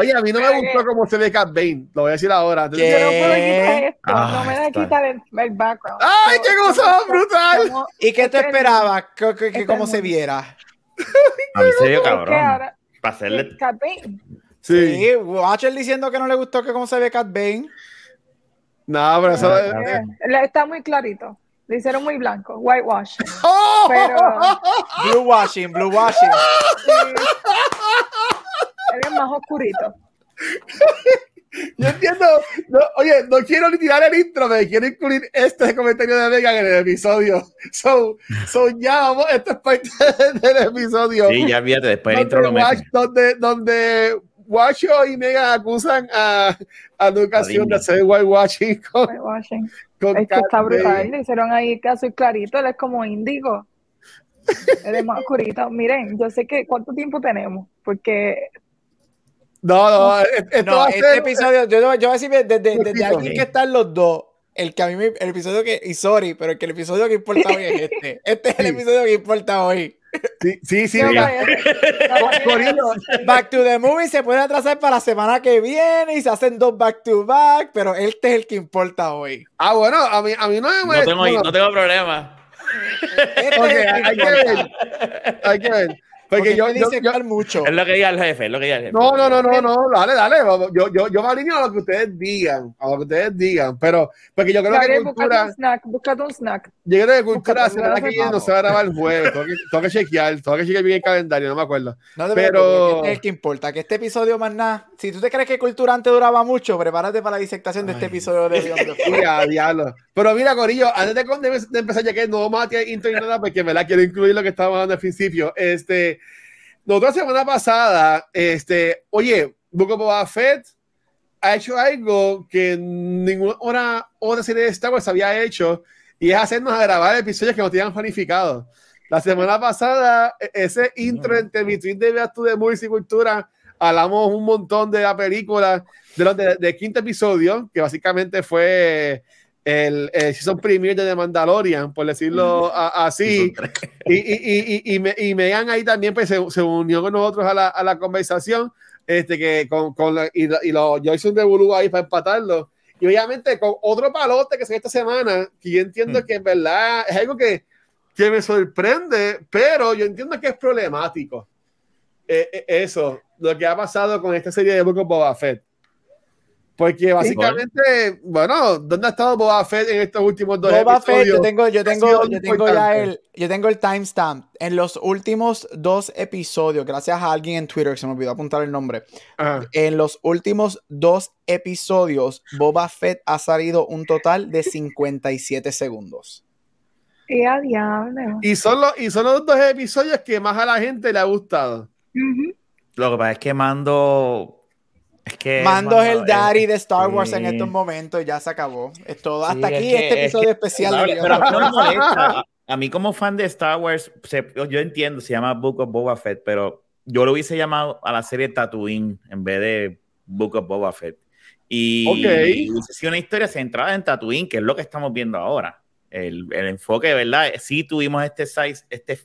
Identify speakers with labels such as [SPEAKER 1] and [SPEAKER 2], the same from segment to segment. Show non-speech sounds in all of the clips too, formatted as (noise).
[SPEAKER 1] Oye, a mí no me gustó cómo se ve Cat Bane. Lo voy a decir ahora.
[SPEAKER 2] Yo no puedo quitar esto.
[SPEAKER 3] Ah,
[SPEAKER 2] no me da quitar el, el background.
[SPEAKER 1] ¡Ay, qué cosa brutal!
[SPEAKER 2] como-
[SPEAKER 4] ¿Y qué tú
[SPEAKER 2] es que-
[SPEAKER 4] esperabas?
[SPEAKER 2] este
[SPEAKER 4] cómo se viera? (laughs)
[SPEAKER 3] A mí se
[SPEAKER 2] que
[SPEAKER 3] cabrón.
[SPEAKER 2] ahora-
[SPEAKER 3] Para hacerle.
[SPEAKER 2] Cat Bane.
[SPEAKER 1] Sí.
[SPEAKER 4] Sí, Watcher diciendo que no le gustó que cómo se ve Cat Bane.
[SPEAKER 1] No, pero eso.
[SPEAKER 3] Ah,
[SPEAKER 1] eh,
[SPEAKER 2] Eh, le- Está muy clarito. Lo hicieron muy blanco. Whitewash.
[SPEAKER 1] ¡Oh! (laughs)
[SPEAKER 2] Pero
[SPEAKER 4] Blue washing, blue washing.
[SPEAKER 2] sí, es más oscurito.
[SPEAKER 1] Yo entiendo. no, oye, no quiero ni tirar el intro, me quiero incluir este comentario de Megan en el episodio. So, so ya vamos, esto es parte (laughs) del episodio.
[SPEAKER 3] Sí, ya fíjate, después el intro
[SPEAKER 1] donde,
[SPEAKER 3] lo
[SPEAKER 1] Watch-
[SPEAKER 3] meten.
[SPEAKER 1] donde, donde Guacho y Megan acusan a, a educación de hacer whitewashing con,
[SPEAKER 2] Whitewashing.
[SPEAKER 1] con
[SPEAKER 2] Es que está brutal. Le hicieron ahí casi clarito. Él es como índigo. Él es más oscurito. Miren, yo sé que cuánto tiempo tenemos. Porque
[SPEAKER 1] No, no, esto va
[SPEAKER 4] No,
[SPEAKER 1] a
[SPEAKER 4] este
[SPEAKER 1] ser-
[SPEAKER 4] episodio, yo, yo voy a decir desde, alguien que están los dos, el que a mí me, el episodio que, y sorry, pero el que el episodio que importa hoy es este. (laughs) Este es el
[SPEAKER 1] Sí.
[SPEAKER 4] episodio que importa hoy.
[SPEAKER 1] Sí, sí, sí. (laughs)
[SPEAKER 2] No,
[SPEAKER 4] Back to the movie se puede atrasar para la semana que viene y se hacen dos back to back, pero este es el que importa hoy.
[SPEAKER 1] Ah, bueno, a mí, a mí no me
[SPEAKER 3] No tengo,
[SPEAKER 1] bueno,
[SPEAKER 3] no tengo problema.
[SPEAKER 4] Este
[SPEAKER 1] ok,
[SPEAKER 4] es el
[SPEAKER 1] hay que ver. Hay que ver. Porque,
[SPEAKER 4] Porque
[SPEAKER 1] yo,
[SPEAKER 4] me
[SPEAKER 1] yo-
[SPEAKER 4] dice
[SPEAKER 1] yo-
[SPEAKER 4] Carl mucho.
[SPEAKER 3] Es lo que diga el jefe, es lo que diga el jefe.
[SPEAKER 1] no, no, no, no, no, dale, dale. Yo, yo, yo me alineo a lo que ustedes digan, a lo que ustedes digan, pero porque yo creo que
[SPEAKER 2] Gabriel, búscate
[SPEAKER 1] cultura,
[SPEAKER 2] un snack, búscate un snack.
[SPEAKER 1] yo creo que cultura que
[SPEAKER 2] búscate.
[SPEAKER 1] viene no se va a grabar el jueves. Tengo que, tengo que chequear, tengo que chequear bien el calendario, no me acuerdo.
[SPEAKER 4] No te
[SPEAKER 1] pero-
[SPEAKER 4] que este es el que importa. Que este episodio más nada. Si tú te crees que Cultura antes duraba mucho, prepárate para la disectación de este episodio de Beyond the Force.
[SPEAKER 1] Sí, a diablo. Pero mira, Corillo, antes de, de- de empezar, ya que no vamos a tirar intro ni nada, porque me la quiero incluir lo que estábamos hablando al principio. Este, nosotros la semana pasada, este, oye, Book of Boba Fett ha hecho algo que ninguna otra, otra serie de Star Wars había hecho, y es hacernos a grabar episodios que nos tenían planificados. La semana pasada, e- ese intro entre Between de Beas to the Movies y Cultura, hablamos un montón de la película, de los de, de quinto episodio, que básicamente fue el, el season premiere de The Mandalorian, por decirlo (laughs) a- así. Y, y, y, y, y, me- y Megan ahí también pues, se, se unió con nosotros a la, a la conversación. Este, que con, con la- y, lo- y lo, yo hice un revolú ahí para empatarlo. Y obviamente con otro palote que se esta semana, que yo entiendo
[SPEAKER 3] Hmm.
[SPEAKER 1] que en verdad es algo que, que me sorprende, pero yo entiendo que es problemático. Eh, eh, eso, lo que ha pasado con esta serie de Book of Boba Fett. Porque básicamente, bueno, ¿dónde ha estado Boba Fett en estos últimos dos
[SPEAKER 4] Boba Fett,
[SPEAKER 1] episodios?
[SPEAKER 4] yo tengo, yo tengo, yo tengo ya el, yo tengo el timestamp. En los últimos dos episodios, gracias a alguien en Twitter, que se me olvidó apuntar el nombre.
[SPEAKER 1] Ajá.
[SPEAKER 4] En los últimos dos episodios, Boba Fett ha salido un total de 57 segundos.
[SPEAKER 2] Y
[SPEAKER 1] son, los, y son los dos episodios que más a la gente le ha gustado.
[SPEAKER 3] Lo que pasa es que Mando. Es que.
[SPEAKER 4] Mando es el daddy de Star
[SPEAKER 3] sí.
[SPEAKER 4] Wars en estos momentos, ya se acabó. Es todo.
[SPEAKER 3] Sí,
[SPEAKER 4] Hasta
[SPEAKER 3] es
[SPEAKER 4] aquí
[SPEAKER 3] que-
[SPEAKER 4] este
[SPEAKER 3] es
[SPEAKER 4] episodio
[SPEAKER 3] que-
[SPEAKER 4] especial.
[SPEAKER 3] Pero,
[SPEAKER 4] de
[SPEAKER 3] pero
[SPEAKER 4] Beyond
[SPEAKER 3] no me molesta. A, (laughs) a mí, como fan de Star Wars, se- yo entiendo, se llama Book of Boba Fett, pero yo lo hubiese llamado a la serie Tatooine en vez de Book of Boba Fett. Y sido una historia centrada en Tatooine, que es lo que estamos viendo ahora. El, el enfoque, de verdad, sí tuvimos este size, este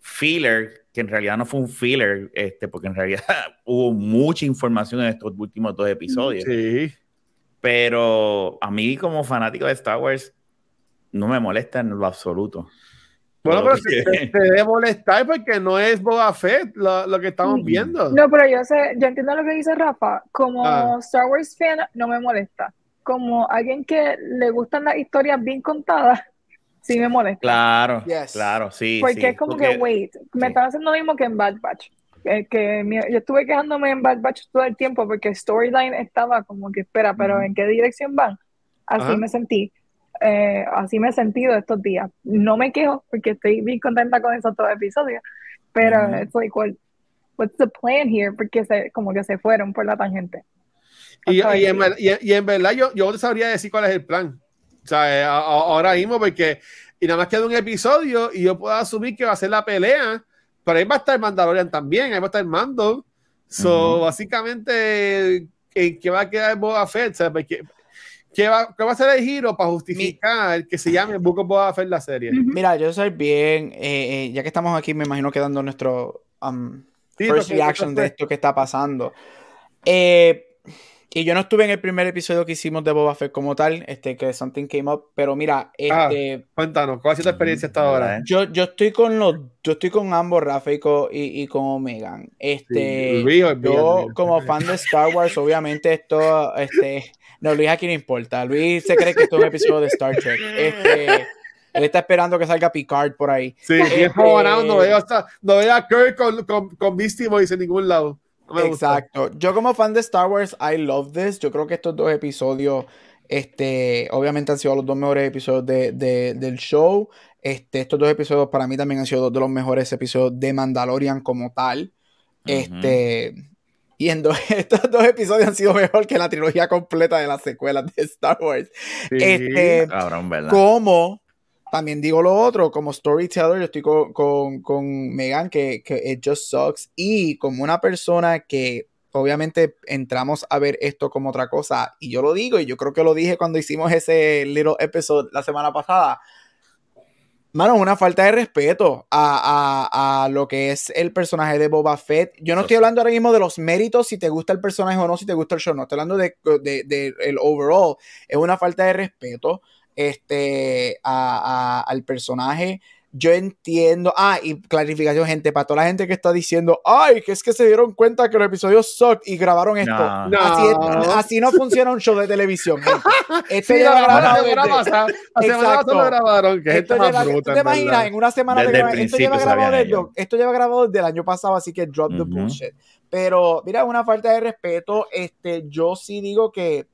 [SPEAKER 3] filler, que en realidad no fue un filler, este, porque en realidad (laughs) hubo mucha información en estos últimos dos episodios.
[SPEAKER 1] Sí.
[SPEAKER 3] Pero a mí, como fanático de Star Wars, no me molesta en lo absoluto.
[SPEAKER 1] Bueno, pero
[SPEAKER 3] lo
[SPEAKER 1] te, te debe molestar porque no es Boba Fett lo, lo que estamos
[SPEAKER 3] Mm.
[SPEAKER 1] viendo.
[SPEAKER 2] No, pero yo sé, yo entiendo lo que dice Rafa. Como
[SPEAKER 1] Ah.
[SPEAKER 2] Star Wars fan, no me molesta. Como alguien que le gustan las historias bien contadas, sí me molesta.
[SPEAKER 3] Claro,
[SPEAKER 4] Yes.
[SPEAKER 3] claro, sí.
[SPEAKER 2] Porque
[SPEAKER 3] sí,
[SPEAKER 2] es como
[SPEAKER 3] porque-
[SPEAKER 2] que, wait, me
[SPEAKER 3] sí.
[SPEAKER 2] están haciendo lo mismo que en Bad Batch. Que mi- yo estuve quejándome en Bad Batch todo el tiempo porque storyline estaba como que, espera, pero. ¿en qué dirección van? Así
[SPEAKER 1] Ajá.
[SPEAKER 2] me sentí. Eh, así me he sentido estos días. No me quejo porque estoy bien contenta con esos dos episodios, pero it's like, what, what's the plan here? Porque se, como que se fueron por la tangente.
[SPEAKER 1] Y, en,
[SPEAKER 2] sí.
[SPEAKER 1] ver- y- y en verdad yo, yo sabría decir cuál es el plan. O sea, ahora mismo, porque. Y nada más queda un episodio y yo puedo asumir que va a ser la pelea. Pero ahí va a estar Mandalorian también, ahí va a estar Mando. So,
[SPEAKER 3] Ujú.
[SPEAKER 1] básicamente, ¿en qué va a quedar Boba Fett? O sea, porque- ¿qué, va, qué va a ser el giro para justificar que se llame Book of Boba Fett la serie?
[SPEAKER 5] Ujú.
[SPEAKER 4] Mira, yo soy bien, eh, eh, ya que estamos aquí, me imagino que dando nuestro um,
[SPEAKER 1] Sí,
[SPEAKER 4] first reaction de esto que está pasando. Eh, y yo no estuve en el primer episodio que hicimos de Boba Fett como tal, este, que Something Came Up, pero mira,
[SPEAKER 1] Ah.
[SPEAKER 4] este,
[SPEAKER 1] Cuéntanos, ¿cuál ha sido tu experiencia hasta
[SPEAKER 3] ¿Verdad,
[SPEAKER 1] ahora?
[SPEAKER 3] eh?
[SPEAKER 4] yo, yo estoy con los, yo estoy con ambos, Rafa y con, y, y con Megan. Este,
[SPEAKER 1] Luis,
[SPEAKER 4] yo
[SPEAKER 1] Luis.
[SPEAKER 4] como fan de Star Wars, obviamente esto, este, no, Luis aquí no importa. Luis se cree que esto es un episodio de Star Trek. Este, él está esperando que salga Picard por ahí.
[SPEAKER 1] Sí,
[SPEAKER 4] Este-
[SPEAKER 1] tiempo ganado, no veo, hasta, no veo a Kirk con, con, con Beastie Boys en ningún lado. Me.
[SPEAKER 4] Exacto. Yo como fan de Star Wars, I love this. Yo creo que estos dos episodios, este, obviamente han sido los dos mejores episodios de, de- del show. Este, estos dos episodios para mí también han sido dos de los mejores episodios de Mandalorian como tal. Este, y en dos- (laughs) estos dos episodios han sido mejor que la trilogía completa de las secuelas de Star Wars.
[SPEAKER 1] Sí.
[SPEAKER 4] Este,
[SPEAKER 3] Cabrón, ¿verdad?
[SPEAKER 4] como también digo lo otro, como storyteller, yo estoy con, con, con Megan, que, que it just sucks. Y como una persona que obviamente entramos a ver esto como otra cosa, y yo lo digo, y yo creo que lo dije cuando hicimos ese little episode la semana pasada. Mano, una falta de respeto a, a- a lo que es el personaje de Boba Fett. Yo no estoy hablando ahora mismo de los méritos, si te gusta el personaje o no, si te gusta el show, no. Estoy hablando de, de- de el overall. Es una falta de respeto este, a- a- al personaje. Yo entiendo. Ah, y clarificación, gente, para toda la gente que está diciendo, ay, que es que se dieron cuenta que los episodios suck y grabaron esto.
[SPEAKER 3] No.
[SPEAKER 1] No.
[SPEAKER 4] Así, es- así no funciona un show de televisión. (laughs) Esto
[SPEAKER 1] Sí,
[SPEAKER 4] lleva
[SPEAKER 1] la pasada, la semana
[SPEAKER 4] Exacto.
[SPEAKER 1] pasada lo grabaron, que
[SPEAKER 4] esto lleva- ¿tú
[SPEAKER 1] bruta.
[SPEAKER 4] te
[SPEAKER 1] en
[SPEAKER 4] imaginas
[SPEAKER 1] verdad.
[SPEAKER 4] en una semana
[SPEAKER 3] Desde
[SPEAKER 4] de esto lleva grabado desde, esto lleva grabado desde el año pasado así que drop the
[SPEAKER 3] Ujú.
[SPEAKER 4] bullshit pero mira una falta de respeto este yo sí digo que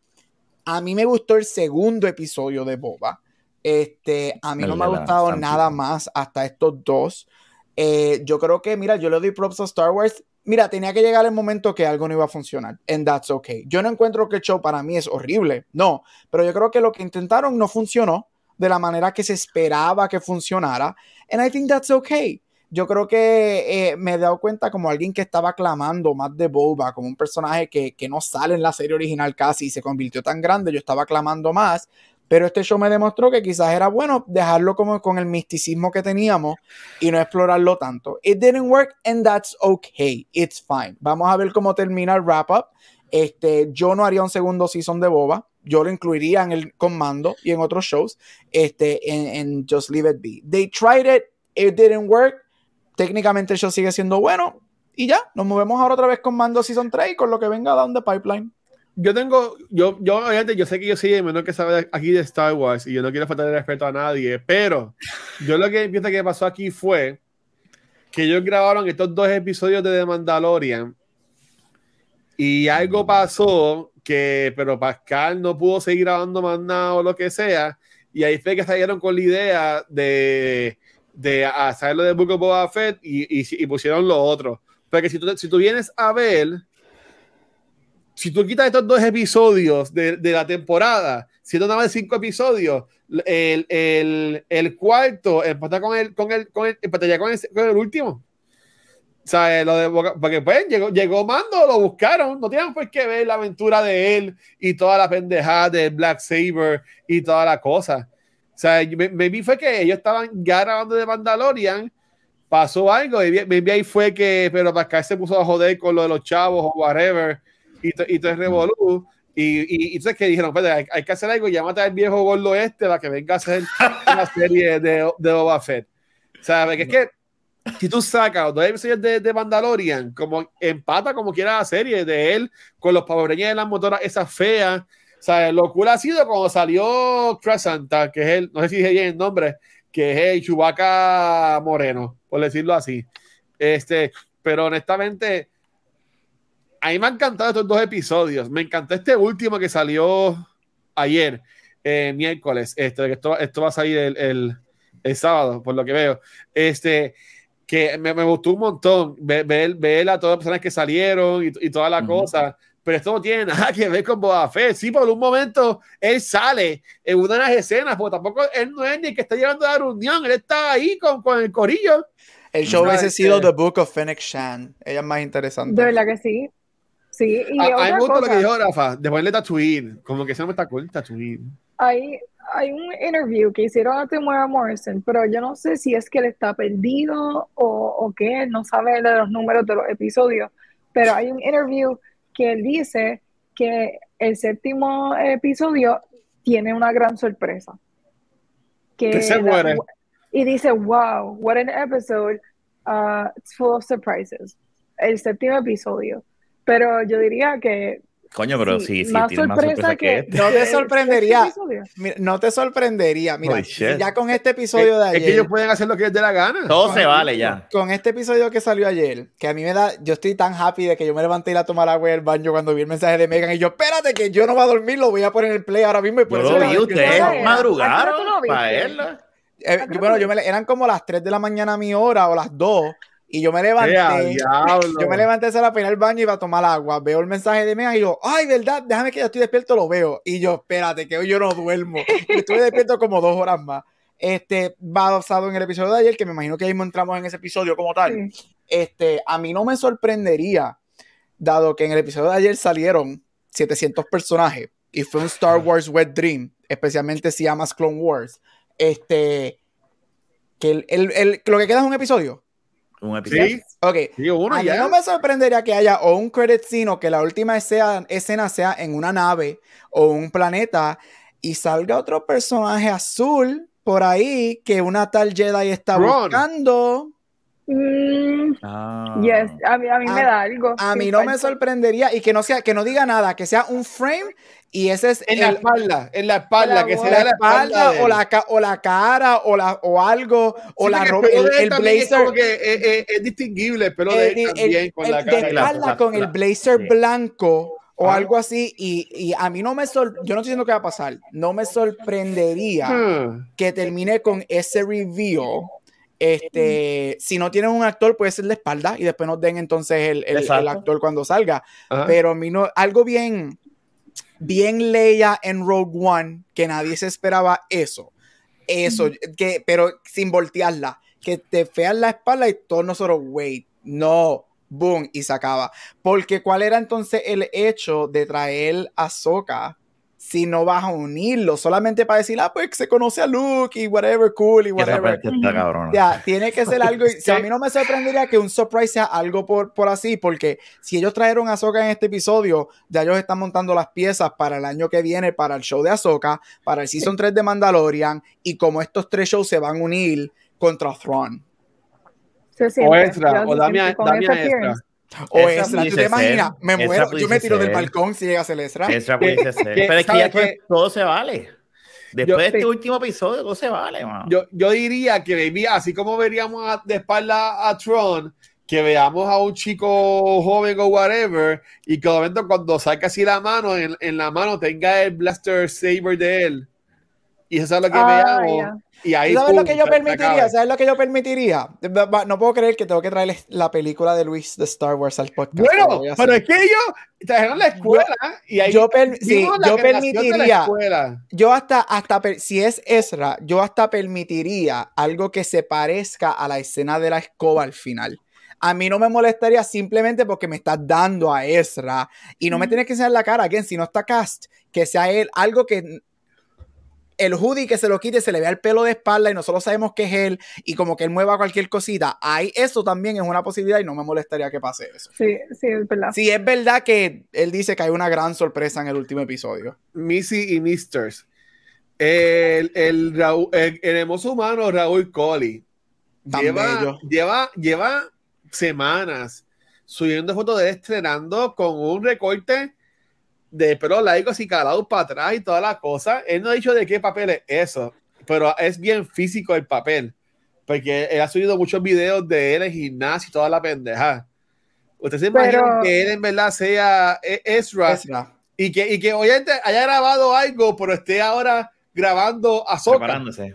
[SPEAKER 4] a mí me gustó el segundo episodio de Boba este a mí
[SPEAKER 3] El
[SPEAKER 4] no me ha gustado nada más hasta estos dos Eh, yo creo que mira yo le doy props a Star Wars Mira, tenía que llegar el momento que algo no iba a funcionar. And that's okay. Yo no encuentro que el show para mí es horrible. No. Pero yo creo que lo que intentaron no funcionó de la manera que se esperaba que funcionara. And I think that's okay. Yo creo que eh, me he dado cuenta como alguien que estaba clamando más de Boba, como un personaje que, que no sale en la serie original casi y se convirtió tan grande, yo estaba clamando más. Pero este show me demostró que quizás era bueno dejarlo como con el misticismo que teníamos y no explorarlo tanto. It didn't work and that's okay. It's fine. Vamos a ver cómo termina el wrap up. Este, yo no haría un segundo season de Boba. Yo lo incluiría en el comando y en otros shows. Este, en, Just Leave It Be. They tried it. It didn't work. Técnicamente el sigue siendo bueno. Y ya, nos movemos ahora otra vez con Mando Season 3 y con lo que venga down the pipeline.
[SPEAKER 1] Yo tengo, yo, yo, yo sé que yo soy el menor que sabe aquí de Star Wars y yo no quiero faltar de respeto a nadie, pero yo lo que pienso que pasó aquí fue que ellos grabaron estos dos episodios de The Mandalorian y algo pasó que, pero Pascal no pudo seguir grabando más nada o lo que sea, y ahí fue que salieron con la idea de, de hacer lo de Book of Boba Fett y, y, y pusieron lo otro. Porque si tú, si tú vienes a ver, si tú quitas estos dos episodios de, de la temporada, siendo nada más cinco episodios, el, el, el cuarto empata con el, con el, con el, empataría con el, con el último. O sea, lo de Boca- porque pues llegó, llegó Mando, lo buscaron, no tienen por qué ver la aventura de él y toda la pendejada de Black Saber y toda la cosa. O sea, me, me vi fue que ellos estaban ya grabando de Mandalorian, pasó algo, y me vi ahí fue que, pero Pascal se puso a joder con lo de los chavos o whatever, y, to- y todo es revolú. Y, y, y entonces que dijeron, "Espérate, hay, hay que hacer algo, llámate al viejo gordo este para que venga a hacer una (laughs) serie de, de Boba Fett. O sea, porque es que si tú sacas dos episodios de, de Mandalorian, como empata como quiera la serie de él, con los pavoreñas de las motoras esas feas. O sea, lo cool ha sido cuando salió Crescenta, que es el, no sé si dije bien el nombre, que es el Chewbacca moreno, por decirlo así. Este, pero honestamente, a mí me han encantado estos dos episodios. Me encantó este último que salió ayer, eh, miércoles. Este, que esto, esto va a salir el, el, el sábado, por lo que veo. Este, que me, me gustó un montón ver, ver, ver a todas las personas que salieron y, y toda la cosa. Pero esto no tiene nada (laughs) que ver con Boba Fett. Sí, por un momento él sale en una de las escenas, porque tampoco él no es ni el que está llevando a la reunión, él está ahí con, con el corillo.
[SPEAKER 4] El show
[SPEAKER 1] No,
[SPEAKER 4] hubiese
[SPEAKER 1] es
[SPEAKER 4] sido
[SPEAKER 1] que-
[SPEAKER 4] The Book of Fennec Shan. Ella es más interesante.
[SPEAKER 2] De verdad que sí. Sí, y
[SPEAKER 1] A, a mí
[SPEAKER 2] otra
[SPEAKER 1] me gusta lo que dijo Rafa, de ponerle Tatooine, como que ese nombre está cool, Tatooine.
[SPEAKER 2] hay, hay un interview que hicieron a Temuera Morrison, pero yo no sé si es que él está perdido o, o qué, él no sabe de los números de los episodios, pero hay un interview que él dice que el séptimo episodio tiene una gran sorpresa. Que
[SPEAKER 1] Que se muere.
[SPEAKER 2] Y dice, wow, what an episode, uh, it's full of surprises. El séptimo episodio. Pero yo diría que
[SPEAKER 3] Coño, pero
[SPEAKER 2] Sí,
[SPEAKER 3] sí, sí,
[SPEAKER 2] más
[SPEAKER 3] tiene más
[SPEAKER 2] sorpresa
[SPEAKER 3] sorpresa que,
[SPEAKER 2] que-
[SPEAKER 3] este.
[SPEAKER 4] No te (laughs)
[SPEAKER 2] el
[SPEAKER 4] sorprendería. Mira, no te sorprendería. Mira, ya con este episodio de
[SPEAKER 1] Es, es que
[SPEAKER 4] ayer.
[SPEAKER 1] ellos pueden hacer lo que les dé la gana.
[SPEAKER 3] Todo se vale ya.
[SPEAKER 4] Con este episodio que salió ayer, que a mí me da, yo estoy tan happy de que yo me levanté y ir a tomar agua del baño cuando vi el mensaje de Megan y yo, espérate que yo no voy a dormir, lo voy a poner en el play ahora mismo y por
[SPEAKER 3] Yo
[SPEAKER 4] eso
[SPEAKER 3] lo
[SPEAKER 4] la
[SPEAKER 3] vi, ustedes
[SPEAKER 4] no-
[SPEAKER 2] era?
[SPEAKER 3] madrugaron
[SPEAKER 2] ¿A qué hora tú lo viste?
[SPEAKER 3] para verla.
[SPEAKER 4] Eh, yo- bueno, yo me, eran como las 3 de la mañana a mi hora o las 2 y yo me levanté. Yo me levanté a la pena al baño y iba a tomar agua. Veo el mensaje de Megan y yo, ay, verdad, déjame que ya estoy despierto, lo veo. Y yo, espérate, que hoy yo no duermo. (laughs) Y estuve despierto como dos horas más. Este, basado en el episodio de ayer, que me imagino que ahí entramos en ese episodio como tal.
[SPEAKER 2] Sí.
[SPEAKER 4] Este, a mí no me sorprendería, dado que en el episodio de ayer salieron 700 personajes y fue un Star Wars Wet Dream, especialmente si amas Clone Wars. Este, que el, el- el- lo que queda es un episodio.
[SPEAKER 3] Un episodio.
[SPEAKER 1] Sí,
[SPEAKER 4] Ok,
[SPEAKER 1] sí, uno
[SPEAKER 4] a mí no me sorprendería que haya o un credit scene o que la última escena, escena sea en una nave o un planeta y salga otro personaje azul por ahí que una tal Jedi está
[SPEAKER 1] Ron.
[SPEAKER 4] buscando.
[SPEAKER 2] Mm,
[SPEAKER 3] Ah.
[SPEAKER 2] yes, a mí, a mí me
[SPEAKER 4] A-
[SPEAKER 2] da algo.
[SPEAKER 4] A mí no me
[SPEAKER 2] falta.
[SPEAKER 4] sorprendería y que no sea, que no diga nada, que sea un frame y ese es
[SPEAKER 1] En la
[SPEAKER 4] el-
[SPEAKER 1] espalda, en la espalda,
[SPEAKER 2] La
[SPEAKER 1] que se
[SPEAKER 2] voz.
[SPEAKER 1] vea
[SPEAKER 4] la
[SPEAKER 1] la espalda.
[SPEAKER 4] espalda
[SPEAKER 1] de
[SPEAKER 4] o la, o la cara o, la, o algo o
[SPEAKER 1] Sí,
[SPEAKER 4] la ropa, el,
[SPEAKER 1] de
[SPEAKER 4] el blazer.
[SPEAKER 1] que es, es- es distinguible el pelo de
[SPEAKER 4] el-
[SPEAKER 1] él
[SPEAKER 4] el-
[SPEAKER 1] también con
[SPEAKER 4] el
[SPEAKER 1] la
[SPEAKER 4] de
[SPEAKER 1] cara.
[SPEAKER 3] la-
[SPEAKER 4] espalda
[SPEAKER 3] la-
[SPEAKER 4] con el
[SPEAKER 3] la-
[SPEAKER 4] blazer
[SPEAKER 3] sí.
[SPEAKER 4] blanco o
[SPEAKER 1] Ah.
[SPEAKER 4] algo así y, y a mí no me sor yo no estoy diciendo que va a pasar no me sorprendería
[SPEAKER 1] Hmm.
[SPEAKER 4] que termine con ese reveal este si no tienen un actor puede ser de espalda y después nos den entonces el, el- actor cuando salga.
[SPEAKER 1] Ajá.
[SPEAKER 4] pero a mí no algo bien bien Leia en Rogue One que nadie se esperaba eso. Eso que pero sin voltearla que te fean la espalda y todos nosotros wait no boom y se acaba. Porque cuál era entonces el hecho de traer a Soka si no vas a unirlo solamente para decir ah pues se conoce a Luke y whatever cool y whatever ya, tiene que ser algo. y- (laughs) si a mí no me sorprendería que un surprise sea algo por, por así, porque si ellos trajeron a Ahsoka en este episodio, ya ellos están montando las piezas para el año que viene, para el show de Ahsoka, para el Season 3 de Mandalorian, y como estos tres shows se van a unir contra Thrawn.
[SPEAKER 1] Ezra, o
[SPEAKER 2] se
[SPEAKER 1] Damian- Damian Ezra.
[SPEAKER 4] O
[SPEAKER 3] Ezra
[SPEAKER 4] Ezra, ¿tú te imaginas? Me
[SPEAKER 3] Ezra
[SPEAKER 4] muero, yo me tiro del balcón si llega a ser Ezra.
[SPEAKER 3] Ezra
[SPEAKER 1] Que-
[SPEAKER 3] pudiese ser.
[SPEAKER 1] que-
[SPEAKER 3] Pero es que
[SPEAKER 1] ¿sabes
[SPEAKER 3] ya
[SPEAKER 1] qué?
[SPEAKER 3] todo se vale. Después de este último episodio, todo se vale, mano.
[SPEAKER 1] Yo, yo diría que baby, así como veríamos a- de espalda a Tron, que veamos a un chico joven o whatever, y que de momento cuando saque así la mano, en, en la mano tenga el blaster saber de él. Y eso es lo que
[SPEAKER 2] Ah,
[SPEAKER 1] veamos.
[SPEAKER 2] ya.
[SPEAKER 1] Y ahí
[SPEAKER 4] ¿Sabes
[SPEAKER 1] pum,
[SPEAKER 4] lo que yo permitiría? ¿Sabes lo que yo permitiría? No puedo creer que tengo que traer la película de Luis de Star Wars al podcast.
[SPEAKER 1] Bueno, pero es que ellos trajeron la escuela y ahí
[SPEAKER 4] yo per- sí, yo permitiría- yo hasta, hasta si es Ezra, yo hasta permitiría algo que se parezca a la escena de la escoba al final. A mí no me molestaría simplemente porque me estás dando a Ezra y no me tienes que enseñar la cara, again, si no está cast, que sea él, algo que el hoodie que se lo quite, se le vea el pelo de espalda y nosotros sabemos que es él y como que él mueva cualquier cosita. Ahí eso también es una posibilidad y no me molestaría que pase eso.
[SPEAKER 2] Sí, sí, es verdad.
[SPEAKER 4] Si es verdad que él dice que hay una gran sorpresa en el último episodio.
[SPEAKER 1] Missy y Misters. El, el, Raúl- el- el hermoso humano Raúl Coley lleva, lleva, lleva semanas subiendo fotos de él estrenando con un recorte de pelo largo así calado para atrás y toda la cosa. Él no ha dicho de qué papel es eso, pero es bien físico el papel. Porque él ha subido muchos videos de él en gimnasio y toda la pendeja. ¿Usted se imagina
[SPEAKER 2] Pero-
[SPEAKER 1] que él en verdad sea E- Ezra
[SPEAKER 4] Ezra.
[SPEAKER 1] y que, y que obviamente haya grabado algo, pero esté ahora grabando a Soka?
[SPEAKER 3] Preparándose.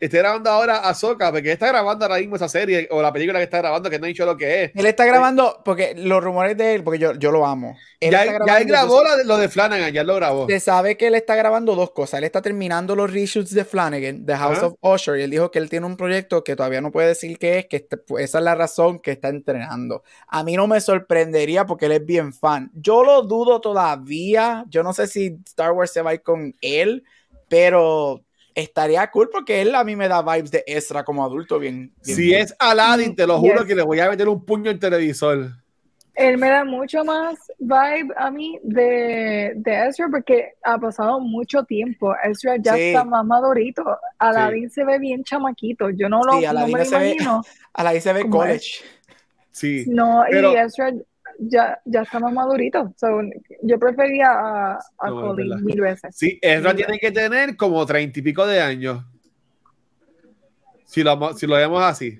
[SPEAKER 1] Esté grabando ahora Ahsoka, porque está grabando ahora mismo esa serie o la película que está grabando, que no ha dicho lo que es.
[SPEAKER 4] Él está grabando, porque los rumores de él, porque yo, yo lo amo. Él
[SPEAKER 1] Ya,
[SPEAKER 4] está
[SPEAKER 1] ya él grabó de- lo de Flanagan, ya lo grabó.
[SPEAKER 4] Se sabe que él está grabando dos cosas. Él está terminando los reshoots de Flanagan, The House of Usher, y él dijo que él tiene un proyecto que todavía no puede decir qué es, que este- pues, esa es la razón que está entrenando. A mí no me sorprendería porque él es bien fan. Yo lo dudo todavía. Yo no sé si Star Wars se va a ir con él, pero estaría cool porque él a mí me da vibes de Ezra como adulto bien. bien
[SPEAKER 1] Si es Aladdin, te lo juro
[SPEAKER 2] Yes.
[SPEAKER 1] que le voy a meter un puño al televisor.
[SPEAKER 2] Él me da mucho más vibe a mí de, de Ezra porque ha pasado mucho tiempo. Ezra ya
[SPEAKER 4] Sí.
[SPEAKER 2] está más madurito. Aladdin se ve bien chamaquito. Yo no lo
[SPEAKER 4] Sí,
[SPEAKER 2] no
[SPEAKER 4] Aladdin
[SPEAKER 2] me lo
[SPEAKER 4] ve-
[SPEAKER 2] imagino. (laughs)
[SPEAKER 4] A la se ve college.
[SPEAKER 1] Sí.
[SPEAKER 2] No,
[SPEAKER 1] Pero-
[SPEAKER 2] y Ezra ya, ya está más madurito. So, yo prefería a, a
[SPEAKER 1] No,
[SPEAKER 2] Colin
[SPEAKER 1] verdad.
[SPEAKER 2] mil veces.
[SPEAKER 1] Sí, Ezra tiene que tener como treinta y pico de años. Si lo, si lo vemos así.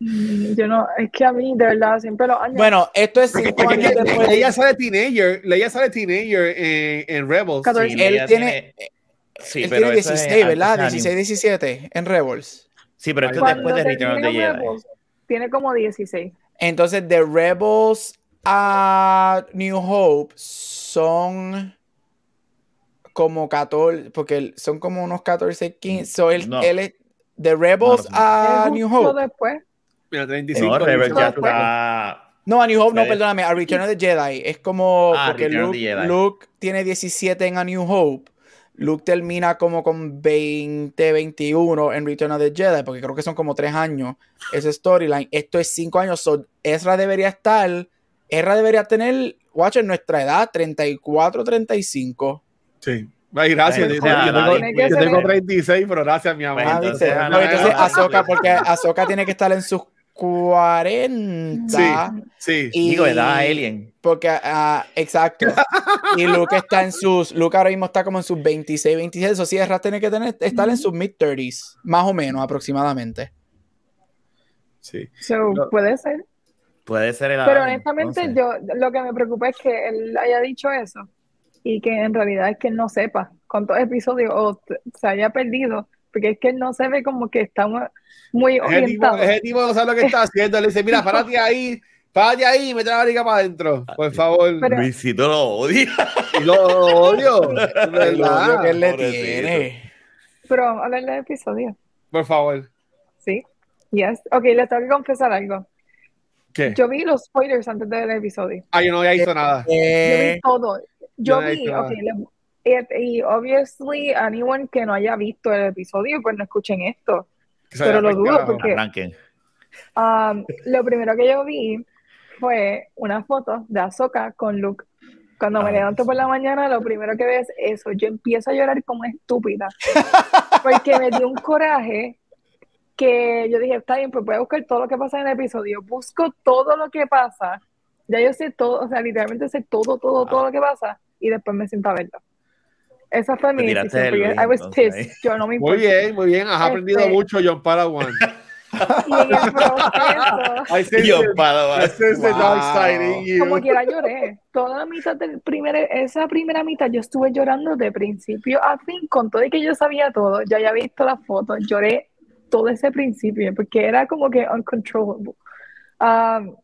[SPEAKER 2] Mm, Yo no, es que a mí, de verdad, siempre los años.
[SPEAKER 4] Bueno, esto es cinco años después.
[SPEAKER 1] ella sale teenager, ella sale teenager en, en Rebels.
[SPEAKER 2] 14.
[SPEAKER 3] Sí,
[SPEAKER 4] Él tiene-
[SPEAKER 3] sí,
[SPEAKER 4] él
[SPEAKER 3] pero
[SPEAKER 4] tiene
[SPEAKER 3] eso es
[SPEAKER 4] 16, ¿verdad?
[SPEAKER 3] antes de
[SPEAKER 4] 16, 17 en Rebels.
[SPEAKER 3] Sí, pero esto es
[SPEAKER 2] cuando
[SPEAKER 3] después de Return of the
[SPEAKER 2] termine
[SPEAKER 3] Jedi.
[SPEAKER 2] Rebels, tiene como 16.
[SPEAKER 4] Entonces, de Rebels a New Hope son como 14, porque son como unos 14, 15. So, él,
[SPEAKER 3] No.
[SPEAKER 4] él es de Rebels
[SPEAKER 3] No, no.
[SPEAKER 4] a
[SPEAKER 2] Es
[SPEAKER 4] New Hope.
[SPEAKER 2] después.
[SPEAKER 1] Mira, 35.
[SPEAKER 3] No, Rebels ya
[SPEAKER 2] después.
[SPEAKER 3] está.
[SPEAKER 4] No, a New Hope, no, perdóname, a Return of the Jedi. Es como
[SPEAKER 3] Ah,
[SPEAKER 4] porque Luke,
[SPEAKER 3] the.
[SPEAKER 4] Luke tiene 17 en A New Hope. Luke termina como con 20, 21 en Return of the Jedi, porque creo que son como 3 años ese storyline. Esto es 5 años. So, Ezra debería estar, Ezra debería tener, watch, en nuestra edad, 34, 35.
[SPEAKER 1] Sí. Ay, gracias. Yo, tengo,
[SPEAKER 2] tiene
[SPEAKER 1] yo
[SPEAKER 2] que
[SPEAKER 1] tengo
[SPEAKER 2] ser-
[SPEAKER 1] 36, pero gracias, mi amor.
[SPEAKER 4] Ah,
[SPEAKER 3] entonces, Ana.
[SPEAKER 4] porque Ahsoka tiene que estar en sus 40.
[SPEAKER 1] Sí.
[SPEAKER 4] Y-
[SPEAKER 3] Digo, edad alien.
[SPEAKER 4] Porque, ah, exacto. Y Luke está en sus. Luke ahora mismo está como en sus 26, 27. Eso sí, Ezra tiene que tener, estar en sus mid-30s, más o menos aproximadamente.
[SPEAKER 1] sí.
[SPEAKER 2] So,
[SPEAKER 1] No.
[SPEAKER 2] puede ser.
[SPEAKER 3] Puede ser el
[SPEAKER 2] Pero honestamente, yo lo que me preocupa es que él haya dicho eso y que en realidad es que él no sepa cuántos episodios o se haya perdido, porque es que él no se ve como que está mu- muy
[SPEAKER 1] Ese tipo,
[SPEAKER 2] orientado.
[SPEAKER 1] ese tipo no sabe lo que está haciendo. Le dice, mira, párate (laughs) ahí, párate ahí y mete la barriga para adentro. Por favor.
[SPEAKER 2] Pero-
[SPEAKER 3] Luisito lo odia.
[SPEAKER 1] Lo odio. (laughs) verdad.
[SPEAKER 4] odio que él le tiene.
[SPEAKER 2] Pero vamos a hablar del episodio,
[SPEAKER 1] Por favor.
[SPEAKER 2] ¿sí? Yes. Ok, les tengo que confesar algo.
[SPEAKER 1] ¿Qué?
[SPEAKER 2] Yo vi los spoilers antes del episodio.
[SPEAKER 1] Ah, yo no había visto nada.
[SPEAKER 2] Yo
[SPEAKER 4] Eh,
[SPEAKER 2] vi todo.
[SPEAKER 1] yo
[SPEAKER 2] Yo
[SPEAKER 1] no
[SPEAKER 2] vi, ok, le- y, y obviously anyone que no haya visto el episodio, pues no escuchen esto. Pero lo dudo porque-. Um, lo primero que yo vi fue una foto de Ahsoka con Luke. Cuando me levanto por la mañana, lo primero que veo es eso. Yo empiezo a llorar como estúpida. Porque me dio un coraje que yo dije, está bien, pues voy a buscar todo lo que pasa en el episodio. Busco todo lo que pasa. Ya yo sé todo, o sea, literalmente sé todo, todo, todo lo que pasa. Y después me siento a verlo. Esa fue mi
[SPEAKER 3] Te tiraste
[SPEAKER 2] decisión.
[SPEAKER 3] el
[SPEAKER 2] I was pissed. Yo no me
[SPEAKER 1] Muy
[SPEAKER 2] importa.
[SPEAKER 1] bien, muy bien. Has aprendido
[SPEAKER 2] Este-
[SPEAKER 1] mucho, John Padawan. (laughs)
[SPEAKER 2] Y en el proceso,
[SPEAKER 3] Padawan.
[SPEAKER 1] In you.
[SPEAKER 2] Como quiera lloré. Toda la mitad del primer, esa primera mitad yo estuve llorando de principio a fin, con todo y que yo sabía todo. Ya había visto las fotos, lloré todo ese principio, porque era como que uncontrollable. Um,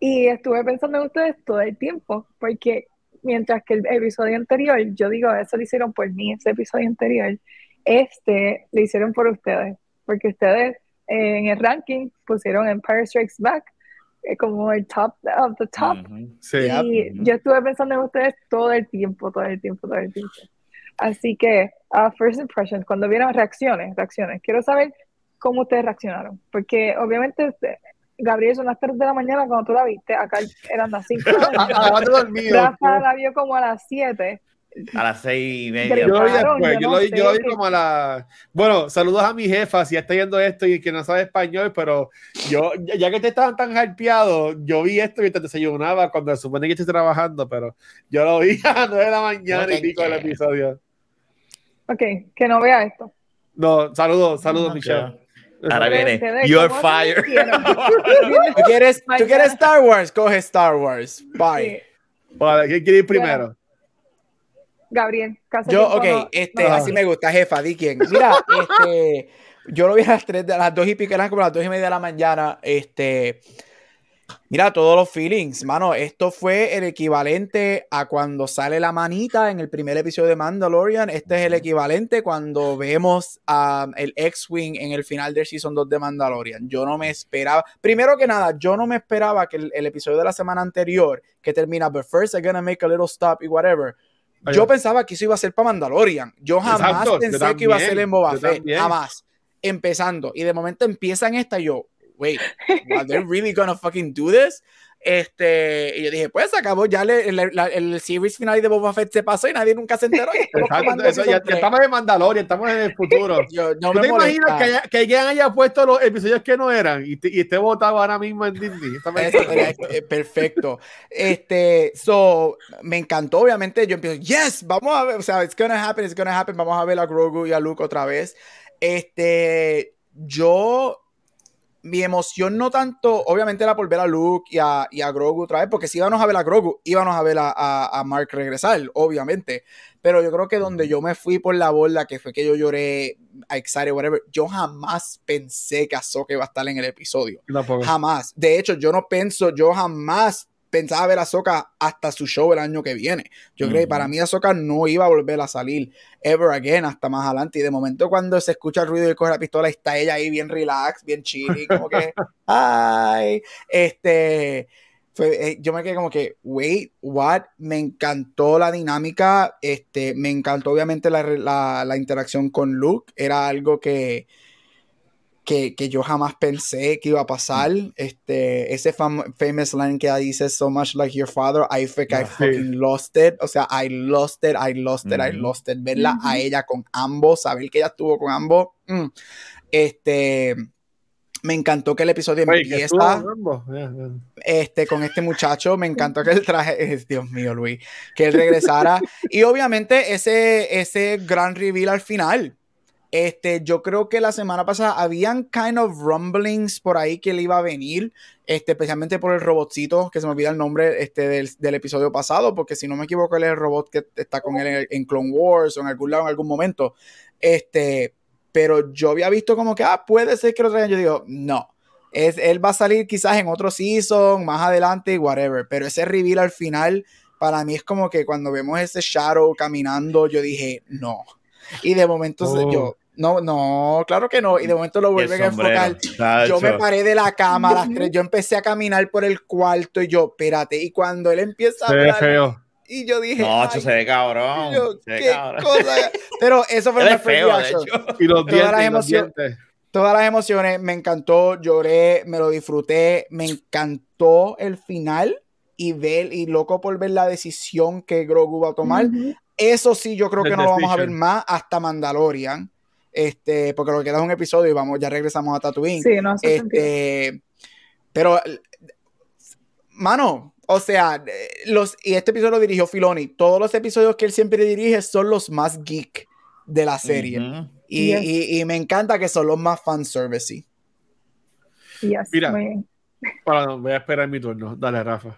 [SPEAKER 2] y estuve pensando en ustedes todo el tiempo, porque mientras que el episodio anterior, yo digo, eso lo hicieron por mí, ese episodio anterior, este lo hicieron por ustedes, porque ustedes eh, en el ranking pusieron Empire Strikes Back eh, como el top of the top.
[SPEAKER 1] Sí.
[SPEAKER 2] Y yo estuve pensando en ustedes todo el tiempo, todo el tiempo, todo el tiempo. Así que, uh, first impressions, cuando vieron reacciones, reacciones, quiero saber cómo ustedes reaccionaron. Porque obviamente, Gabriel, son las 3 de la mañana cuando tú la viste, acá eran las 5 de la mañana.
[SPEAKER 1] Acabas de dormir.
[SPEAKER 2] Rafa la vio como a las 7.
[SPEAKER 3] A las seis y media.
[SPEAKER 1] Yo lo vi
[SPEAKER 2] Claro,
[SPEAKER 1] después,
[SPEAKER 2] yo
[SPEAKER 1] yo
[SPEAKER 2] no
[SPEAKER 1] lo vi, yo lo vi como a la... Bueno, saludos a mi jefa, si está yendo esto y que no sabe español, pero yo, ya que te estaban tan hypeados, yo vi esto y te desayunaba cuando se supone que estoy trabajando, pero yo lo vi (laughs) a las 9 de la mañana
[SPEAKER 4] No
[SPEAKER 1] y pico el episodio.
[SPEAKER 2] Ok, que no vea esto.
[SPEAKER 1] No, saludos, saludos,
[SPEAKER 3] Ok.
[SPEAKER 1] Michelle.
[SPEAKER 3] Ahora viene. You're
[SPEAKER 2] ¿cómo
[SPEAKER 3] fired. (laughs)
[SPEAKER 4] ¿Tú quieres, ¿Tú quieres. Star Wars? Coge Star Wars. Bye.
[SPEAKER 2] Sí.
[SPEAKER 1] Vale, ¿quién quiere ir primero?
[SPEAKER 2] Gabriel. Casi
[SPEAKER 4] Yo, ok,
[SPEAKER 2] no-
[SPEAKER 4] este,
[SPEAKER 2] no-
[SPEAKER 4] así me gusta, jefa, di quién. Mira, (laughs) este, yo lo vi a las 3 de a las 2 y pico, eran como las 2 y media de la mañana. Este, mira, todos los feelings, mano. Esto fue el equivalente a cuando sale la manita en el primer episodio de Mandalorian. Este es el equivalente cuando vemos a el X-Wing en el final del Season 2 de Mandalorian. Yo no me esperaba, primero que nada, yo no me esperaba que el, el episodio de la semana anterior, que termina, but first I'm gonna make a little stop y whatever. Yo pensaba que eso iba a ser para Mandalorian. Yo jamás
[SPEAKER 1] Exacto, yo
[SPEAKER 4] pensé que iba a ser en Boba Fett. Jamás. Empezando. Y de momento empiezan esta y yo, wait, are they really gonna fucking do this? Este, y yo dije, pues acabó ya le- el, la- el series final de Boba Fett se pasó y nadie nunca se enteró.
[SPEAKER 1] Exacto, eso, ya, ya estamos en Mandalorian, estamos en el futuro. (laughs)
[SPEAKER 4] Yo, no
[SPEAKER 1] ¿Tú
[SPEAKER 4] me
[SPEAKER 1] te imaginas
[SPEAKER 4] molesta.
[SPEAKER 1] que, haya- que alguien haya puesto los episodios que no eran y, te- y esté votado ahora mismo en Disney? (laughs)
[SPEAKER 4] Eso sería, eh, perfecto. Este, so, me encantó, obviamente. Yo empiezo, yes, vamos a ver, o sea, it's gonna happen, it's gonna happen. Vamos a ver a Grogu y a Luke otra vez. Este, yo, mi emoción no tanto, obviamente era por ver a Luke y a, y a Grogu otra vez, porque si íbamos a ver a Grogu, íbamos a ver a, a, a Mark regresar, obviamente. Pero yo creo que donde yo me fui por la borda, que fue que yo lloré, excited, whatever, yo jamás pensé que Ahsoka iba a estar en el episodio. Jamás. De hecho, yo no pienso, yo jamás pensaba ver a Ahsoka hasta su show el año que viene. Yo creo que para mí Ahsoka no iba a volver a salir ever again hasta más adelante. Y de momento cuando se escucha el ruido y coge la pistola, está ella ahí bien relax, bien chill, como que, (laughs) ay, este... fue- eh, yo me quedé como que, wait, what? Me encantó la dinámica, este, me encantó obviamente la- la interacción con Luke, era algo que, que, que yo jamás pensé que iba a pasar. Este, ese fam- famous line que dice, so much like your father, I think I
[SPEAKER 1] Ah, sí.
[SPEAKER 4] fucking lost it. O sea, I lost it, I lost it, I
[SPEAKER 3] Ujú.
[SPEAKER 4] lost it. Verla a
[SPEAKER 2] Ujú.
[SPEAKER 4] ella con ambos, saber que ella estuvo con ambos. mm. Este, me encantó que el episodio
[SPEAKER 1] Oye,
[SPEAKER 4] empieza.
[SPEAKER 1] Ya, ya.
[SPEAKER 4] este, con este muchacho. Me encantó que (laughs) él traje, (laughs) Dios mío, Luis, que él regresara. y obviamente ese, ese gran reveal al final. Este, yo creo que la semana pasada habían kind of rumblings por ahí que él iba a venir, este, especialmente por el robotcito, que se me olvida el nombre este, del, episodio pasado, porque si no me equivoco, él es el robot que está con él en, Clone Wars o en algún lado en algún momento. Este, pero yo había visto como que, ah, puede ser que lo traigan. Yo digo, no. Es, él va a salir quizás en otro season, más adelante, whatever. Pero ese reveal al final, para mí es como que cuando vemos ese Shadow caminando, yo dije, no. Y de momento
[SPEAKER 1] Oh.
[SPEAKER 4] yo, no, no, claro que no. Y de momento lo vuelven a enfocar. Yo me paré de la cama a las tres, yo empecé a caminar por el cuarto y yo, espérate. Y cuando él empieza a hablar,
[SPEAKER 1] feo.
[SPEAKER 4] y yo dije,
[SPEAKER 3] No,
[SPEAKER 4] "Ay,
[SPEAKER 3] eso se ve cabrón.
[SPEAKER 4] yo,
[SPEAKER 3] se ve
[SPEAKER 4] qué
[SPEAKER 3] cabrón.
[SPEAKER 4] cosa". Pero eso fue
[SPEAKER 3] es feo, de
[SPEAKER 4] reaction
[SPEAKER 3] hecho.
[SPEAKER 1] Y los
[SPEAKER 4] Todas
[SPEAKER 1] dientes.
[SPEAKER 4] las
[SPEAKER 1] y los
[SPEAKER 4] emociones-
[SPEAKER 1] dientes.
[SPEAKER 4] todas las emociones, me encantó, lloré, me lo disfruté, me encantó el final y ver y loco por ver la decisión que Grogu va a tomar.
[SPEAKER 2] Ujú.
[SPEAKER 4] Eso sí, yo creo
[SPEAKER 1] The
[SPEAKER 4] que no lo vamos a ver más hasta Mandalorian. Este, porque lo que queda es un episodio y vamos, ya regresamos a Tatooine.
[SPEAKER 2] Sí, no sentido.
[SPEAKER 4] Este, pero, mano, o sea, los, y este episodio lo dirigió Filoni. Todos los episodios que él siempre dirige son los más geek de la serie. Y,
[SPEAKER 2] Yes.
[SPEAKER 4] y- y me encanta que son los más fanservice.
[SPEAKER 2] Yes,
[SPEAKER 1] Mira.
[SPEAKER 2] muy bien.
[SPEAKER 1] Para, voy a esperar mi turno. Dale, Rafa.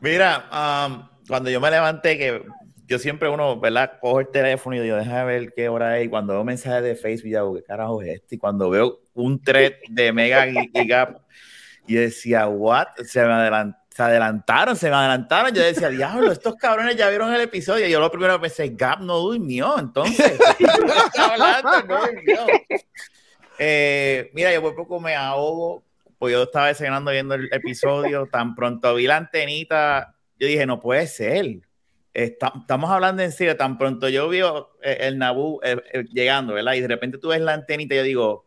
[SPEAKER 3] Mira, um, cuando yo me levanté, que yo siempre uno, ¿verdad? Cojo el teléfono y digo, déjame ver qué hora es. Y cuando veo mensajes de Facebook, ya ¿qué carajo es este? Y cuando veo un thread de Mega Gap, y decía, ¿what? Se me adelan- se adelantaron, se me adelantaron. Yo decía, diablo, estos cabrones ya vieron el episodio. Y yo lo primero pensé, Gap no durmió, entonces. (laughs) No durmió. Eh, mira, yo por poco me ahogo, pues yo estaba desayunando viendo el episodio, tan pronto vi la antenita, yo dije, no puede ser. Está- estamos hablando en serio, tan pronto yo vi eh, el Naboo eh, eh, llegando, ¿verdad? Y de repente tú ves la antenita y yo digo,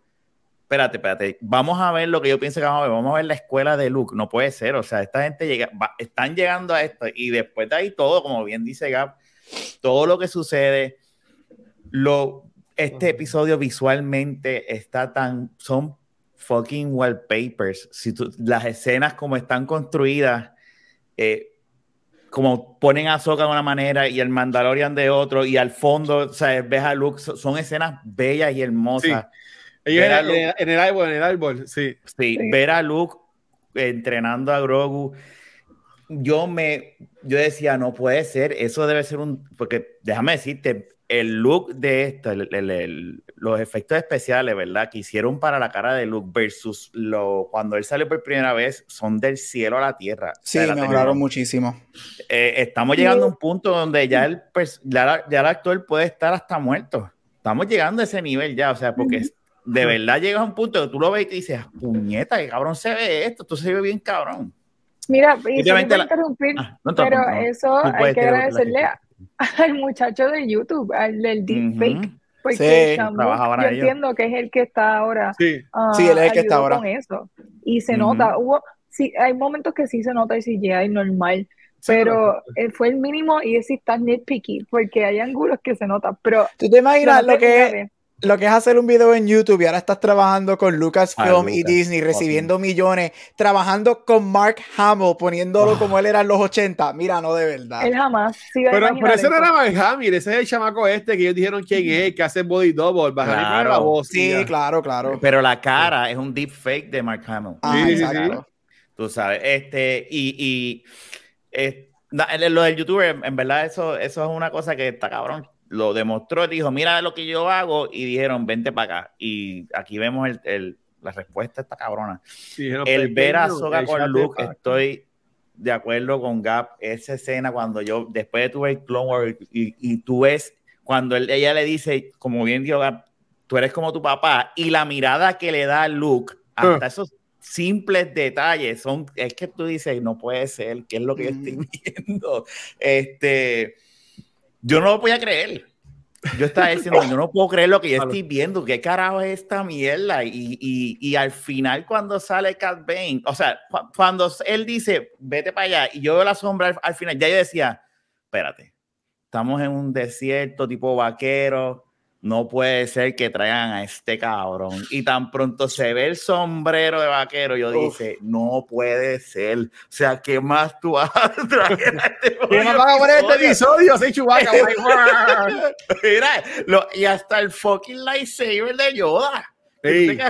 [SPEAKER 3] espérate, espérate, vamos a ver lo que yo pienso que vamos a ver, vamos a ver la escuela de Luke, no puede ser, o sea, esta gente llega, va- están llegando a esto y después de ahí todo, como bien dice Gab, todo lo que sucede, lo, este episodio visualmente está tan, son fucking wallpapers, si tú, las escenas como están construidas, eh, como ponen a Soka de una manera y el Mandalorian de otro, y al fondo, o sea, ves a Luke, so- son escenas bellas y hermosas.
[SPEAKER 1] Ellos
[SPEAKER 3] Ver a
[SPEAKER 1] en, en- en el árbol, en el árbol, sí.
[SPEAKER 3] Sí,
[SPEAKER 2] Sí.
[SPEAKER 3] ver a Luke entrenando a Grogu. yo me, yo decía, no puede ser, eso debe ser un, porque déjame decirte, el look de esto, el, el, el, los efectos especiales, ¿verdad? Que hicieron para la cara de Luke versus lo, cuando él salió por primera vez, son del cielo a la tierra.
[SPEAKER 4] Sí, sea, mejoraron muchísimo.
[SPEAKER 3] Eh, estamos llegando a un punto donde ya el, ya, ya, el actor puede estar hasta muerto. Estamos llegando a ese nivel ya, o sea, porque de verdad llegas a un punto que tú lo ves y te dices, puñeta, qué cabrón se ve esto, esto se ve bien cabrón.
[SPEAKER 2] Mira, y si me la... interrumpir, ah, no, pero eso hay que agradecerle (laughs) al muchacho de YouTube, al del deepfake. Uh -huh. Porque sí, Shamu, yo entiendo que es el que está ahora.
[SPEAKER 1] Sí,
[SPEAKER 2] uh,
[SPEAKER 4] sí él es el que está ahora.
[SPEAKER 2] Con eso. Y se uh -huh. nota, hubo, sí, hay momentos que sí se nota y sí llega normal. Sí, pero eh, fue el mínimo y es si está nitpicky, porque hay ángulos que se notan. Pero
[SPEAKER 4] ¿Tú te imaginas lo que, lo que es hacer un video en YouTube y ahora estás trabajando con Lucasfilm ah, Lucas. y Disney, recibiendo millones, trabajando con Mark Hamill, poniéndolo oh. como él era en los 80. Mira, no de verdad.
[SPEAKER 2] Él jamás. Sí
[SPEAKER 1] pero, pero ese no era Mark Hamill, ese es el chamaco este que ellos dijeron quién es, que hace body double.
[SPEAKER 4] Claro. La voz, sí, claro, claro.
[SPEAKER 3] Pero la cara es un deep fake de Mark Hamill.
[SPEAKER 4] Ah,
[SPEAKER 1] sí,
[SPEAKER 4] exacto.
[SPEAKER 3] Tú sabes, este, y, y lo del youtuber, en verdad, eso, eso es una cosa que está cabrón lo demostró, dijo, mira lo que yo hago, y dijeron, vente para acá. Y aquí vemos el, el, la respuesta esta cabrona. Sí, el ver a Soga con Luke, estoy de acuerdo con Gap, esa escena cuando yo, después de tu ver Clone Wars, y, y, tú ves, cuando él, ella le dice, como bien dijo Gap, tú eres como tu papá, y la mirada que le da Luke, hasta uh. esos simples detalles, son, es que tú dices, no puede ser, ¿qué es lo que yo estoy (laughs) viendo? Este yo no lo podía creer. Yo estaba diciendo, yo no puedo creer lo que yo (laughs) estoy viendo, qué carajo es esta mierda. Y, y, y al final, cuando sale Cat Bane, o sea, cu cuando él dice, vete para allá, y yo veo la sombra al, al, final, ya yo decía, espérate, estamos en un desierto tipo vaquero, no puede ser que traigan a este cabrón. Y tan pronto se ve el sombrero de vaquero, yo Uf. dije, no puede ser. O sea, ¿qué más tú vas a (laughs) traer a este
[SPEAKER 1] ¿Qué más vas a poner este episodio? Así chubaca, (laughs)
[SPEAKER 3] Mira, lo, y hasta el fucking lightsaber de Yoda.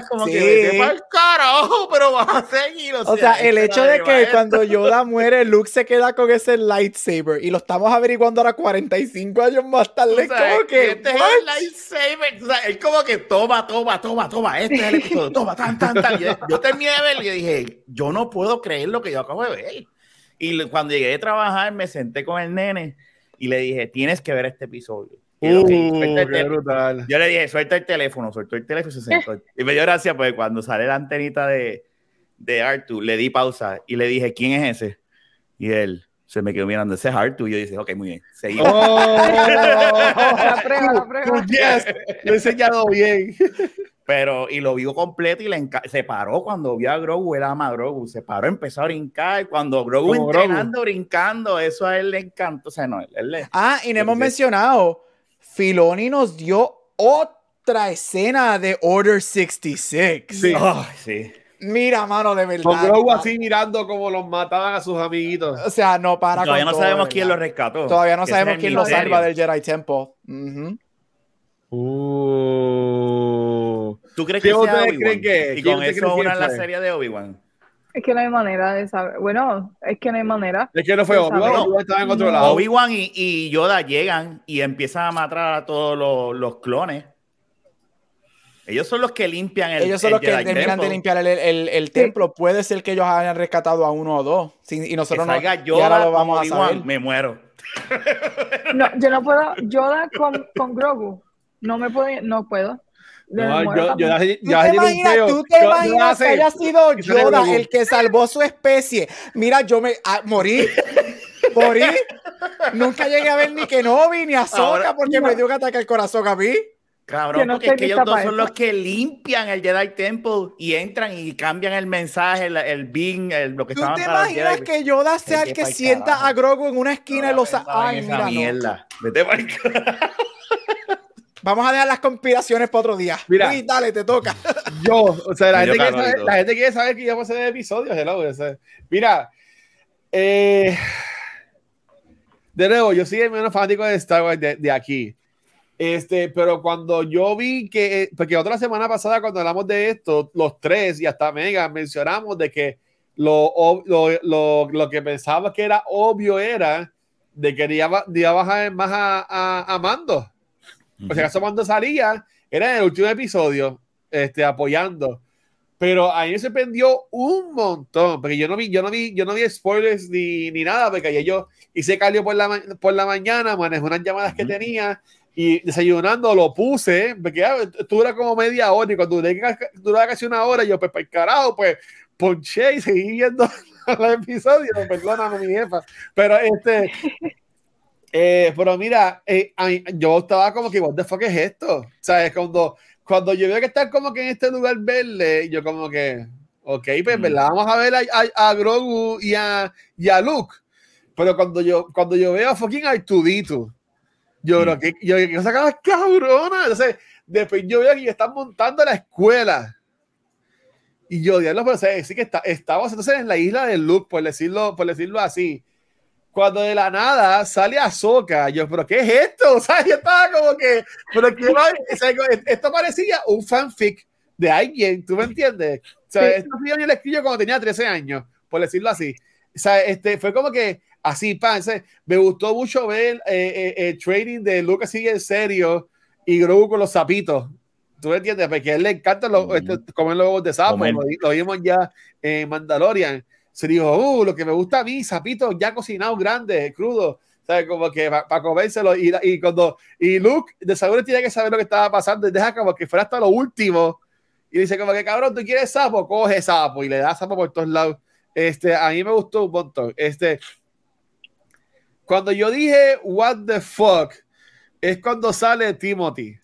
[SPEAKER 3] Como
[SPEAKER 4] sí.
[SPEAKER 3] que vete para el carajo, (laughs) pero vas a seguir. O sea,
[SPEAKER 4] o sea el hecho de que esto. cuando Yoda (laughs) muere, Luke se queda con ese lightsaber y lo estamos averiguando ahora 45 años más tarde.
[SPEAKER 3] O sea,
[SPEAKER 4] como que.
[SPEAKER 3] Este es el lightsaber. O sea, es como que toma, toma, toma, toma. Este es el episodio. Toma, tan, tan, tan. Yo, yo terminé de ver y dije, yo no puedo creer lo que yo acabo de ver. Y cuando llegué a trabajar, me senté con el nene y le dije, tienes que ver este episodio.
[SPEAKER 1] Uh, qué brutal.
[SPEAKER 3] Yo le dije, suelta el teléfono, suelto el teléfono y se sentó. y me dio gracia porque cuando sale la antenita de, de Artu, le di pausa y le dije, ¿quién es ese? Y él se me quedó mirando, ese es Artu. Y yo dije, ok, muy bien. Seguimos.
[SPEAKER 1] Oh, la prueba, la prueba. (laughs) Yes, lo he enseñado bien.
[SPEAKER 3] Pero, y lo vio completo y le se paró cuando vio a Grogu, él ama a Grogu, se paró, empezó a brincar, cuando Grogu Como entrenando, Grogu. brincando, eso a él le encantó, o sea, no, él, él le,
[SPEAKER 4] Ah, y no hemos mencionado, Filoni nos dio otra escena de Order 66.
[SPEAKER 1] Sí.
[SPEAKER 3] Oh, sí.
[SPEAKER 4] Mira, mano, de verdad.
[SPEAKER 1] Con Grogu así mirando como los mataban a sus amiguitos.
[SPEAKER 4] O sea, no para
[SPEAKER 3] Todavía no todo, sabemos quién lo rescató.
[SPEAKER 4] Todavía no sabemos quién lo salva del Jedi Temple. Uh -huh.
[SPEAKER 1] uh.
[SPEAKER 3] ¿Tú crees que sea creen que? Y con eso una la serie de Obi-Wan.
[SPEAKER 2] Es que no hay manera de saber. Bueno, es que no hay manera.
[SPEAKER 1] Es que no fue Obi-Wan, no. Obi estaba en otro lado.
[SPEAKER 3] Obi-Wan y, y, Yoda llegan y empiezan a matar a todos los, los, clones. Ellos son los que limpian el
[SPEAKER 4] Ellos son
[SPEAKER 3] el
[SPEAKER 4] los que Jedi terminan Temple. de limpiar el, el, el templo. Puede ser que ellos hayan rescatado a uno o dos. y nosotros
[SPEAKER 3] que
[SPEAKER 4] no.
[SPEAKER 3] Yoda, ahora lo vamos a saber. Me muero.
[SPEAKER 2] No, yo no puedo. Yoda con, con Grogu. No me puedo. No puedo.
[SPEAKER 1] No, yo, yo, yo,
[SPEAKER 4] ¿Tú te imaginas, ¿tú te imaginas que haya sido Yoda el que salvó su especie? Mira, yo me ah, morí. morí. Nunca llegué a ver ni Kenobi ni a Soka porque no. me dio un ataque al corazón a mí.
[SPEAKER 3] Cabrón, no porque es que ellos dos son los que limpian el Jedi Temple y entran y cambian el mensaje, el, el Bing, el, lo que
[SPEAKER 4] ¿Tú
[SPEAKER 3] estaban
[SPEAKER 4] te imaginas que Yoda sea el que sienta carajo. a Grogu en una esquina no, y los...
[SPEAKER 3] Ay, mira, mierda. No. Vete para el
[SPEAKER 4] Vamos a dejar las conspiraciones para otro día.
[SPEAKER 1] Mira,
[SPEAKER 4] Uy, dale, te toca. (laughs)
[SPEAKER 1] Yo, o sea, la, gente quiere, saber, la gente quiere saber que ya vamos a hacer episodios. Hello, o sea, mira, eh, de nuevo, yo soy el menos fanático de Star Wars de, de, aquí. Este, pero cuando yo vi que, porque otra semana pasada, cuando hablamos de esto, los tres y hasta Mega mencionamos de que lo, lo, lo, lo que pensaba que era obvio era de que iba, iba a bajar más a, a, Mando. O sea, eso cuando salía, era en el último episodio, este, apoyando. Pero a mí me sorprendió un montón, porque yo no vi, yo no vi, yo no vi spoilers ni, ni nada, porque ayer yo hice cambio por la, por la mañana, manejé unas llamadas que tenía y desayunando lo puse, porque ya dura como media hora y cuando dura casi una hora, yo pues para el carajo, pues ponché y seguí viendo (laughs) el episodio, perdóname mi jefa, pero este, eh, pero mira, eh, yo estaba como que, what the fuck es esto? ¿Sabes? Cuando, cuando yo veo que están como que en este lugar verde, yo como que, ok, pues, ¿verdad? Vamos a ver a, a, Grogu y a, y a Luke. Pero cuando yo, cuando yo veo a fucking Artudito, yo creo que, yo, que cosa cabrona. Entonces, después yo veo que están montando la escuela. Y yo, diablo, pero sí que está, estamos entonces en la isla de Luke, por decirlo, por decirlo así cuando de la nada sale Ahsoka, yo, pero ¿qué es esto? (laughs) O sea, yo estaba como que, pero ¿qué va? esto parecía un fanfic de alguien, ¿tú me entiendes? O sea, esto yo lo escribió cuando tenía 13 años, por decirlo así. O sea, este, fue como que así, pan, me gustó mucho ver eh, eh, el trading de Lucas sigue en serio y Grogu con los zapitos. ¿Tú me entiendes? Porque a él le encanta lo, este, comer los de sapo, lo, lo, vimos ya en Mandalorian se dijo, uh, lo que me gusta a mí, sapito ya cocinado grande, crudo, ¿sabes? Como que para comérselo. Y, y, cuando, y Luke, de seguro tiene que saber lo que estaba pasando y deja como que fuera hasta lo último. Y dice, como que cabrón, tú quieres sapo, coge sapo y le da sapo por todos lados. Este, a mí me gustó un montón. Este, cuando yo dije, what the fuck, es cuando sale Timothy.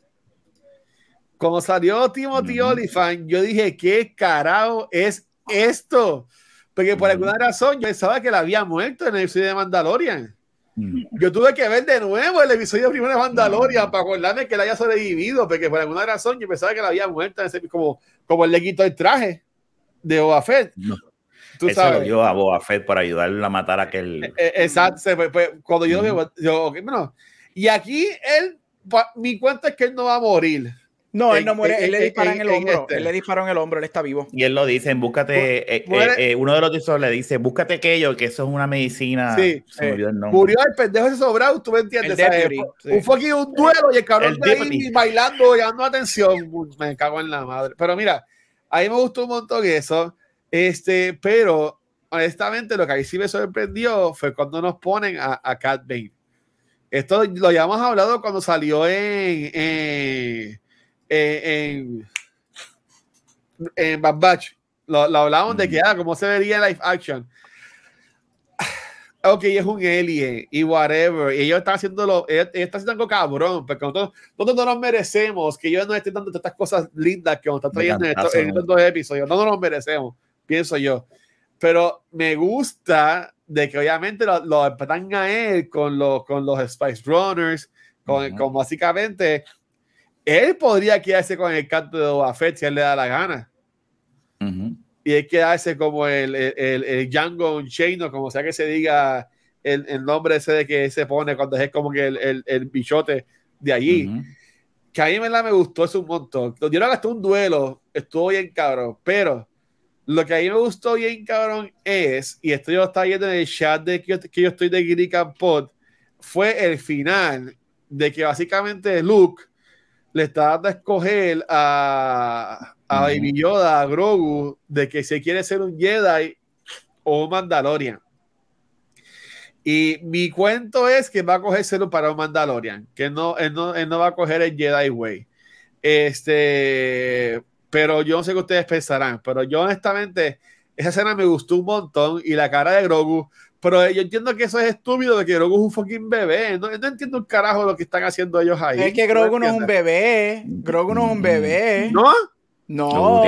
[SPEAKER 1] Cuando salió Timothy uh yo dije, ¿qué carajo es esto? Porque por alguna razón yo pensaba que la había muerto en el episodio de Mandalorian. Yo tuve que ver de nuevo el episodio primero de Mandalorian para acordarme que él haya sobrevivido, porque por alguna razón yo pensaba que la había muerto, ese, como, como él le quitó el traje de Boba Fett.
[SPEAKER 3] Tú Eso sabes. lo dio a Boba Fett para ayudarle a matar a aquel.
[SPEAKER 1] E, e, exacto. Cuando yo, uh yo bueno, y aquí él, mi cuenta es que él no va a morir.
[SPEAKER 4] No, él no muere, él le dispara en, el hombro, él le disparó en el hombro, él está vivo.
[SPEAKER 3] Y él lo dice, búscate, eh, eh, eh, uno de los discos le dice, búscate aquello, que eso es una medicina.
[SPEAKER 1] Sí, murió el pendejo ese sobrado, tú me entiendes. Un fucking un duelo y el cabrón de ahí bailando, llamando atención. Me cago en la madre. Pero mira, a mí me gustó un montón eso, este, pero honestamente lo que ahí sí me sorprendió fue cuando nos ponen a, a Cat Bane. Esto lo habíamos hablado cuando salió en en, en Bad Batch, lo, lo hablábamos de que, ah, cómo se vería en live action. (sighs) Ok, es un alien y whatever. Y ellos están haciendo ellos, están haciendo algo cabrón, porque nosotros, nosotros no nos merecemos que ellos nos estén dando estas cosas lindas que nos están trayendo en estos, en estos dos episodios. No nos merecemos, pienso yo. Pero me gusta de que obviamente lo, lo a él con los, con los Spice Runners, con, con básicamente él podría quedarse con el canto de Boba Fett si él le da la gana. Y él quedarse como el, el, el, Django Unchained, como sea que se diga el, el, nombre ese de que se pone cuando es como que el, el bichote de allí. Que a mí me gustó eso un montón. Yo no gasté un duelo, estuvo bien cabrón, pero lo que a mí me gustó bien cabrón es, y esto yo lo estaba viendo en el chat de que yo, que yo estoy de Greek Pod, fue el final de que básicamente Luke le está dando a escoger a, a Baby Yoda, a Grogu, de que se quiere ser un Jedi o un Mandalorian. Y mi cuento es que va a coger ser para un Mandalorian, que no, él no, él no va a coger el Jedi Way. Este, pero yo no sé qué ustedes pensarán, pero yo honestamente, esa escena me gustó un montón y la cara de Grogu, pero yo entiendo que eso es estúpido de que Grogu es un fucking bebé. No, no entiendo un carajo lo que están haciendo ellos ahí.
[SPEAKER 4] Es que Grogu no, es un bebé. Grogu no es un bebé.
[SPEAKER 1] ¿No?
[SPEAKER 4] No,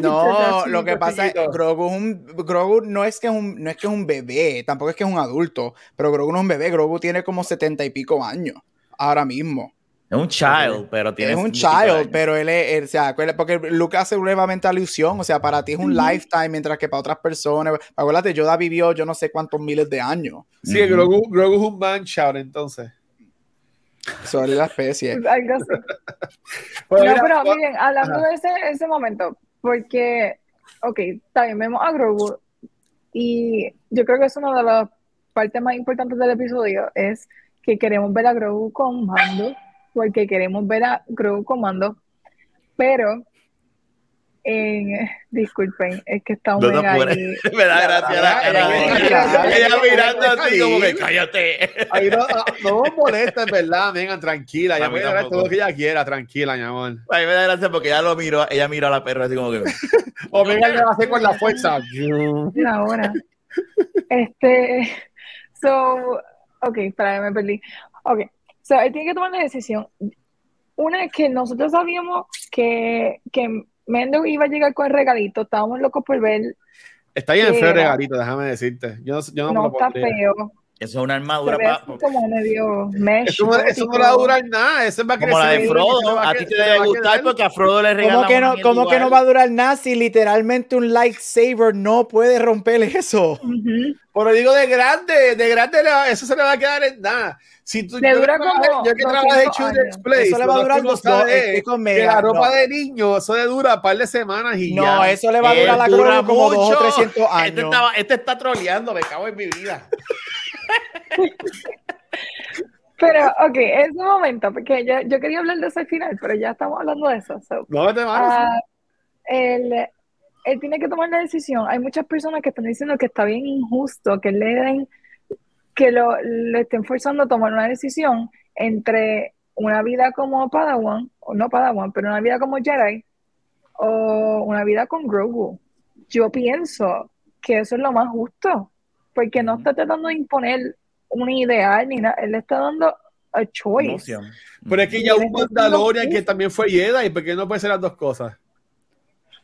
[SPEAKER 4] no, lo que pasa es que Grogu, es un, Grogu no es que es un, no es que es un bebé, tampoco es que es un adulto, pero Grogu no es un bebé, Grogu tiene como setenta y pico años ahora mismo.
[SPEAKER 3] Es un child, pero tiene.
[SPEAKER 4] Es un child, pero él es. o sea, porque Luke hace nuevamente alusión. O sea, para ti es un lifetime, mientras que para otras personas. Acuérdate, Yoda vivió yo no sé cuántos miles de años.
[SPEAKER 1] Sí, Grogu, es un man child, entonces.
[SPEAKER 4] Sobre la especie. (laughs)
[SPEAKER 2] Algo así. (laughs) no, pero miren, hablando de ese, ese momento, porque ok, también vemos a Grogu y yo creo que es una de las partes más importantes del episodio es que queremos ver a Grogu con Mando, porque queremos ver a Grogu con Mando, pero en, disculpen, es que está un
[SPEAKER 3] No, no
[SPEAKER 2] ahí. (laughs)
[SPEAKER 3] Me da gracia la cara de ella. Ella mirando así como que cállate.
[SPEAKER 1] Ahí no, no, no molesta, en verdad, vengan, tranquila.
[SPEAKER 3] A
[SPEAKER 1] Ya
[SPEAKER 3] mí
[SPEAKER 1] puede
[SPEAKER 3] tampoco.
[SPEAKER 1] todo lo que ella quiera, tranquila, mi amor.
[SPEAKER 3] A mí me da gracia porque ella lo miró, ella miró a la perra así como que. (laughs)
[SPEAKER 1] O venga, le va a hacer con la fuerza.
[SPEAKER 2] Una hora. Este, so, ok, para me perdí. Ok, so, él tiene que tomar una decisión. Una es que nosotros sabíamos que, que Mendo iba a llegar con el regalito, estábamos locos por ver,
[SPEAKER 1] Está bien
[SPEAKER 2] ¿Qué
[SPEAKER 1] feo el regalito, déjame decirte. Yo no, yo no, me
[SPEAKER 2] no
[SPEAKER 1] lo
[SPEAKER 2] está feo,
[SPEAKER 3] Eso es una armadura
[SPEAKER 2] ve
[SPEAKER 3] pa-
[SPEAKER 2] así como medio mesh.
[SPEAKER 1] Eso no, eso no le va a durar nada. Eso va a
[SPEAKER 3] como la de
[SPEAKER 1] crecer,
[SPEAKER 3] Frodo. A ti te debe gustar porque a Frodo le regalan
[SPEAKER 4] ¿Cómo que, no, cómo que no va a durar nada si literalmente un lightsaber no puede romper eso?
[SPEAKER 2] Ujú.
[SPEAKER 1] Pero digo de grande, de grande eso se le va a quedar en nada. Si tú,
[SPEAKER 2] Le
[SPEAKER 1] yo
[SPEAKER 2] dura como
[SPEAKER 1] yo que trabajé en
[SPEAKER 2] 200
[SPEAKER 1] Children's
[SPEAKER 2] años.
[SPEAKER 1] Place,
[SPEAKER 4] Eso le va a durar dos-
[SPEAKER 1] es que la ropa
[SPEAKER 4] no.
[SPEAKER 1] de niño, eso le dura un par de semanas y
[SPEAKER 4] No,
[SPEAKER 1] ya.
[SPEAKER 4] eso le va a durar a la
[SPEAKER 3] dura
[SPEAKER 4] como dos o. 300
[SPEAKER 3] Este,
[SPEAKER 4] años.
[SPEAKER 3] estaba- este está troleando, me cago en mi vida.
[SPEAKER 2] Pero, ok, es un momento, porque yo, yo quería hablar de eso al final, pero ya estamos hablando de eso. so.
[SPEAKER 1] No te manos.
[SPEAKER 2] Ah, él, él tiene que tomar la decisión. Hay muchas personas que están diciendo que está bien injusto que le den, que lo, le estén forzando a tomar una decisión entre una vida como Padawan, o no Padawan, pero una vida como Jedi, o una vida con Grogu. Yo pienso que eso es lo más justo, porque no está tratando de imponer un ideal ni nada, él le está dando a choice.
[SPEAKER 3] Emoción.
[SPEAKER 1] Pero es que ya un Mandalorian que también fue Jedi, porque no puede ser las dos cosas.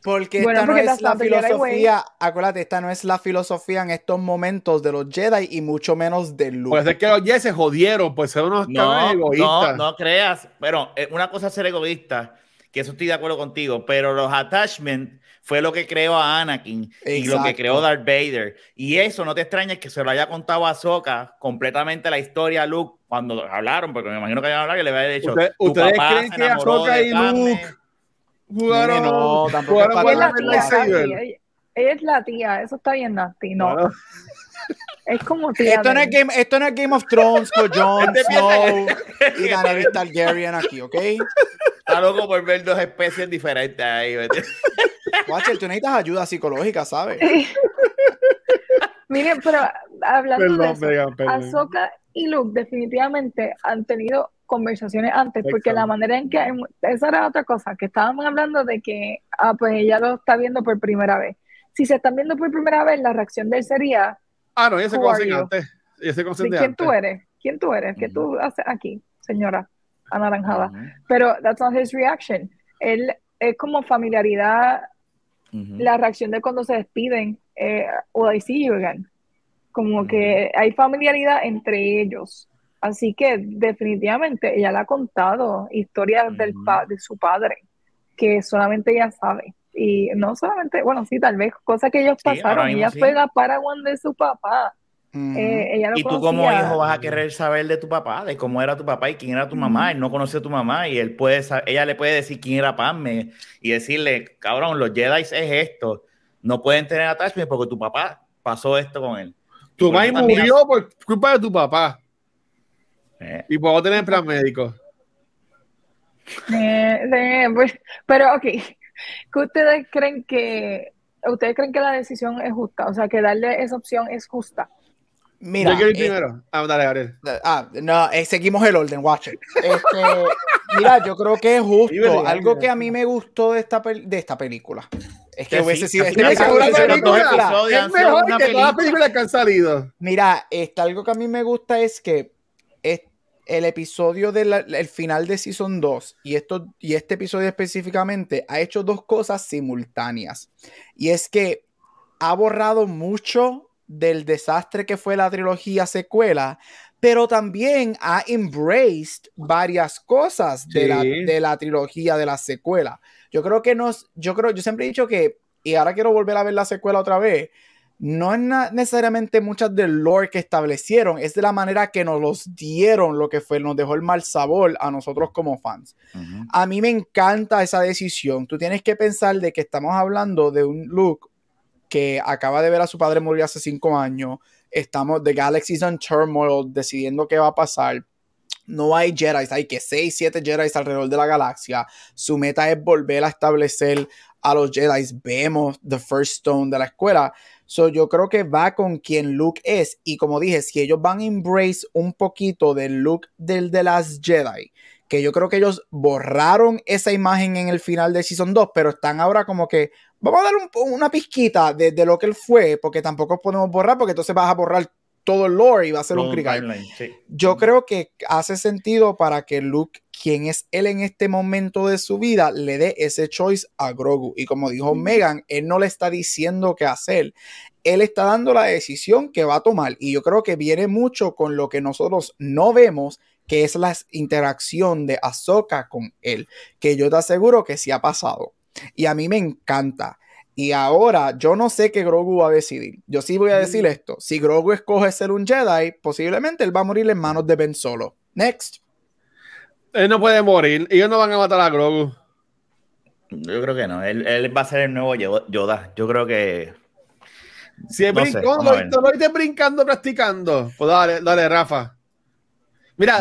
[SPEAKER 4] Porque
[SPEAKER 2] Bueno,
[SPEAKER 4] esta
[SPEAKER 2] porque
[SPEAKER 4] no es la filosofía, acuérdate, esta no es la filosofía en estos momentos de los Jedi y mucho menos de Luke.
[SPEAKER 1] Puede ser que los Jedi se jodieron, pues son unos
[SPEAKER 3] No,
[SPEAKER 1] cabrones
[SPEAKER 3] no,
[SPEAKER 1] egoístas.
[SPEAKER 3] no creas. Pero eh, una cosa es ser egoísta, que eso estoy de acuerdo contigo, pero los attachments fue lo que creó a Anakin y lo que creó Darth Vader. Y eso no te extraña que se lo haya contado a Ahsoka completamente la historia a Luke cuando hablaron, porque me imagino que hayan hablado y le había dicho.
[SPEAKER 1] Usted-
[SPEAKER 3] "Tu
[SPEAKER 1] ¿Ustedes
[SPEAKER 3] papá
[SPEAKER 1] creen
[SPEAKER 3] se
[SPEAKER 1] que Ahsoka y
[SPEAKER 3] Padme".
[SPEAKER 1] Luke jugaron,
[SPEAKER 4] No, tampoco
[SPEAKER 1] jugaron
[SPEAKER 4] es
[SPEAKER 2] la tía,
[SPEAKER 1] lightsaber?
[SPEAKER 2] Gaby, ella, ella es la tía, eso está bien nasty, no,
[SPEAKER 1] Bueno,
[SPEAKER 2] es como tía
[SPEAKER 4] Esto no,
[SPEAKER 2] de
[SPEAKER 4] es Game, esto no es Game of Thrones con Jon (laughs)
[SPEAKER 3] Este
[SPEAKER 4] Snow y Daenerys Targaryen aquí, ¿ok?
[SPEAKER 3] Está loco por ver dos especies diferentes ahí.
[SPEAKER 4] Watcher, tú necesitas ayuda psicológica, ¿sabes? (laughs)
[SPEAKER 2] Miren, pero hablando de
[SPEAKER 1] Perdón,
[SPEAKER 2] eso,
[SPEAKER 1] Megan, perdón.
[SPEAKER 2] Ahsoka y Luke definitivamente han tenido conversaciones antes, porque
[SPEAKER 1] Exacto.
[SPEAKER 2] la manera en que, esa era otra cosa, que estábamos hablando de que, ah, pues ella lo está viendo por primera vez. Si se están viendo por primera vez, la reacción de él sería,
[SPEAKER 1] Ah, no, ellos se conocen antes. Se
[SPEAKER 2] ¿de
[SPEAKER 1] conocen
[SPEAKER 2] quién
[SPEAKER 1] antes.
[SPEAKER 2] tú eres? ¿Quién tú eres? ¿Qué tú haces aquí, señora anaranjada? Pero that's not his reaction. Él es como familiaridad, la reacción de cuando se despiden, eh, will I see you again? Como que hay familiaridad entre ellos. Así que definitivamente ella le ha contado historias del pa- de su padre, que solamente ella sabe. Y no solamente, bueno, sí, tal vez cosas que ellos
[SPEAKER 3] Sí,
[SPEAKER 2] pasaron. Ella
[SPEAKER 3] sí.
[SPEAKER 2] fue la Paraguan de su papá. Eh, ella lo
[SPEAKER 3] Y tú como hijo vas a querer saber de tu papá, de cómo era tu papá y quién era tu mamá.
[SPEAKER 2] Ujú.
[SPEAKER 3] Él no conoce a tu mamá y él puede, ella le puede decir quién era Padme y decirle, cabrón, los Jedi es esto. No pueden tener attachment porque tu papá pasó esto con él.
[SPEAKER 1] Tu mamá murió por culpa de tu papá.
[SPEAKER 3] Eh,
[SPEAKER 1] Y puedo tener plan médico.
[SPEAKER 2] Eh, eh, pues, pero, ok, ¿qué ustedes creen que, ustedes creen que la decisión es justa? O sea, que darle esa opción es justa.
[SPEAKER 4] Mira,
[SPEAKER 1] Yo quiero ir
[SPEAKER 4] eh,
[SPEAKER 1] primero. Ah, dale, Gabriel.
[SPEAKER 4] Ah, no, eh, seguimos el orden, Watcher. Este, (laughs) mira, yo creo que es justo. Algo que a mí me gustó de esta, pel- de esta película. Es que
[SPEAKER 3] Que
[SPEAKER 4] hubiese
[SPEAKER 3] sí,
[SPEAKER 4] sido. este
[SPEAKER 1] una
[SPEAKER 4] sido dos
[SPEAKER 1] película. Es mejor
[SPEAKER 3] una
[SPEAKER 1] que todas las
[SPEAKER 3] película.
[SPEAKER 1] películas que han salido.
[SPEAKER 4] Mira, este, algo que a mí me gusta es que es el episodio del final de Season 2 y, esto, y este episodio específicamente ha hecho dos cosas simultáneas. Y es que ha borrado mucho del desastre que fue la trilogía secuela, pero también ha embraced varias cosas de, la, de la trilogía de la secuela. Yo creo que nos, yo creo, yo siempre he dicho que, y ahora quiero volver a ver la secuela otra vez, no es necesariamente muchas del lore que establecieron, es de la manera que nos los dieron, lo que fue, nos dejó el mal sabor a nosotros como fans. A mí me encanta esa decisión. Tú tienes que pensar de que estamos hablando de un Luke que acaba de ver a su padre morir hace cinco años. Estamos, de Galaxy's on Turmoil, decidiendo qué va a pasar. No hay Jedi, hay que 6, 7 Jedi alrededor de la galaxia. Su meta es volver a establecer a los Jedi. Vemos The First Stone de la escuela. So, yo creo que va con quien Luke es. Y como dije, si ellos van a embrace un poquito del look del de las Jedi, que yo creo que ellos borraron esa imagen en el final de Season 2, pero están ahora como que vamos a dar una pizquita de, de, lo que él fue, porque tampoco podemos borrar, porque entonces vas a borrar todo el lore y va a ser un crical. Yo creo que hace sentido para que Luke, quien es él en este momento de su vida, le dé ese choice a Grogu. Y como dijo Megan, él no le está diciendo qué hacer. Él está dando la decisión que va a tomar. Y yo creo que viene mucho con lo que nosotros no vemos, que es la interacción de Ahsoka con él. Que yo te aseguro que sí ha pasado. Y a mí me encanta. Y ahora yo no sé qué Grogu va a decidir. Yo sí voy a decir esto. Si Grogu escoge ser un Jedi, posiblemente él va a morir en manos de Ben Solo. Next.
[SPEAKER 1] Él no puede morir. Ellos no van a matar a Grogu.
[SPEAKER 3] Yo creo que no. Él, va a ser el nuevo Yoda. Yo creo que.
[SPEAKER 1] Si es brincando, lo, brincando, practicando. Pues dale, dale, Rafa. Mira,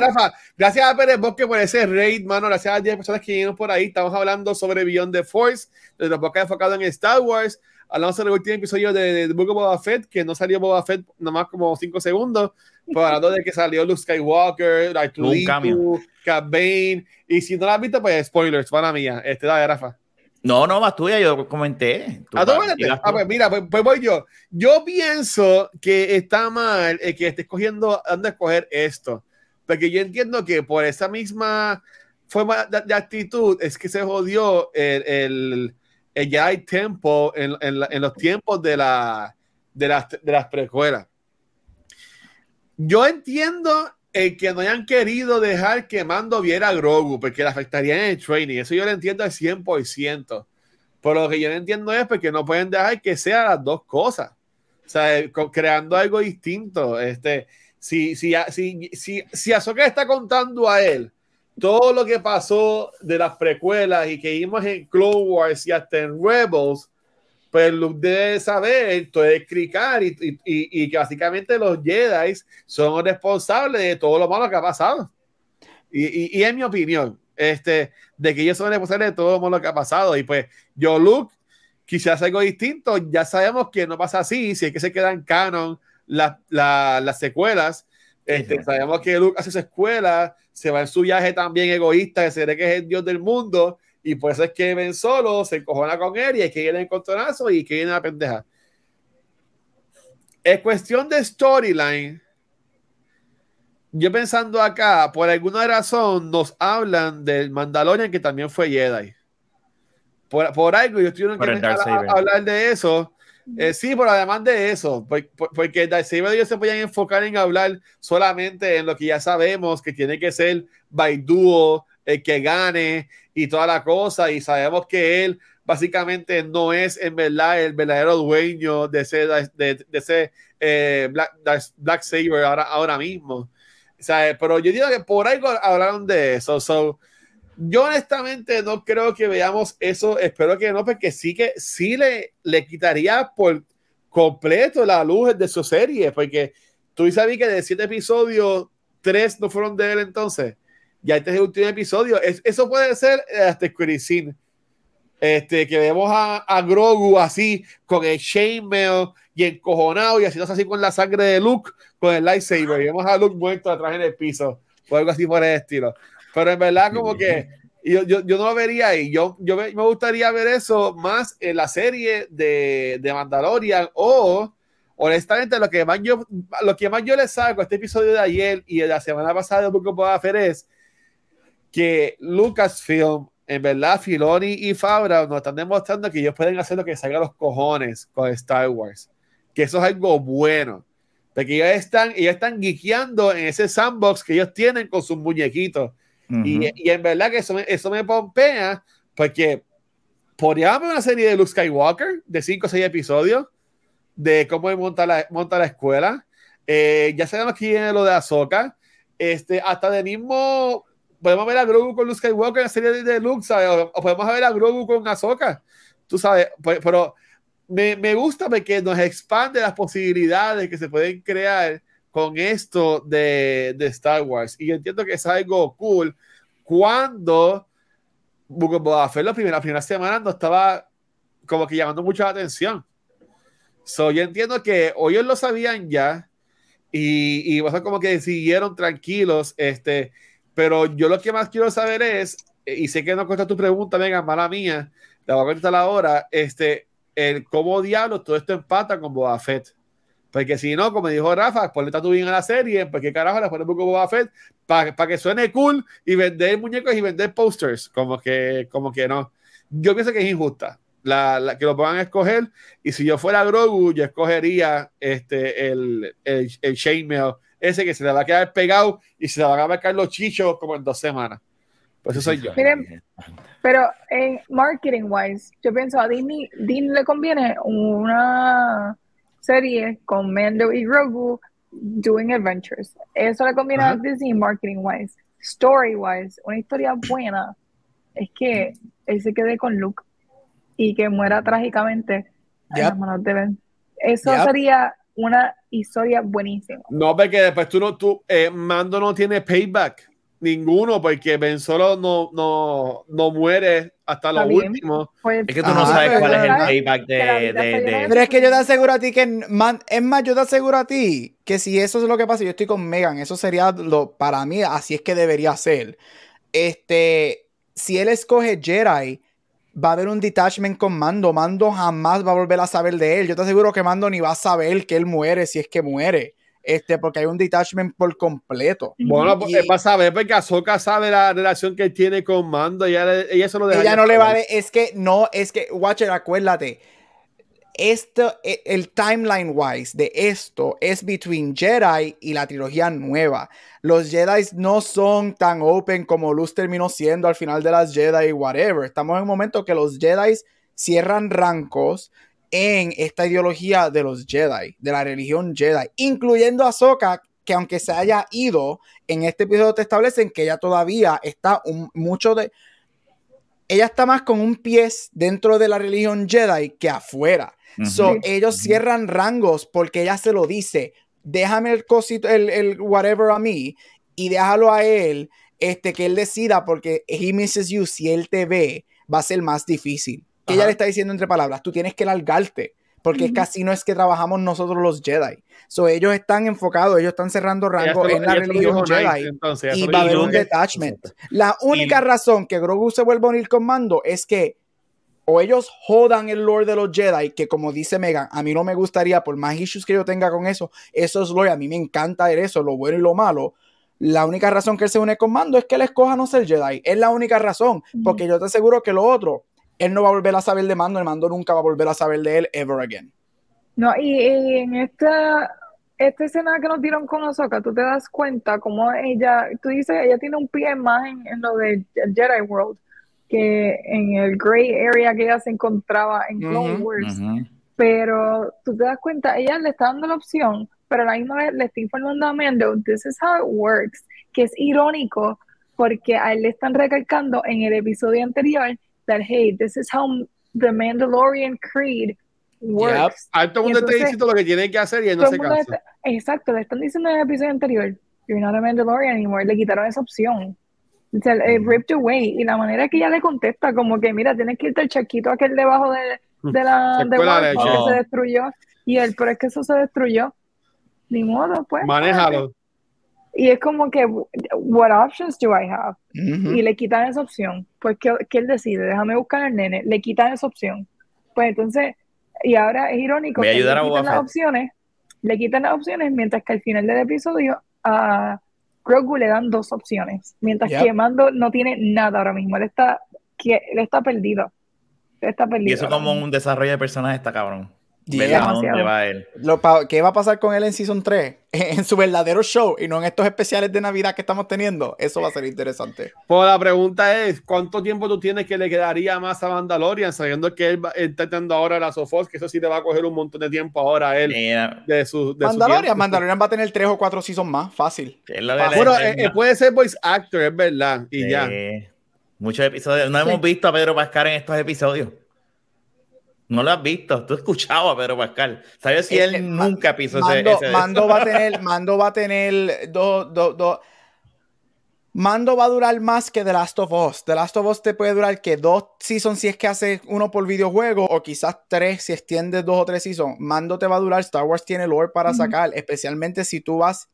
[SPEAKER 1] Rafa, gracias a Pérez Bosque por ese raid, mano. Gracias a las personas que vinieron por ahí. Estamos hablando sobre Beyond the Force, de los podcasts enfocados en Star Wars. Hablamos sobre el último episodio de, de, Book of Boba Fett, que no salió Boba Fett nomás como 5 segundos. Pero hablando de que salió Luke Skywalker, Arturo, Cat Bane. Y si no lo has visto, pues spoilers, para mía. Este, dale, Rafa.
[SPEAKER 3] No, no, más tuya, yo comenté.
[SPEAKER 1] Ah, ah, pues mira, pues, pues, voy yo. Yo pienso que está mal el que esté escogiendo dónde escoger esto. Porque yo entiendo que por esa misma forma de, actitud es que se jodió el, el, el Jedi Tempo en, en, los tiempos de, la, de, las, de las precuelas. Yo entiendo el que no hayan querido dejar que Mando viera a Grogu, porque le afectaría en el training. Eso yo lo entiendo al 100%. Pero lo que yo no entiendo es porque no pueden dejar que sean las dos cosas. O sea, creando algo distinto. Este, si, si, si, si, si Ahsoka está contando a él todo lo que pasó de las precuelas y que vimos en Clone Wars y hasta en Rebels, pues Luke debe saber, todo es cricar y, y, y, que básicamente los Jedi son responsables de todo lo malo que ha pasado. Y, y, en mi opinión, este, de que ellos son responsables de todo lo malo que ha pasado. Y pues yo, Luke, quizás algo distinto, ya sabemos que no pasa así, si es que se quedan canon las las secuelas. Este, sabemos que Luke hace su escuela, se va en su viaje también egoísta, que se cree que es el dios del mundo, y por eso es que ven solo, se encojona con él y es que viene el encontronazo y que viene la pendeja. Es cuestión de storyline. Yo pensando acá, por alguna razón nos hablan del Mandalorian que también fue Jedi. Por, por algo, yo estoy que hablar de eso. Eh, sí, pero además de eso, porque Darth Saber ellos se podían enfocar en hablar solamente en lo que ya sabemos que tiene que ser Baiduo, el que gane y toda la cosa, y sabemos que él básicamente no es en verdad el verdadero dueño de ese, de, ese eh, Black, Black Saber ahora, ahora mismo. O sea, pero yo digo que por algo hablaron de eso. So, yo honestamente no creo que veamos eso, espero que no, porque sí que sí le, le quitaría por completo la luz de su serie, porque tú sabes que de siete episodios, tres no fueron de él entonces ya este es el último episodio. eso puede ser eh, hasta Screen este, que vemos a, a, Grogu así, con el chainmail y encojonado y haciendo así con la sangre de Luke, con el lightsaber. Y vemos a Luke muerto atrás en el piso, o algo así por el estilo. Pero en verdad, como que yo, yo, yo no lo vería ahí. Yo, yo me, gustaría ver eso más en la serie de, de Mandalorian o honestamente lo que más yo lo que más yo le saco a este episodio de ayer y de la semana pasada de Book puedo hacer es que Lucasfilm, en verdad, Filoni y Fabra nos están demostrando que ellos pueden hacer lo que salga a los cojones con Star Wars. Que eso es algo bueno. Porque ellos están, ellos están guiqueando en ese sandbox que ellos tienen con sus muñequitos. y, y, en verdad que eso me, eso me pompea, porque podríamos ver una serie de Luke Skywalker de 5 o 6 episodios de cómo monta la, monta la escuela. Eh, ya sabemos que viene lo de Ahsoka. Este, hasta de mismo podemos ver a Grogu con Luke Skywalker en la serie de Luke, ¿sabes? O, o podemos ver a Grogu con Ahsoka, tú sabes, pues, pero me, me, gusta porque nos expande las posibilidades que se pueden crear con esto de, de Star Wars. Y entiendo que es algo cool cuando Boba Fett la primera, la primera semana no estaba como que llamando mucha atención. So, yo entiendo que o ellos lo sabían ya y, y a como que siguieron tranquilos, este, pero yo lo que más quiero saber es, y sé que no cuesta tu pregunta, venga, mala mía, la voy a contestar ahora, este, el cómo diablos todo esto empata con Boba Fett. Porque si no, como dijo Rafa, ponle bien a la serie, porque qué carajo le ponemos con Boba Fett para que suene cool y vender muñecos y vender posters. Como que, como que no. Yo pienso que es injusta la, la, que lo puedan escoger. Y si yo fuera Grogu, yo escogería este, el, el, el Chainmail, ese que se le va a quedar pegado y se le van a marcar los chichos como en dos semanas. Pues eso soy yo.
[SPEAKER 2] Miren, pero en marketing wise, yo pienso a Disney, Disney le conviene una serie con Mando y Grogu doing adventures. Eso le conviene Ajá. a Disney marketing wise. Story wise, una historia buena es que él se quede con Luke y que muera trágicamente yep. en las manos de Ben. Eso yep. sería una historia buenísima.
[SPEAKER 1] No, porque después tú no, tú, eh, Mando no tiene payback. Ninguno, porque Ben Solo no, no, no muere hasta lo último.
[SPEAKER 3] Pues, es que tú no ah, sabes cuál es el payback de, de, de, de,
[SPEAKER 4] Pero es que yo te aseguro a ti que. Man, es más, yo te aseguro a ti que si eso es lo que pasa, yo estoy con Megan. Eso sería lo. Para mí, así es que debería ser. Este. Si él escoge Jedi va a haber un detachment con Mando. Mando jamás va a volver a saber de él. Yo te aseguro que Mando ni va a saber que él muere si es que muere. Este, porque hay un detachment por completo.
[SPEAKER 1] Bueno, y, va a saber porque Ahsoka sabe la relación que él tiene con Mando. Y ella, ella se lo deja.
[SPEAKER 4] Ella no le va a. Es que no, es que, Watcher, acuérdate. E, el timeline wise de esto es between Jedi y la trilogía nueva. Los Jedi no son tan open como Luz terminó siendo al final de las Jedi, whatever. Estamos en un momento que los Jedi cierran rancos en esta ideología de los Jedi, de la religión Jedi, incluyendo a Ahsoka, que aunque se haya ido, en este episodio te establecen que ella todavía está mucho de... Ella está más con un pie dentro de la religión Jedi que afuera. Uh -huh. So, ellos cierran rangos porque ella se lo dice. Déjame el cosito, el, el whatever a mí y déjalo a él este, que él decida porque he misses you. Si él te ve, va a ser más difícil. Que ella le está diciendo entre palabras, tú tienes que largarte porque uh -huh. casi no es que trabajamos nosotros los Jedi. So, ellos están enfocados, ellos están cerrando rango en la religión Jedi entonces, y va a haber un detachment. La única y... razón que Grogu se vuelve a unir con Mando es que o ellos jodan el lore de los Jedi, que como dice Megan, a mí no me gustaría, por más issues que yo tenga con eso, eso es lore, a mí me encanta ver eso, lo bueno y lo malo. La única razón que él se une con Mando es que él escoja no ser Jedi. Es la única razón, porque yo te aseguro que lo otro, él no va a volver a saber de Mando, el Mando nunca va a volver a saber de él ever again.
[SPEAKER 2] No, y, y en esta, esta escena que nos dieron con Ahsoka, tú te das cuenta como ella, tú dices, ella tiene un pie más en, en lo de Jedi World que en el gray area que ella se encontraba en Clone uh -huh, Wars. Uh -huh. Pero tú te das cuenta, ella le está dando la opción, pero a la misma vez le está informando a Mando, this is how it works, que es irónico porque a él le están recalcando en el episodio anterior that, hey, this is how the Mandalorian Creed works.
[SPEAKER 1] Yep. A todo mundo está diciendo lo que tiene que hacer y él no se cansa.
[SPEAKER 2] Está, exacto, le están diciendo en el episodio anterior, you're not a Mandalorian anymore, le quitaron esa opción se eh, ripped away. Y la manera que ella le contesta como que mira tienes que irte al chaquito aquel debajo de, de la de Warp, que se destruyó. Y él pero es que eso se destruyó. Ni modo pues.
[SPEAKER 1] Manéjalo.
[SPEAKER 2] Y es como que what options do I have uh -huh. y le quitan esa opción. Pues que, que él decide déjame buscar al nene. Le quitan esa opción. Pues entonces y ahora es irónico
[SPEAKER 3] Voy a ayudar
[SPEAKER 2] que le quitan las opciones le quitan las opciones mientras que al final del episodio uh, Grogu le dan dos opciones, mientras yep. que Mando no tiene nada ahora mismo. Él está, que, él está perdido. Él está perdido.
[SPEAKER 3] Y eso como un desarrollo de personaje está cabrón. ¿Dónde va él?
[SPEAKER 4] Lo pa- ¿Qué va a pasar con él en Season 3? (laughs) En su verdadero show y no en estos especiales de Navidad que estamos teniendo. Eso va a ser interesante.
[SPEAKER 1] Pues la pregunta es, ¿cuánto tiempo tú tienes que le quedaría más a Mandalorian, sabiendo que él está teniendo ahora la Sofos, que eso sí le va a coger un montón de tiempo ahora a él
[SPEAKER 3] Mira,
[SPEAKER 1] de su de
[SPEAKER 4] Mandalorian? Mandalorian va a tener tres o cuatro seasons más, fácil.
[SPEAKER 1] Bueno, eh, eh, puede ser voice actor, es verdad, y ya.
[SPEAKER 3] Muchos episodios. No
[SPEAKER 2] Sí.
[SPEAKER 3] hemos visto a Pedro Pascal en estos episodios. No lo has visto. Tú has escuchado a Pedro Pascal. ¿Sabes si él
[SPEAKER 4] eh,
[SPEAKER 3] nunca pisó ese,
[SPEAKER 4] Mando,
[SPEAKER 3] ese-
[SPEAKER 4] Mando va a (laughs) tener, Mando va a tener dos, dos, dos. Mando va a durar más que The Last of Us. The Last of Us te puede durar que dos seasons si es que hace uno por videojuego o quizás tres si extiendes dos o tres seasons. Mando te va a durar. Star Wars tiene lore para sacar, especialmente si tú vas.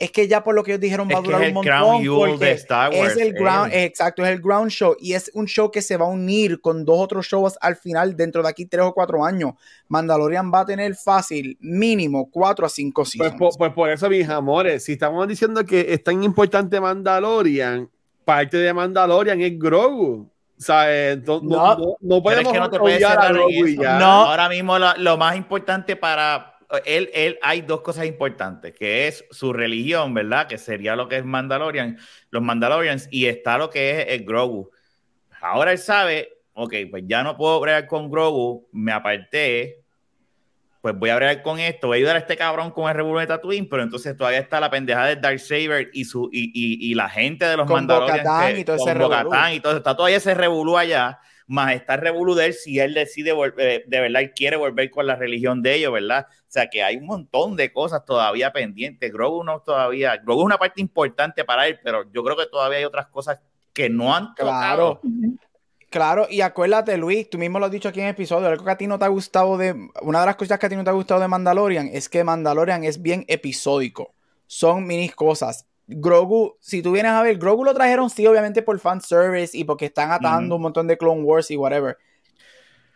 [SPEAKER 4] Es que ya por lo que ellos dijeron va
[SPEAKER 3] Es
[SPEAKER 4] a
[SPEAKER 3] que
[SPEAKER 4] durar
[SPEAKER 3] es
[SPEAKER 4] un montón. porque
[SPEAKER 3] de Star Wars,
[SPEAKER 4] es el ground,
[SPEAKER 3] él.
[SPEAKER 4] exacto, es el ground show y es un show que se va a unir con dos otros shows al final dentro de aquí tres o cuatro años. Mandalorian va a tener fácil mínimo cuatro a cinco
[SPEAKER 1] Pues,
[SPEAKER 4] seasons.
[SPEAKER 1] po- pues por eso, mis amores, si estamos diciendo que es tan importante Mandalorian, parte de Mandalorian es Grogu. O sea, eh, no, no,
[SPEAKER 3] es
[SPEAKER 1] podemos
[SPEAKER 3] que no te puedes
[SPEAKER 1] obviar a Grogu ya.
[SPEAKER 4] No.
[SPEAKER 3] Ahora mismo lo, lo más importante para él, él, hay dos cosas importantes, que es su religión, ¿verdad? Que sería lo que es Mandalorian, los Mandalorians, y está lo que es el Grogu. Ahora él sabe, ok, pues ya no puedo bregar con Grogu, me aparté, pues voy a bregar con esto, voy a ayudar a este cabrón con el revuelo de Tatooine, pero entonces todavía está la pendejada de Darksaber y, su, y, y, y la gente de los
[SPEAKER 4] Con
[SPEAKER 3] Mandalorians. Que-
[SPEAKER 4] y todo ese
[SPEAKER 3] con. Bo-Katan y todo está todavía ese revolú allá más está el revolú de él si él decide volver, de verdad él quiere volver con la religión de ellos, ¿verdad? O sea que hay un montón de cosas todavía pendientes. Grogu no todavía, Grogu es una parte importante para él, pero yo creo que todavía hay otras cosas que no han
[SPEAKER 4] Claro.
[SPEAKER 3] tocado.
[SPEAKER 2] Ujú.
[SPEAKER 4] Claro, y acuérdate, Luis, tú mismo lo has dicho aquí en el episodio, algo que a ti no te ha gustado de, una de las cosas que a ti no te ha gustado de Mandalorian es que Mandalorian es bien episódico, son mini cosas. Grogu, si tú vienes a ver, Grogu lo trajeron sí, obviamente por fanservice y porque están atando un montón de Clone Wars y whatever.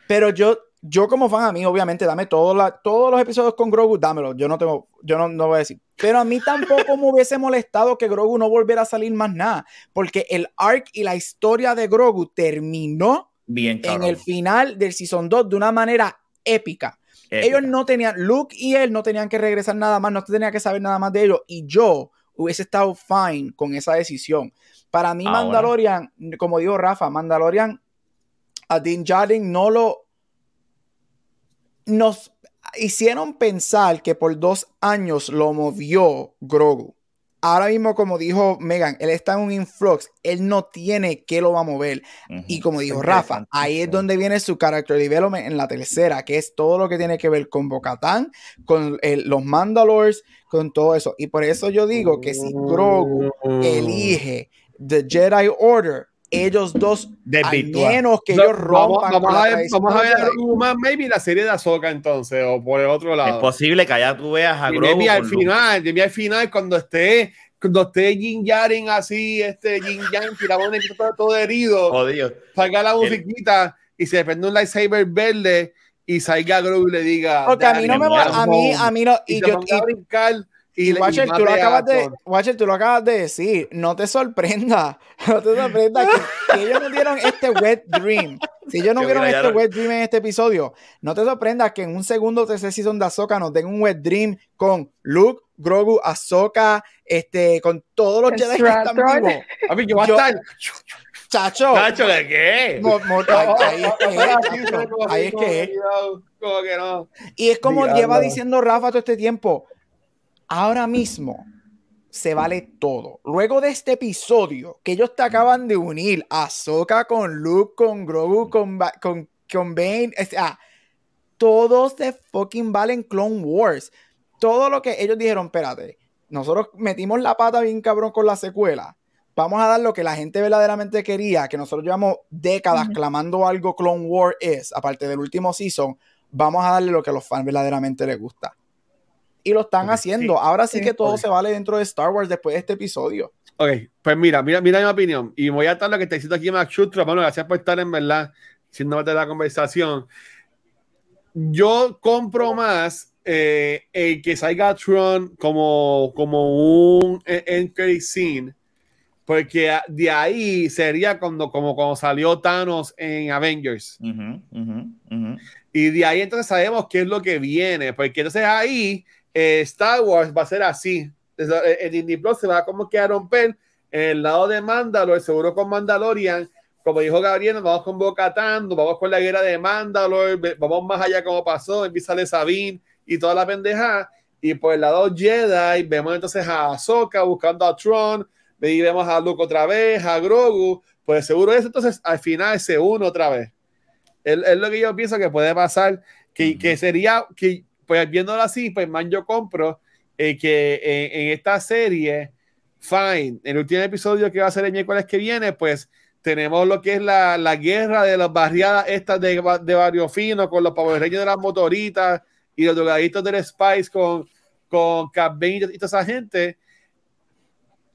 [SPEAKER 4] Pero yo, yo como fan a mí, obviamente, dame todos la- todos los episodios con Grogu, dámelo. Yo no tengo, yo no, no voy a decir. Pero a mí tampoco me hubiese molestado que Grogu no volviera a salir más nada. Porque el arc y la historia de Grogu terminó
[SPEAKER 3] Bien,
[SPEAKER 4] en el final del Season 2 de una manera épica.
[SPEAKER 3] Épica.
[SPEAKER 4] Ellos no tenían, Luke y él no tenían que regresar nada más, no tenía que saber nada más de ellos. Y yo hubiese estado fine con esa decisión. Para mí,
[SPEAKER 3] Ahora.
[SPEAKER 4] Mandalorian, como dijo Rafa, Mandalorian, a Din Djarin no lo. Nos hicieron pensar que por dos años lo movió Grogu. Ahora mismo, como dijo Megan, él está en un influx. Él no tiene que lo va a mover. Y como dijo Rafa, ahí es donde viene su character development en la tercera, que es todo lo que tiene que ver con Bocatán, con el- los Mandalores, con todo eso. Y por eso yo digo que si Grogu
[SPEAKER 1] Mm.
[SPEAKER 4] elige The Jedi Order, ellos dos, al
[SPEAKER 3] Desvirtúa.
[SPEAKER 4] menos que
[SPEAKER 1] No,
[SPEAKER 4] ellos
[SPEAKER 1] vamos,
[SPEAKER 4] rompan
[SPEAKER 1] vamos
[SPEAKER 4] con
[SPEAKER 1] a
[SPEAKER 4] la
[SPEAKER 1] ver, vamos a
[SPEAKER 4] de
[SPEAKER 1] ver a. Grogu más, maybe la serie de Ahsoka entonces, o por el otro
[SPEAKER 3] Es
[SPEAKER 1] lado.
[SPEAKER 3] posible que allá tú veas a Grogu.
[SPEAKER 1] maybe al final, maybe al final, cuando esté, cuando esté Jin Yaren así, este Jin Yang, tirado en el todo, todo herido,
[SPEAKER 3] Jodido.
[SPEAKER 1] salga la musiquita y se prende un lightsaber verde y salga Grogu y le diga.
[SPEAKER 4] Porque a mí no me va, a mí, a mí no,
[SPEAKER 1] y,
[SPEAKER 4] y yo, y-
[SPEAKER 1] a brincar y,
[SPEAKER 4] Y Watcher, tú lo,
[SPEAKER 1] a
[SPEAKER 4] acabas de. Watcher, tú lo acabas de decir. No te sorprenda. (laughs) No te sorprenda que, que ellos no dieron este wet dream. Si ellos no
[SPEAKER 3] Que
[SPEAKER 4] vieron este
[SPEAKER 3] no-
[SPEAKER 4] wet dream en este episodio, no te sorprenda que en un segundo o tercer season de Ahsoka nos den un wet dream con Luke, Grogu, Ahsoka, este, con todos los Jedi que están vivos.
[SPEAKER 1] Papi, yo voy a
[SPEAKER 4] Yo-
[SPEAKER 1] estar.
[SPEAKER 4] Chacho.
[SPEAKER 3] Cacho, ¿de qué?
[SPEAKER 4] mo- mo- ahí, es que es, chacho. Ahí es que es.
[SPEAKER 1] cuidado, como que no.
[SPEAKER 4] Y es como lleva diciendo Rafa todo este tiempo. Ahora mismo se vale todo. Luego de este episodio que ellos te acaban de unir, Ahsoka con Luke, con Grogu, con, Ba- con, con Bane, o sea, todos se fucking valen Clone Wars. Todo lo que ellos dijeron, espérate, nosotros metimos la pata bien cabrón con la secuela. Vamos a dar lo que la gente verdaderamente quería, que nosotros llevamos décadas clamando algo Clone War es, aparte del último season, vamos a darle lo que a los fans verdaderamente les gusta. Y lo están haciendo. Ahora sí,
[SPEAKER 2] sí.
[SPEAKER 4] que todo se vale dentro de Star Wars después de este episodio.
[SPEAKER 1] Ok, pues mira, mira, mira mi opinión. Y voy a estar lo que te diciendo aquí Max Shutro. Bueno, gracias por estar en verdad siendo parte de la conversación. Yo compro más eh, el que salga Tron como, como un en- end credit scene porque de ahí sería cuando, como cuando salió Thanos en Avengers.
[SPEAKER 3] Ujú.
[SPEAKER 1] Y de ahí entonces sabemos qué es lo que viene, porque entonces ahí eh, Star Wars va a ser así. Eh, El Disney Plus se va como que a romper en el lado de Mandalore, seguro con Mandalorian. Como dijo Gabriel, nos vamos con Bo-Katan, nos vamos con la guerra de Mandalore, ve- vamos más allá como pasó, empieza de Sabine y toda la pendeja. Y por el lado Jedi, vemos entonces a Ahsoka buscando a Tron, ahí vemos a Luke otra vez, a Grogu, pues seguro eso entonces al final se une otra vez. Es, es lo que yo pienso que puede pasar, que,
[SPEAKER 3] Ujú.
[SPEAKER 1] que sería, que pues viéndolo así, pues man, yo compro eh, que en, en esta serie, fine, el último episodio que va a ser el miércoles que viene, pues tenemos lo que es la, la guerra de las barriadas estas de, de Barrio Fino, con los pavorreños de las motoritas y los drogaditos del Spice con, con Cap Bane y toda esa gente.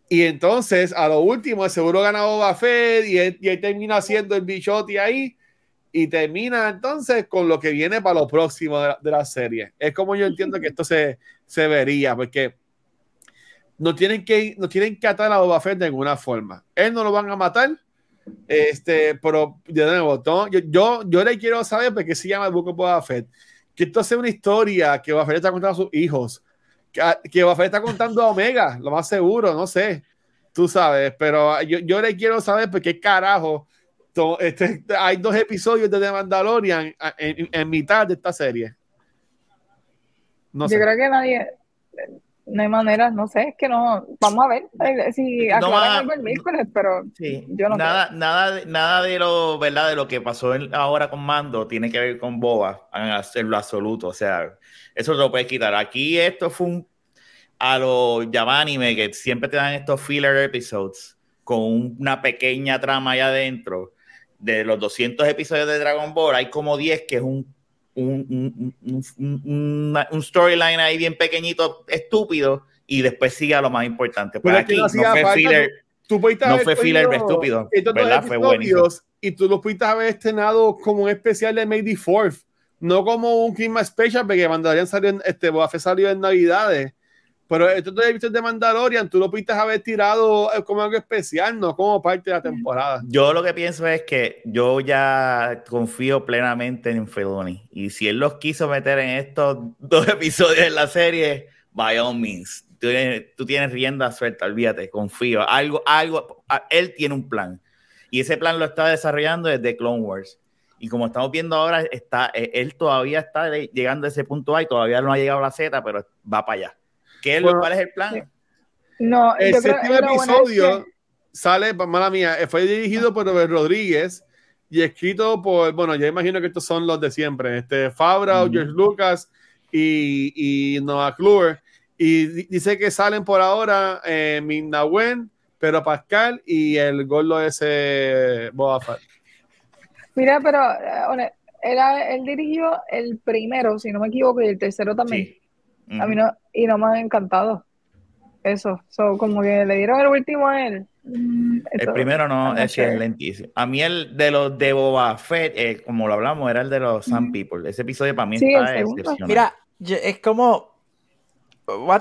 [SPEAKER 1] Y entonces, a lo último, seguro gana Boba Fett y él, y él termina haciendo el bichote ahí y termina entonces con lo que viene para lo próximo de la, de la serie. Es como yo entiendo que esto se, se vería, porque no tienen que no tienen que atar a Boba Fett de ninguna forma. Él no lo van a matar. Este, pero de nuevo, no, yo, yo, yo le quiero saber por qué se llama el Book of Boba Fett. Que esto sea una historia que Boba Fett está contando a sus hijos. Que, que Boba Fett está contando a Omega, lo más seguro, no sé. Tú sabes, pero yo, yo le quiero saber por qué carajo este, hay dos episodios de The Mandalorian en, en mitad de esta serie. No
[SPEAKER 2] Yo
[SPEAKER 1] sé.
[SPEAKER 2] creo que nadie, no hay manera, no sé, es que no, vamos a ver eh, si
[SPEAKER 3] No
[SPEAKER 2] aclaran
[SPEAKER 3] va-
[SPEAKER 2] algo el miércoles, pero
[SPEAKER 3] Sí,
[SPEAKER 2] Yo no
[SPEAKER 3] nada, nada, de- nada de lo, ¿verdad? De lo que pasó en- ahora con Mando tiene que ver con Boba en hacerlo absoluto. O sea, eso lo puedes quitar. Aquí esto fue un a lo anime que siempre te dan estos filler episodes con una pequeña trama allá adentro. De los 200 episodios de Dragon Ball, hay como 10 que es un, un, un, un- storyline ahí bien pequeñito, estúpido, y después sigue a lo más importante. Pues
[SPEAKER 1] Pero
[SPEAKER 3] aquí
[SPEAKER 1] no
[SPEAKER 3] no fue filler.
[SPEAKER 1] Tú pudiste
[SPEAKER 3] No fue filler
[SPEAKER 1] cogido
[SPEAKER 3] estúpido, ¿verdad? Fue buenísimo.
[SPEAKER 1] Y tú los pudiste haber estrenado como un especial de May the 4th, no como un Christmas Special, porque Mandalorian salió en, este, Boba salió en Navidades. Pero estos dos episodios de Mandalorian, tú lo pudiste haber tirado eh, como algo especial, no como parte de la temporada.
[SPEAKER 3] Yo lo que pienso es que yo ya confío plenamente en Filoni. Y si él los quiso meter en estos dos (laughs) episodios de la serie, by all means. Tú tú tienes rienda suelta, olvídate, confío. Algo, algo, él tiene un plan. Y ese plan lo está desarrollando desde Clone Wars. Y como estamos viendo ahora, está, eh, él todavía está llegando a ese punto A y todavía no ha llegado a la Z, pero va para allá. ¿Qué es
[SPEAKER 1] Bueno,
[SPEAKER 3] ¿Cuál es el plan?
[SPEAKER 2] no,
[SPEAKER 1] El
[SPEAKER 2] yo
[SPEAKER 1] séptimo episodio
[SPEAKER 2] que-
[SPEAKER 1] sale, mala mía, fue dirigido por Robert Rodríguez y escrito por, bueno, yo imagino que estos son los de siempre, este Fabra,
[SPEAKER 3] Ujú.
[SPEAKER 1] George Lucas y, y Noah Cluer. Y di- dice que salen por ahora eh, Minna Wen, Pedro Pascal y el gordo ese Boba Fett.
[SPEAKER 2] Mira, pero eh, era, él dirigió el primero, si no me equivoco, y el tercero también.
[SPEAKER 3] Sí.
[SPEAKER 2] A mí no, y no me han encantado. Eso, so, como que le dieron el último a él. Mm,
[SPEAKER 3] El primero no, es que es
[SPEAKER 2] sure.
[SPEAKER 3] lentísimo. A mí el de los de Boba Fett, eh, como lo hablamos, era el de los Sun
[SPEAKER 2] Ujú.
[SPEAKER 3] People. Ese episodio para mí
[SPEAKER 2] Sí,
[SPEAKER 3] está excepcional.
[SPEAKER 4] Mira, es como.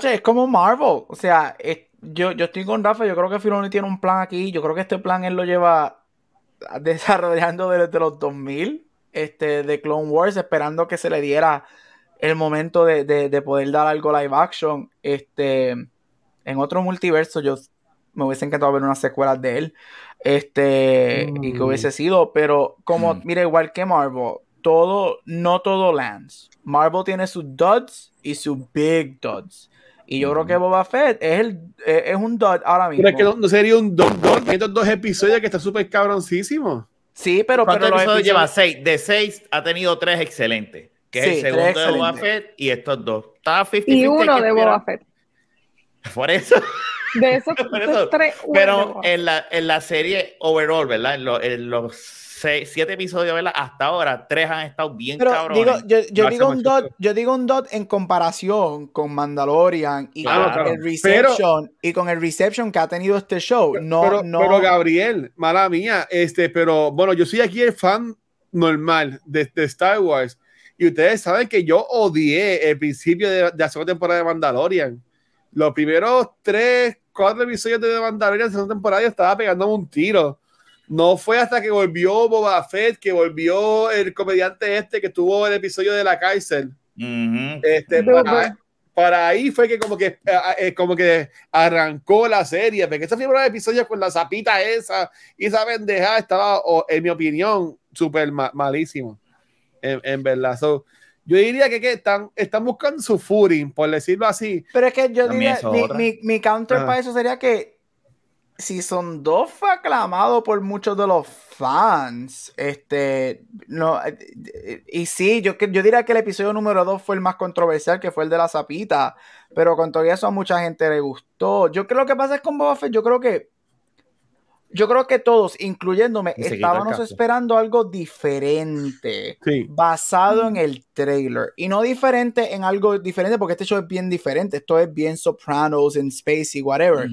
[SPEAKER 4] Es como Marvel. O sea, es- yo, yo estoy con Rafa. Yo creo que Filoni tiene un plan aquí. Yo creo que este plan él lo lleva (laughs) desarrollando desde los 2000 este, de Clone Wars, esperando que se le diera el momento de, de- de poder dar algo live action. Este, en otro multiverso, yo me hubiese encantado ver unas secuelas de él. Este, y que
[SPEAKER 1] Mm.
[SPEAKER 4] hubiese sido, pero como,
[SPEAKER 3] Mm.
[SPEAKER 4] mira, igual que Marvel, todo, no todo lands. Marvel tiene sus duds y sus big duds. Y yo creo que Boba Fett es, el, es es un dud ahora mismo.
[SPEAKER 1] Pero es que no, no sería un don, don, estos dos episodios que está súper cabroncísimo.
[SPEAKER 4] Sí, pero,
[SPEAKER 3] ¿Cuántos
[SPEAKER 4] pero
[SPEAKER 3] episodios lleva? Seis. De seis ha tenido tres excelentes. Que
[SPEAKER 4] Sí,
[SPEAKER 3] es el segundo de Boba. Fett y estos dos. Estaba 50
[SPEAKER 2] Y uno de Boba Fett. (laughs)
[SPEAKER 3] Por eso.
[SPEAKER 2] De esos (laughs)
[SPEAKER 3] Por eso,
[SPEAKER 2] tres,
[SPEAKER 3] Pero en la, en la serie overall, ¿verdad? En, lo- en los seis, siete episodios, ¿verdad? Hasta ahora, tres han estado bien
[SPEAKER 4] Pero
[SPEAKER 3] cabrones.
[SPEAKER 4] digo, yo, digo un dot, yo digo un dot en comparación con Mandalorian y
[SPEAKER 3] Claro,
[SPEAKER 4] con
[SPEAKER 1] claro.
[SPEAKER 4] el reception y con el reception que ha tenido este show. No,
[SPEAKER 1] pero,
[SPEAKER 4] no.
[SPEAKER 1] pero Gabriel, mala mía, este, pero bueno, yo soy aquí el fan normal de, de Star Wars y ustedes saben que yo odié el principio de, de la segunda temporada de Mandalorian. los primeros tres, cuatro episodios de The Mandalorian en segunda temporada yo estaba pegándome un tiro. No fue hasta que volvió Boba Fett, que volvió el comediante este que tuvo el episodio de la cárcel.
[SPEAKER 3] Ujú.
[SPEAKER 1] Este,
[SPEAKER 2] Duper.
[SPEAKER 1] para, para ahí fue que como que eh, como que arrancó la serie, porque esos primeros episodios con la zapita esa y esa pendeja estaba, en mi opinión, súper ma- malísimo. En, en verdad. So, yo diría que, que están, están buscando su footing, por decirlo así.
[SPEAKER 4] Pero es que yo
[SPEAKER 3] También
[SPEAKER 4] diría, mi, mi, mi counter
[SPEAKER 1] Ajá.
[SPEAKER 4] para eso sería que Season 2 fue aclamado por muchos de los fans. Este, no, eh, y sí, yo, que- yo diría que el episodio número 2 fue el más controversial, que fue el de la zapita, pero con todo eso a mucha gente le gustó. Yo creo que pasa es con Boba Fett, yo creo que yo creo que todos, incluyéndome, estábamos esperando algo diferente
[SPEAKER 1] Sí.
[SPEAKER 4] basado en el trailer. Y no diferente en algo diferente porque este show es bien diferente. Esto es bien Sopranos en Space y whatever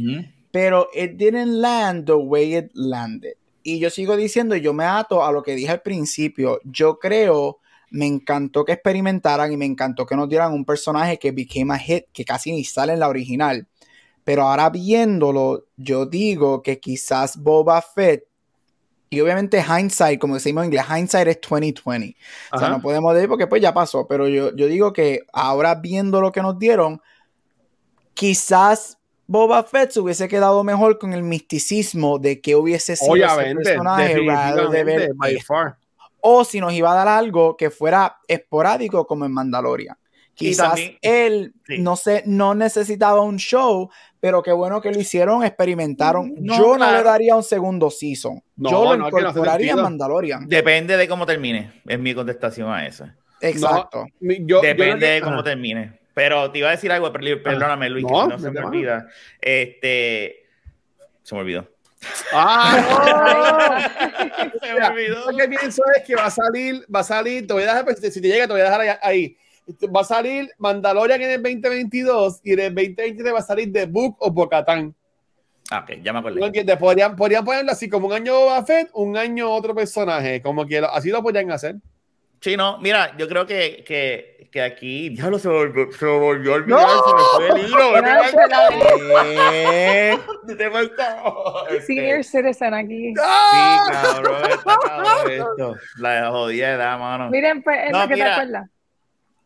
[SPEAKER 4] pero it didn't land the way it landed. Y yo sigo diciendo y yo me ato a lo que dije al principio yo creo me encantó que experimentaran y me encantó que nos dieran un personaje que became a hit que casi ni sale en la original pero ahora viéndolo yo digo que quizás Boba Fett y obviamente hindsight, como decimos en inglés, hindsight es 2020. O sea,
[SPEAKER 1] Ajá.
[SPEAKER 4] no podemos decir porque pues ya pasó, pero yo, yo digo que ahora viendo lo que nos dieron, quizás Boba Fett se hubiese quedado mejor con el misticismo de que hubiese sido ese personaje de ver
[SPEAKER 1] by far.
[SPEAKER 4] o si nos iba a dar algo que fuera esporádico como en Mandalorian. Quizás
[SPEAKER 3] también-
[SPEAKER 4] él
[SPEAKER 3] sí.
[SPEAKER 4] no sé, no necesitaba un show, pero qué bueno que lo hicieron, experimentaron.
[SPEAKER 3] No,
[SPEAKER 4] yo no le daría un segundo season.
[SPEAKER 1] No,
[SPEAKER 4] yo lo
[SPEAKER 1] no, que
[SPEAKER 4] incorporaría en. Mandalorian.
[SPEAKER 3] Depende de cómo termine, es mi contestación a eso.
[SPEAKER 4] Exacto.
[SPEAKER 1] Yo-
[SPEAKER 3] Depende
[SPEAKER 1] que-
[SPEAKER 3] de cómo
[SPEAKER 1] Ajá.
[SPEAKER 3] termine. Pero te iba a decir algo, per- perdóname, Luis, que
[SPEAKER 1] No,
[SPEAKER 3] si no se me olvida. Este. Se me olvidó.
[SPEAKER 1] Ah, (laughs)
[SPEAKER 3] Se me (laughs) olvidó.
[SPEAKER 1] Lo que pienso es que va a salir, va a salir, te voy a dejar, pues, si te llega, te voy a dejar ahí. Ahí. Va a salir Mandalorian en el 2022 y en el 2023 va a salir The Book of Bocatán.
[SPEAKER 3] Ah, ok, ya me acordé.
[SPEAKER 1] ¿No entiendes? Podrían, podrían ponerlo así como un año Boba Fett, un año otro personaje, como que lo- así lo podrían hacer.
[SPEAKER 3] Sí, no, mira, yo creo que, que, que aquí, diablo, se volvió, se volvió a olvidar, se me fue el hilo, vete pa'l carajo. Este,
[SPEAKER 2] Senior citizen aquí.
[SPEAKER 3] Sí,
[SPEAKER 1] ¡Ah!
[SPEAKER 3] cabrón, está cabrón esto. La jodida edad, mano.
[SPEAKER 2] Miren, pues, es
[SPEAKER 3] No,
[SPEAKER 2] lo que te
[SPEAKER 3] mira.
[SPEAKER 2] acuerdas.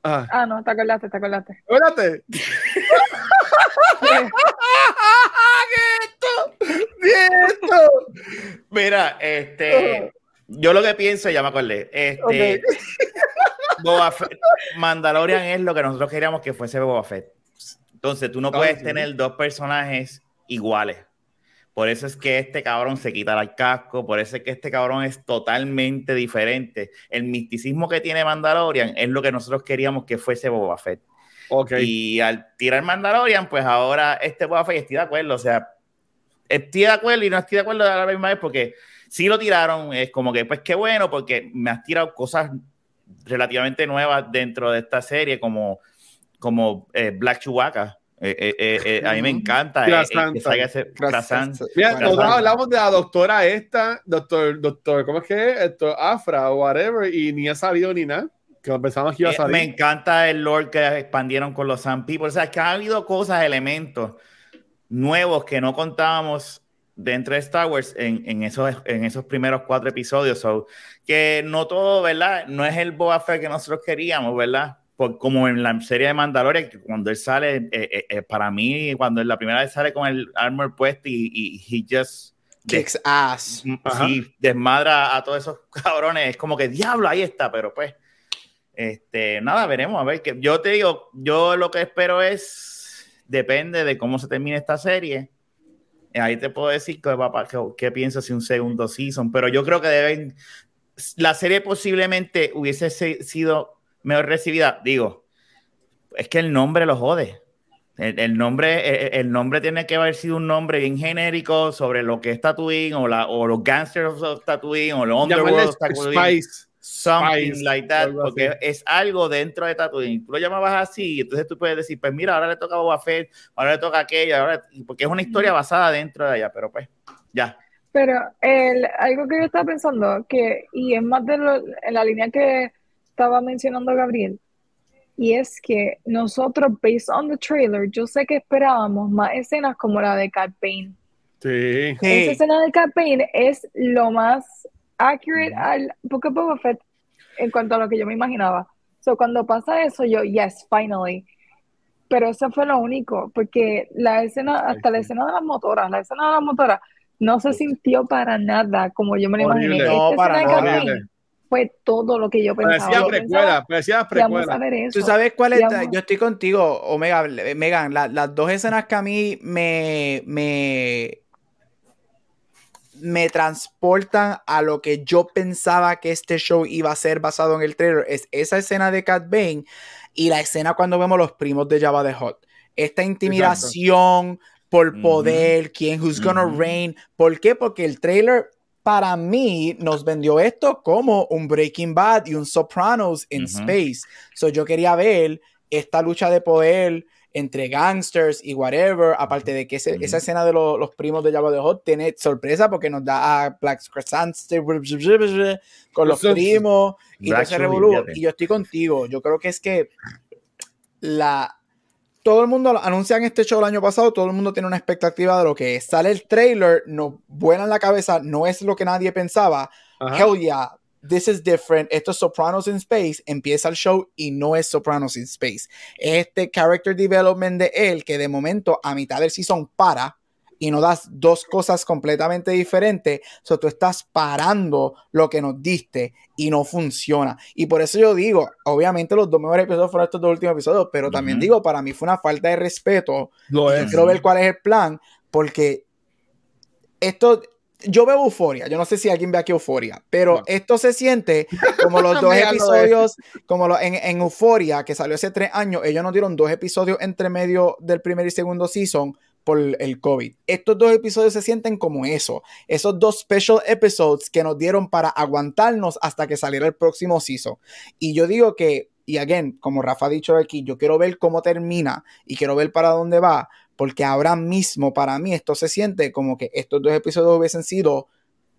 [SPEAKER 1] Ah,
[SPEAKER 2] Ah, no, te acordaste, te acordaste.
[SPEAKER 1] espérate. ¡Nieto! (laughs)
[SPEAKER 3] Mira, este, yo lo que pienso, ya me acordé, este,
[SPEAKER 1] Ok.
[SPEAKER 3] Boba Fett, Mandalorian es lo que nosotros queríamos que fuese Boba Fett. Entonces, tú no puedes tener dos personajes iguales. Por eso es que este cabrón se quita el casco, por eso es que este cabrón es totalmente diferente. El misticismo que tiene Mandalorian es lo que nosotros queríamos que fuese Boba Fett.
[SPEAKER 1] Ok.
[SPEAKER 3] Y al tirar Mandalorian, pues ahora este Boba Fett estoy de acuerdo, o sea, estoy de acuerdo y no estoy de acuerdo a la misma vez porque si lo tiraron, es como que, pues qué bueno, porque me has tirado cosas relativamente nuevas dentro de esta serie, como, como eh, Black Chewbacca. Eh, eh, eh, eh, a mí me encanta eh.
[SPEAKER 1] Mira, nosotros hablamos de la doctora esta, doctor, doctor, ¿cómo es que es? Doctor Afra o whatever, y ni ha salido ni nada. Que pensamos que iba a
[SPEAKER 3] Eh,
[SPEAKER 1] salir.
[SPEAKER 3] Me encanta el lore que expandieron con los Sun People. O sea, que ha habido cosas, elementos nuevos que no contábamos dentro de Star Wars en, en esos, en esos primeros cuatro episodios. So, que no todo, ¿verdad? No es el Boba Fett que nosotros queríamos, ¿verdad? Por, como en la serie de Mandalorian, que cuando él sale, eh, eh, eh, para mí, cuando la primera vez sale con el armor puesto y, y he just
[SPEAKER 4] Kicks ass.
[SPEAKER 1] Ajá.
[SPEAKER 3] sí, desmadra a todos esos (laughs) cabrones. Es como que diablo, ahí está, pero pues, este, nada, veremos. A ver, que yo te digo, yo lo que espero es, depende de cómo se termine esta serie. Ahí te puedo decir que, que pienso si un segundo season, pero yo creo que deben, la serie posiblemente hubiese se- sido mejor recibida. Digo, es que el nombre lo jode. El, el nombre, el, el nombre tiene que haber sido un nombre bien genérico sobre lo que es Tatooine o, la, o los gangsters of Tatooine o los underworld of Tatooine.
[SPEAKER 1] Spice.
[SPEAKER 3] Something
[SPEAKER 1] Spice,
[SPEAKER 3] like that, porque
[SPEAKER 1] así.
[SPEAKER 3] es algo dentro de Tatooine. Tú lo llamabas así, y entonces tú puedes decir, pues mira, ahora le toca a Boba Fett, ahora le toca a aquella, ahora, porque es una historia basada dentro de allá, pero pues, ya.
[SPEAKER 2] Pero el, algo que yo estaba pensando, que, y es más de lo- en la línea que estaba mencionando Gabriel, y es que nosotros, based on the trailer, yo sé que esperábamos más escenas como la de Cat Bane.
[SPEAKER 1] Sí.
[SPEAKER 2] Esa
[SPEAKER 4] Sí.
[SPEAKER 2] escena de Cat Bane es lo más accurate al Book of Boba Fett en cuanto a lo que yo me imaginaba. So, cuando pasa eso, yo, yes, finally. Pero eso fue lo único, porque la escena, hasta la escena de las motoras, la escena de las motoras, no se sintió para nada como yo me lo imaginé.
[SPEAKER 4] No,
[SPEAKER 2] Esta
[SPEAKER 4] para nada.
[SPEAKER 2] Fue todo lo que yo pensaba.
[SPEAKER 1] Parecía precuela, parecía precuela.
[SPEAKER 2] ver eso.
[SPEAKER 4] Tú sabes cuál es, yo estoy contigo, Omega, Megan, la- las dos escenas que a mí me, me, me transportan a lo que yo pensaba que este show iba a ser basado en el trailer, es esa escena de Cat Bane y la escena cuando vemos los primos de Java the Hot. Esta intimidación por poder, quién, who's gonna reign. ¿Por qué? Porque el trailer para mí nos vendió esto como un Breaking Bad y un Sopranos in
[SPEAKER 3] Ujú.
[SPEAKER 4] space. So yo quería ver esta lucha de poder entre gangsters y whatever, aparte de que ese- esa escena de lo- los primos de Jabba the Hutt tiene sorpresa porque nos da a Black Crescent con los
[SPEAKER 1] Eso-
[SPEAKER 4] primos y
[SPEAKER 3] Black Show, olvídate.
[SPEAKER 4] Y yo estoy contigo. Yo creo que es que la todo el mundo anuncian este show el año pasado, todo el mundo tiene una expectativa de lo que es. Sale el trailer, nos vuela en la cabeza, no es lo que nadie pensaba.
[SPEAKER 1] Ajá.
[SPEAKER 4] Hell yeah, this is different. Esto es Sopranos in Space. Empieza el show y no es Sopranos in Space. Es este character development de él que de momento a mitad del season para y no das dos cosas completamente diferentes. So tú estás parando lo que nos diste y no funciona. Y por eso yo digo, obviamente los dos mejores episodios fueron estos dos últimos episodios, pero también digo, para mí fue una falta de respeto
[SPEAKER 1] Lo
[SPEAKER 4] yo
[SPEAKER 1] es.
[SPEAKER 4] quiero ver cuál es el plan, porque esto, yo veo euforia, yo no sé si alguien ve aquí euforia, pero
[SPEAKER 1] No.
[SPEAKER 4] esto se siente como los (laughs) dos
[SPEAKER 1] lo
[SPEAKER 4] episodios, como lo- en, en euforia, que salió hace tres años, ellos nos dieron dos episodios entre medio del primer y segundo season por el COVID. Estos dos episodios se sienten como eso, esos dos special episodes que nos dieron para aguantarnos hasta que saliera el próximo season. Y yo digo que, y again, como Rafa ha dicho aquí, yo quiero ver cómo termina y quiero ver para dónde va, porque ahora mismo para mí esto se siente como que estos dos episodios hubiesen sido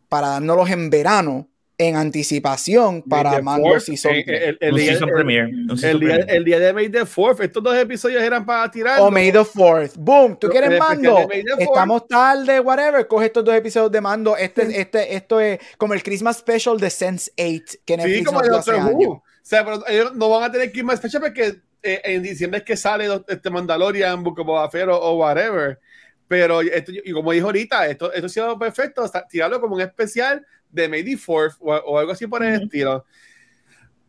[SPEAKER 4] para dárnoslos en verano, en anticipación para
[SPEAKER 1] May
[SPEAKER 4] Mando
[SPEAKER 1] Fourth,
[SPEAKER 4] Season
[SPEAKER 1] eh,
[SPEAKER 4] 3.
[SPEAKER 1] el- el día-
[SPEAKER 3] season
[SPEAKER 1] el-
[SPEAKER 3] premiere. season
[SPEAKER 1] día, el día de May the 4th, estos dos episodios eran para tirar.
[SPEAKER 4] O May the 4th. Boom, ¿tú quieres mando?
[SPEAKER 1] de May the 4th.
[SPEAKER 4] Estamos tarde, whatever. Coge estos dos episodios de mando. Este, este, esto es como el Christmas Special de Sense 8 que
[SPEAKER 1] Sí, como el. Who. O sea, pero ellos no van a tener más fecha porque eh, en diciembre es que sale este Mandalorian, Book of Boba Fett o, o whatever. Pero esto, y como dijo ahorita, esto, esto ha sido perfecto, hasta tirarlo como un especial de May the 4th o, o algo así por el estilo.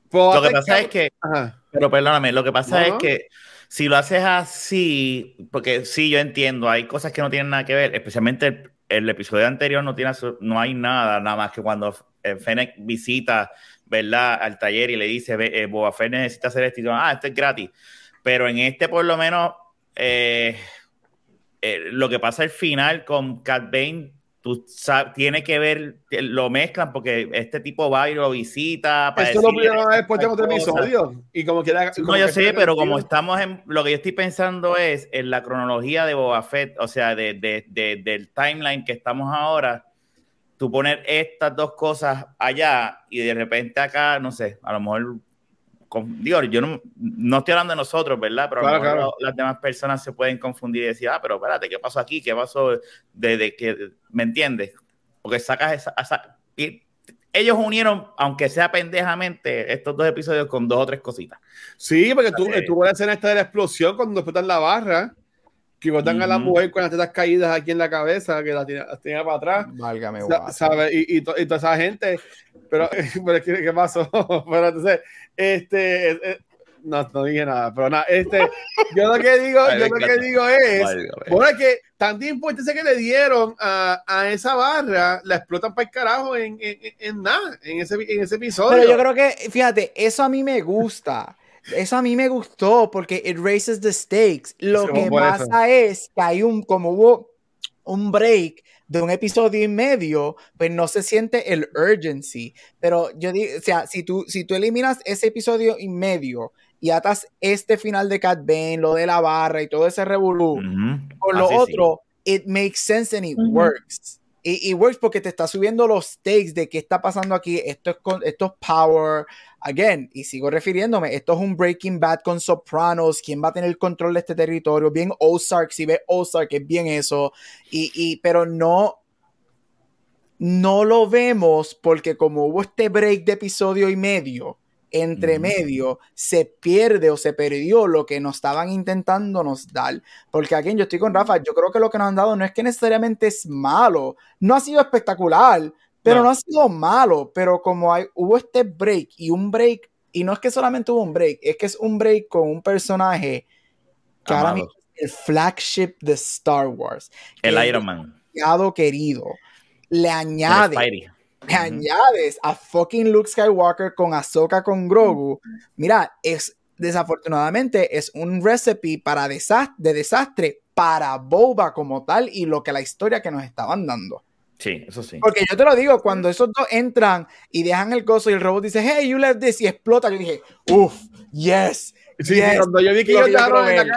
[SPEAKER 1] Pues,
[SPEAKER 3] Lo que pasa es que,
[SPEAKER 1] Ajá.
[SPEAKER 3] pero perdóname, lo que pasa
[SPEAKER 1] No,
[SPEAKER 3] es
[SPEAKER 1] no.
[SPEAKER 3] que si lo haces así, porque sí, yo entiendo, hay cosas que no tienen nada que ver, especialmente el, el episodio anterior no tiene no hay nada, nada más que cuando eh, Fennec visita, ¿verdad? Al taller y le dice, ve, eh, Boba Fett necesita hacer esto y todo, ah, esto es gratis. Pero en este por lo menos eh, eh, lo que pasa al final con Cat Bane, tú sabes, tiene que ver, lo mezclan porque este tipo va y lo visita. para
[SPEAKER 1] lo después de otro episodio. Y como quiera.
[SPEAKER 3] No, yo sé, pero como estamos en. Lo que yo estoy pensando es en la cronología de Boba Fett, o sea, de, de- de- del timeline que estamos ahora. Tú poner estas dos cosas allá y de repente acá, no sé, a lo mejor. Con- digo, yo no, no estoy hablando de nosotros, ¿verdad? Pero
[SPEAKER 1] Claro, claro.
[SPEAKER 3] las demás personas se pueden confundir y decir, ah, pero espérate, ¿qué pasó aquí? ¿Qué pasó desde que. ¿Me entiendes? Porque sacas esa. esa- y ellos unieron, aunque sea pendejamente, estos dos episodios con dos o tres cositas.
[SPEAKER 1] Sí, porque tú,
[SPEAKER 3] Sí.
[SPEAKER 1] tuvo la escena esta de la explosión cuando explotan la barra. Que botan a la mujer con las tetas caídas aquí en la cabeza, que la tiene, las tenía para atrás.
[SPEAKER 4] Válgame,
[SPEAKER 1] Sa-
[SPEAKER 4] guau.
[SPEAKER 1] ¿sabe? Y, y, to- y toda esa gente, pero, (laughs) pero ¿qué, qué pasó? (laughs) pero entonces, este, no, no dije nada, pero nada, este, yo lo que digo, (laughs)
[SPEAKER 3] Ay,
[SPEAKER 1] yo lo que digo es, es que tanta importancia que le dieron a, a esa barra, la explotan para el carajo en, en, en- en nada, en ese, en ese episodio.
[SPEAKER 4] Pero yo creo que, fíjate, eso a mí me gusta. Eso a mí me gustó porque it raises the stakes. Lo
[SPEAKER 1] Sí,
[SPEAKER 4] que
[SPEAKER 1] por eso.
[SPEAKER 4] pasa es que hay un, como hubo un break de un episodio y medio, pues no se siente el urgency. Pero yo digo, o sea, si tú, si tú eliminas ese episodio y medio y atas este final de Cat Bane, lo de la barra y todo ese revolú,
[SPEAKER 3] Ujú.
[SPEAKER 4] con lo
[SPEAKER 3] Así sí.
[SPEAKER 4] otro, it makes sense and it works. Y, works porque te está subiendo los stakes de qué está pasando aquí. Esto es, esto es power. Again, y sigo refiriéndome, esto es un Breaking Bad con Sopranos. ¿Quién va a tener el control de este territorio? Bien Ozark, si ve Ozark, es bien eso. Y, y, pero no, no lo vemos porque como hubo este break de episodio y medio, entre medio, se pierde o se perdió lo que nos estaban intentando nos dar. Porque aquí yo estoy con Rafa, yo creo que lo que nos han dado no es que necesariamente es malo, no ha sido espectacular, pero no,
[SPEAKER 1] No.
[SPEAKER 4] ha sido malo, pero como hay, hubo este break y un break, y no es que solamente hubo un break, es que es un break con un personaje que ahora mismo es el flagship de Star Wars.
[SPEAKER 3] El Iron Man.
[SPEAKER 4] querido. Le añade
[SPEAKER 3] Spidey.
[SPEAKER 4] le
[SPEAKER 3] Ujú.
[SPEAKER 4] añades a fucking Luke Skywalker con Ahsoka con Grogu, mira, es desafortunadamente es un recipe para desastre, de desastre para Boba como tal y lo que la historia que nos estaban dando.
[SPEAKER 3] Sí, eso sí.
[SPEAKER 4] Porque yo te lo digo, cuando esos dos entran y dejan el coso y el robot dice, hey, you left this y explota, yo dije, uff, yes.
[SPEAKER 1] Sí,
[SPEAKER 4] yes,
[SPEAKER 1] cuando yo vi que
[SPEAKER 4] lo
[SPEAKER 1] ellos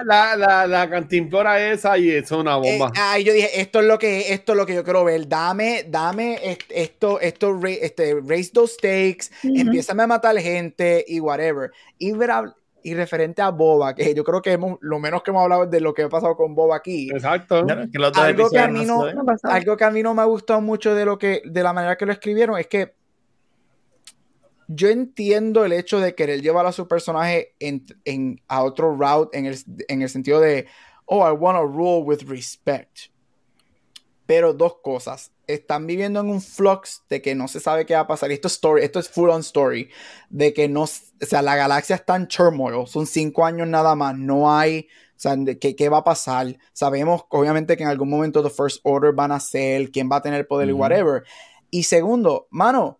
[SPEAKER 1] la, la, la, cantimplora esa y eso es una
[SPEAKER 4] Eh,
[SPEAKER 1] bomba.
[SPEAKER 4] ay, yo dije, esto es lo que, esto es lo que yo quiero ver. Dame, dame est- esto, esto, este, raise those stakes,
[SPEAKER 2] Ujú.
[SPEAKER 4] empiezame a matar gente y whatever. Y, y referente a Boba, que yo creo que hemos- lo menos que hemos hablado es de lo que ha pasado con Boba aquí.
[SPEAKER 1] Exacto.
[SPEAKER 3] Que
[SPEAKER 4] Algo que a mí
[SPEAKER 3] no.
[SPEAKER 4] Algo que a mí no me ha gustado mucho de lo que, de la manera que lo escribieron, es que yo entiendo el hecho de querer llevar a su personaje en, en- a otro route en el, en el sentido de, oh, I want to rule with respect. Pero dos cosas. Están viviendo en un flux de que no se sabe qué va a pasar. Y esto es story, esto es full on story. De que no, o sea, la galaxia está en turmoil. Son cinco años nada más. No hay, o sea, ¿qué, qué va a pasar? Sabemos, obviamente, que en algún momento The First Order van a ser, quién va a tener poder y whatever. Y segundo, mano,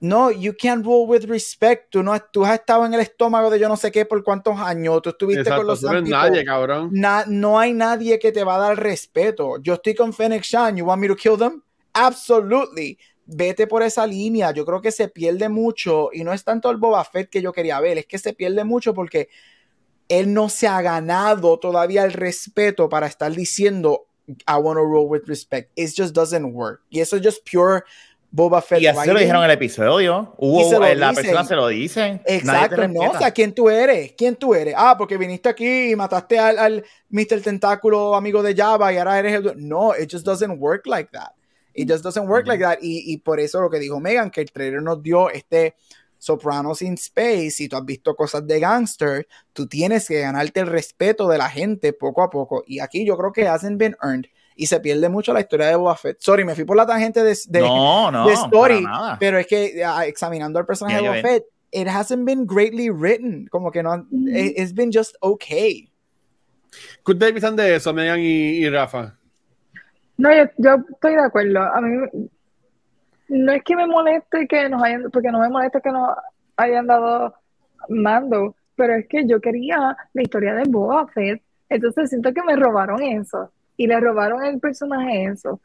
[SPEAKER 4] no, you can't rule with respect. Tú, no, tú has estado en el estómago de yo no sé qué por cuántos años. Tú estuviste con los
[SPEAKER 1] no nadie, cabrón.
[SPEAKER 4] Na- no hay nadie que te va a dar respeto. Yo estoy con Fennec Shan. You want me to kill them? Absolutely. Vete por esa línea. Yo creo que se pierde mucho. Y no es tanto el Boba Fett que yo quería ver. Es que se pierde mucho porque él no se ha ganado todavía el respeto para estar diciendo I want to rule with respect. It just doesn't work. Y eso es just pure Boba Fett.
[SPEAKER 3] Y así se lo dijeron en el episodio. Hubo, eh, la
[SPEAKER 4] dicen.
[SPEAKER 3] persona se lo dice. Nadie te
[SPEAKER 4] Exacto, no, o sea, ¿quién tú eres? ¿Quién tú eres? Ah, porque viniste aquí y mataste al, al Mr. Tentáculo amigo de Java y ahora eres el... No, it just doesn't work like that. It just doesn't work like that. Y, y por eso lo que dijo Megan, que el trailer nos dio este Sopranos in Space, si tú has visto cosas de gangster, tú tienes que ganarte el respeto de la gente poco a poco. Y aquí yo creo que hasn't been earned. Y se pierde mucho la historia de Boba Fett. Sorry, me fui por la tangente de, de,
[SPEAKER 3] no, no,
[SPEAKER 4] de story,
[SPEAKER 3] para nada.
[SPEAKER 4] pero es que ah, examinando al personaje de
[SPEAKER 3] Ya,
[SPEAKER 4] Boba Fett, it hasn't been greatly written. Como que no,
[SPEAKER 2] Mm.
[SPEAKER 4] it- it's been just okay.
[SPEAKER 1] ¿Qué ustedes piensan de eso, Megan y, y Rafa?
[SPEAKER 2] No, yo, yo estoy de acuerdo. A mí no es que me moleste que nos hayan, porque no me molesta que nos hayan dado mando, pero es que yo quería la historia de Boba Fett, entonces siento que me robaron eso y le robaron el personaje eso.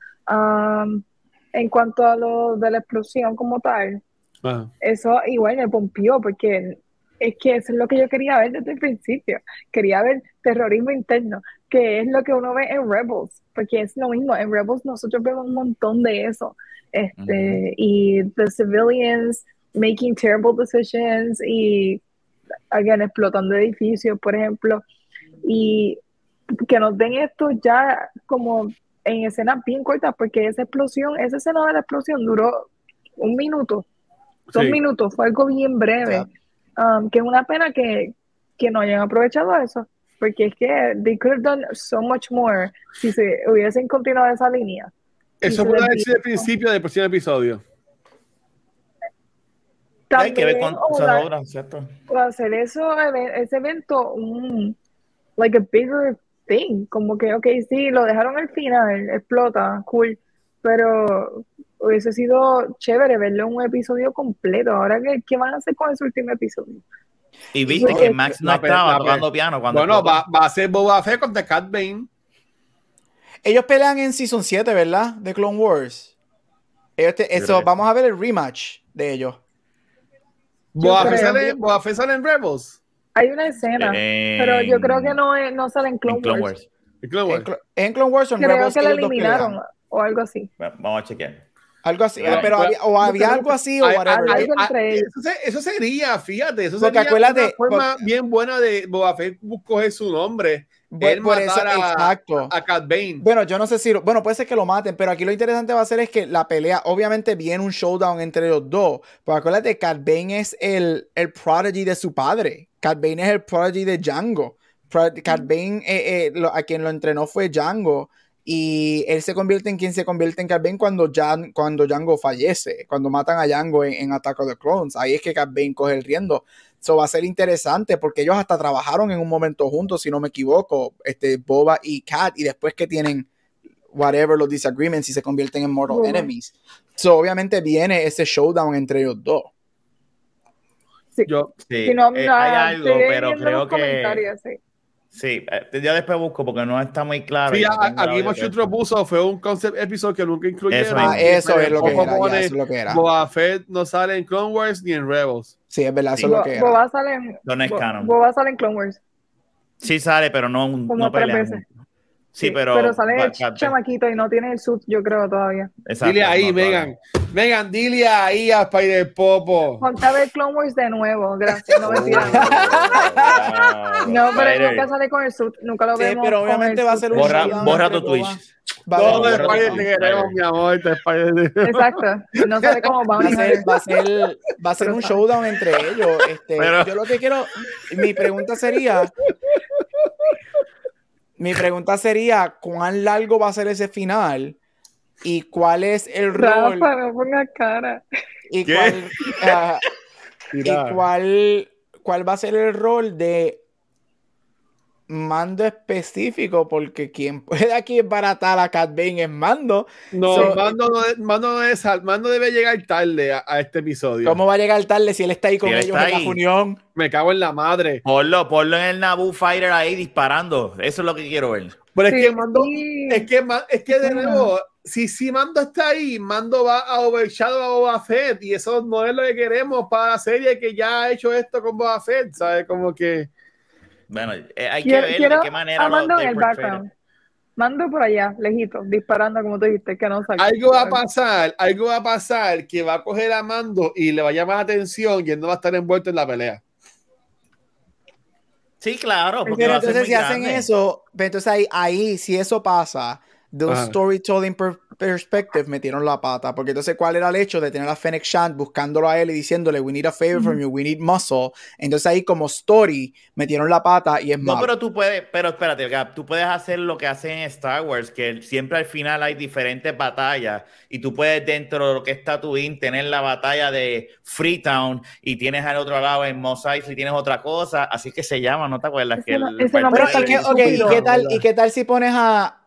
[SPEAKER 2] En cuanto a lo de la explosión como tal,
[SPEAKER 1] Ah,
[SPEAKER 2] eso igual me pompió porque es que eso es lo que yo quería ver desde el principio. Quería ver terrorismo interno, que es lo que uno ve en Rebels, porque es lo mismo. En Rebels nosotros vemos un montón de eso. Este, Y the civilians making terrible decisions y, again, explotando edificios, por ejemplo. Y que nos den esto ya como en escenas bien cortas, porque esa explosión, esa escena de la explosión duró un minuto dos
[SPEAKER 1] sí.
[SPEAKER 2] minutos, fue algo bien breve. Um, que es una pena que, que no hayan aprovechado eso, porque es que they could have done so much more si se hubiesen continuado esa línea.
[SPEAKER 1] Eso puede haber sido el principio del próximo episodio.
[SPEAKER 3] Hay que ver con
[SPEAKER 2] o
[SPEAKER 3] esas
[SPEAKER 2] dar-
[SPEAKER 3] obras, ¿cierto?
[SPEAKER 2] hacer eso, ese evento, un, like a bigger thing, como que, ok, sí, lo dejaron al final, explota, cool, pero hubiese sido chévere verlo en un episodio completo. Ahora, ¿qué, qué van a hacer con ese último episodio?
[SPEAKER 3] Y viste
[SPEAKER 2] No,
[SPEAKER 3] que Max no estaba tocando piano cuando
[SPEAKER 1] Bueno, va, va a ser Boba Fett contra Cat Bane.
[SPEAKER 4] Ellos pelean en Season 7, ¿verdad? De Clone Wars. Ellos te-
[SPEAKER 3] Yo
[SPEAKER 4] eso, vamos a ver el rematch de ellos.
[SPEAKER 1] Boba Fett, sale, Boba Fett sale en Rebels.
[SPEAKER 2] Hay una escena,
[SPEAKER 3] En-
[SPEAKER 2] pero yo creo que no, es- no sale en Clone,
[SPEAKER 3] en Clone
[SPEAKER 2] Wars.
[SPEAKER 3] Wars.
[SPEAKER 1] En Clone
[SPEAKER 4] ¿En,
[SPEAKER 1] Wars.
[SPEAKER 4] Clo- en Clone Wars o en
[SPEAKER 2] Creo
[SPEAKER 4] Rebels
[SPEAKER 2] que la eliminaron. o algo así.
[SPEAKER 3] Bueno, Vamos a chequear.
[SPEAKER 4] Algo así,
[SPEAKER 3] Pero-
[SPEAKER 4] pero había, o había algo así o
[SPEAKER 1] Ay,
[SPEAKER 4] whatever.
[SPEAKER 1] ay,
[SPEAKER 2] Algo
[SPEAKER 1] ay,
[SPEAKER 2] entre ellos.
[SPEAKER 1] eso, se- eso sería, fíjate, eso
[SPEAKER 4] Porque
[SPEAKER 1] sería
[SPEAKER 4] acuérdate,
[SPEAKER 1] una forma bien buena de Boba Fett coger su nombre,
[SPEAKER 4] Por-
[SPEAKER 1] él
[SPEAKER 4] por eso,
[SPEAKER 1] matar a-
[SPEAKER 4] exacto.
[SPEAKER 1] a Cat Bane.
[SPEAKER 4] Bueno, yo no sé si. Bueno, puede ser que lo maten, pero aquí lo interesante va a ser es que la pelea, obviamente, viene un showdown entre los dos. Pero acuérdate, Cat Bane es el, el prodigy de su padre. Cat Bane es el prodigy de Django. Cat Bane, eh, eh, lo- a quien lo entrenó fue Django. Y él se convierte en quien se convierte en Cat Bane cuando, Jan, cuando Django fallece. Cuando matan a Django en, en Attack of the Clones. Ahí es que Cat Bane coge el riendo. Eso va a ser interesante porque ellos hasta trabajaron en un momento juntos, si no me equivoco, este Boba y Cat, y después que tienen whatever los disagreements y se convierten en mortal enemies. So, obviamente viene ese showdown entre ellos dos.
[SPEAKER 1] Yo,
[SPEAKER 3] Sí,
[SPEAKER 2] Si no,
[SPEAKER 3] eh,
[SPEAKER 2] no,
[SPEAKER 3] hay algo, pero creo que.
[SPEAKER 2] sí.
[SPEAKER 3] Sí, eh, yo después busco porque no está muy claro.
[SPEAKER 1] sí, aquí Mochutro puso fue un concept episode que nunca incluyeron.
[SPEAKER 3] Eso
[SPEAKER 4] Ah, eso es lo que era, ya,
[SPEAKER 1] pone,
[SPEAKER 4] eso es lo que era.
[SPEAKER 1] Boba Fett no sale en Clone Wars ni en Rebels.
[SPEAKER 4] Sí, es verdad, eso
[SPEAKER 3] Sí.
[SPEAKER 4] es lo que era.
[SPEAKER 2] Boba sale en,
[SPEAKER 3] es
[SPEAKER 2] Bo-
[SPEAKER 3] canon.
[SPEAKER 2] Boba sale en Clone Wars.
[SPEAKER 3] Sí sale, pero no,
[SPEAKER 2] Como
[SPEAKER 3] no
[SPEAKER 2] veces.
[SPEAKER 3] Sí, pero.
[SPEAKER 2] Pero sale el chamaquito y no tiene el suit, yo creo, todavía.
[SPEAKER 3] exacto,
[SPEAKER 1] dile ahí,
[SPEAKER 3] no,
[SPEAKER 1] Megan. Megan, dile ahí a Spider Popo.
[SPEAKER 2] Ponte a ver Clone Wars de nuevo, gracias. No (laughs) mentira. No, pero
[SPEAKER 3] Spider.
[SPEAKER 2] nunca sale con el suit, nunca lo
[SPEAKER 4] Sí,
[SPEAKER 2] vemos.
[SPEAKER 4] pero
[SPEAKER 2] con
[SPEAKER 4] obviamente
[SPEAKER 2] el
[SPEAKER 4] va a ser un
[SPEAKER 3] Borra,
[SPEAKER 4] showdown
[SPEAKER 3] borra
[SPEAKER 4] entre
[SPEAKER 3] tu. Twitch.
[SPEAKER 1] Todo el Spider te queremos, mi amor. este Spider-
[SPEAKER 2] Exacto. No sale como (laughs)
[SPEAKER 4] va a ser, va a ser, va a ser un showdown entre ellos. Este,
[SPEAKER 3] Pero-
[SPEAKER 4] Yo lo que quiero, mi pregunta sería, mi pregunta sería, ¿cuán largo va a ser ese final? ¿Y cuál es el rol?
[SPEAKER 2] Rafa, no pongas cara.
[SPEAKER 4] ¿Y
[SPEAKER 3] ¿Qué?
[SPEAKER 4] cuál, (laughs) y cuál, cuál va a ser el rol de mando específico? Porque quien puede aquí baratar a Cat Bane es mando.
[SPEAKER 1] No,
[SPEAKER 4] So-
[SPEAKER 1] Mando, no, es- Mando, no es, Mando debe llegar tarde a, a este episodio.
[SPEAKER 4] ¿Cómo va a llegar tarde si él está ahí con
[SPEAKER 3] Si
[SPEAKER 4] ellos en la
[SPEAKER 3] ahí.
[SPEAKER 4] reunión?
[SPEAKER 1] Me cago en la madre.
[SPEAKER 3] Ponlo, ponlo en el Naboo Fighter ahí disparando. Eso es lo que quiero ver.
[SPEAKER 1] Pero
[SPEAKER 2] Sí,
[SPEAKER 1] es que Mando,
[SPEAKER 2] sí.
[SPEAKER 1] es que, es que de nuevo, si, si Mando está ahí, Mando va a overshadow a Boba Fett y eso no es lo que queremos para la serie que ya ha hecho esto con Boba Fett, ¿sabes? Como que
[SPEAKER 3] Bueno, eh, hay que ver
[SPEAKER 2] quiero
[SPEAKER 3] de qué manera
[SPEAKER 2] a Mando
[SPEAKER 3] lo
[SPEAKER 2] en el background. Mando por allá, lejito, disparando como tú dijiste, que no salga.
[SPEAKER 1] algo va a pasar, algo va a pasar que va a coger a Mando y le va a llamar la atención y él no va a estar envuelto en la pelea.
[SPEAKER 3] Sí, claro, porque
[SPEAKER 4] Pero entonces si hacen eso, pero entonces ahí, ahí, si eso pasa, de un
[SPEAKER 1] Ajá.
[SPEAKER 4] storytelling per- perspective, metieron la pata. Porque entonces, ¿cuál era el hecho de tener a Fennec Shand buscándolo a él y diciéndole, we need a favor from you, we need muscle? Entonces ahí como story, metieron la pata y es
[SPEAKER 3] No,
[SPEAKER 4] malo.
[SPEAKER 3] pero tú puedes, pero espérate, Gab, tú puedes hacer lo que hacen en Star Wars, que siempre al final hay diferentes batallas y tú puedes dentro de lo que es Tatooine tener la batalla de Freetown y tienes al otro lado en Mos Eisley tienes otra cosa, así que se llama, ¿no te acuerdas? Que
[SPEAKER 2] no-
[SPEAKER 3] el-
[SPEAKER 4] Pero,
[SPEAKER 2] está
[SPEAKER 4] ¿y ¿y qué tal, ¿y qué tal si pones a...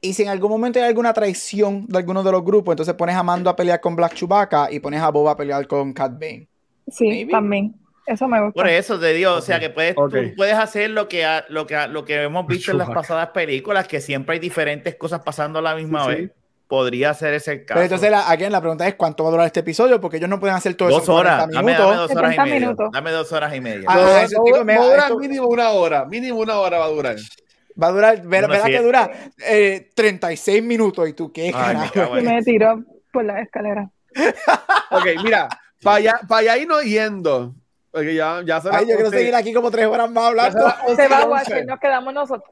[SPEAKER 4] Y si en algún momento hay alguna traición de alguno de los grupos, entonces pones a Mando a pelear con Black Chewbacca y pones a Boba a pelear con Cat Bane.
[SPEAKER 2] Sí,
[SPEAKER 4] Maybe.
[SPEAKER 2] también. Eso me gusta.
[SPEAKER 3] Por eso te digo, o sea que puedes, tú puedes hacer lo que, ha- lo, que, ha- lo que hemos visto en las pasadas películas, que siempre hay diferentes cosas pasando a la misma
[SPEAKER 1] Sí,
[SPEAKER 3] vez.
[SPEAKER 1] sí.
[SPEAKER 3] Podría ser ese el caso.
[SPEAKER 4] Pero entonces, la, again, la pregunta es cuánto va a durar este episodio, porque ellos no pueden hacer todo eso
[SPEAKER 3] dos
[SPEAKER 4] en 40
[SPEAKER 3] horas, dame, dame dos horas y
[SPEAKER 2] 70
[SPEAKER 3] media.
[SPEAKER 2] minutos.
[SPEAKER 3] Dame dos horas y media.
[SPEAKER 4] Ah,
[SPEAKER 1] No,
[SPEAKER 4] eso
[SPEAKER 1] no,
[SPEAKER 4] digo, mira,
[SPEAKER 1] va a durar
[SPEAKER 4] esto-
[SPEAKER 1] mínimo una hora, mínimo una hora va a durar.
[SPEAKER 4] Va a durar, ver,
[SPEAKER 3] Bueno,
[SPEAKER 4] verá
[SPEAKER 3] sí.
[SPEAKER 4] que dura eh, 36 minutos y tú qué
[SPEAKER 3] Ay, me
[SPEAKER 4] carajo.
[SPEAKER 2] Y
[SPEAKER 3] en-
[SPEAKER 2] me tiró por la escalera.
[SPEAKER 1] Ok, mira, (laughs) para allá, para allá irnos yendo. Porque ya, ya son
[SPEAKER 4] Ay, yo quiero
[SPEAKER 1] 11,
[SPEAKER 4] seguir aquí como tres horas más hablando.
[SPEAKER 1] 11
[SPEAKER 2] Se va
[SPEAKER 1] y
[SPEAKER 2] a
[SPEAKER 1] 11.
[SPEAKER 2] Watcher, nos quedamos nosotros.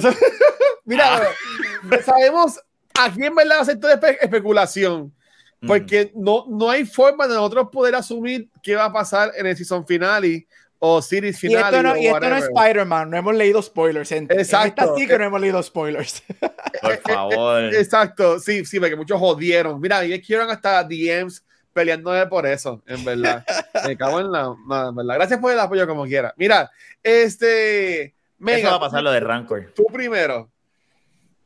[SPEAKER 1] Son- (laughs) Mira,
[SPEAKER 3] Ah.
[SPEAKER 1] sabemos a quién verdad hacer toda espe- especulación.
[SPEAKER 3] Mm.
[SPEAKER 1] Porque no, no hay forma de nosotros poder asumir qué va a pasar en el season finale o series
[SPEAKER 4] Y
[SPEAKER 1] finale.
[SPEAKER 4] esto no, y esto no es. Spider-Man, no hemos leído spoilers. En, en
[SPEAKER 1] Exacto.
[SPEAKER 4] esta sí que no hemos leído spoilers. (laughs)
[SPEAKER 3] Por favor.
[SPEAKER 1] Exacto, sí, sí, porque muchos jodieron. Mira, ellos quieren hasta DMs peleándome por eso, en verdad. (laughs) Me cago en la, no, en verdad. Gracias por el apoyo como quiera. Mira, este.
[SPEAKER 3] Eso
[SPEAKER 1] Mega,
[SPEAKER 3] va a pasar lo de Rancor.
[SPEAKER 1] tú primero.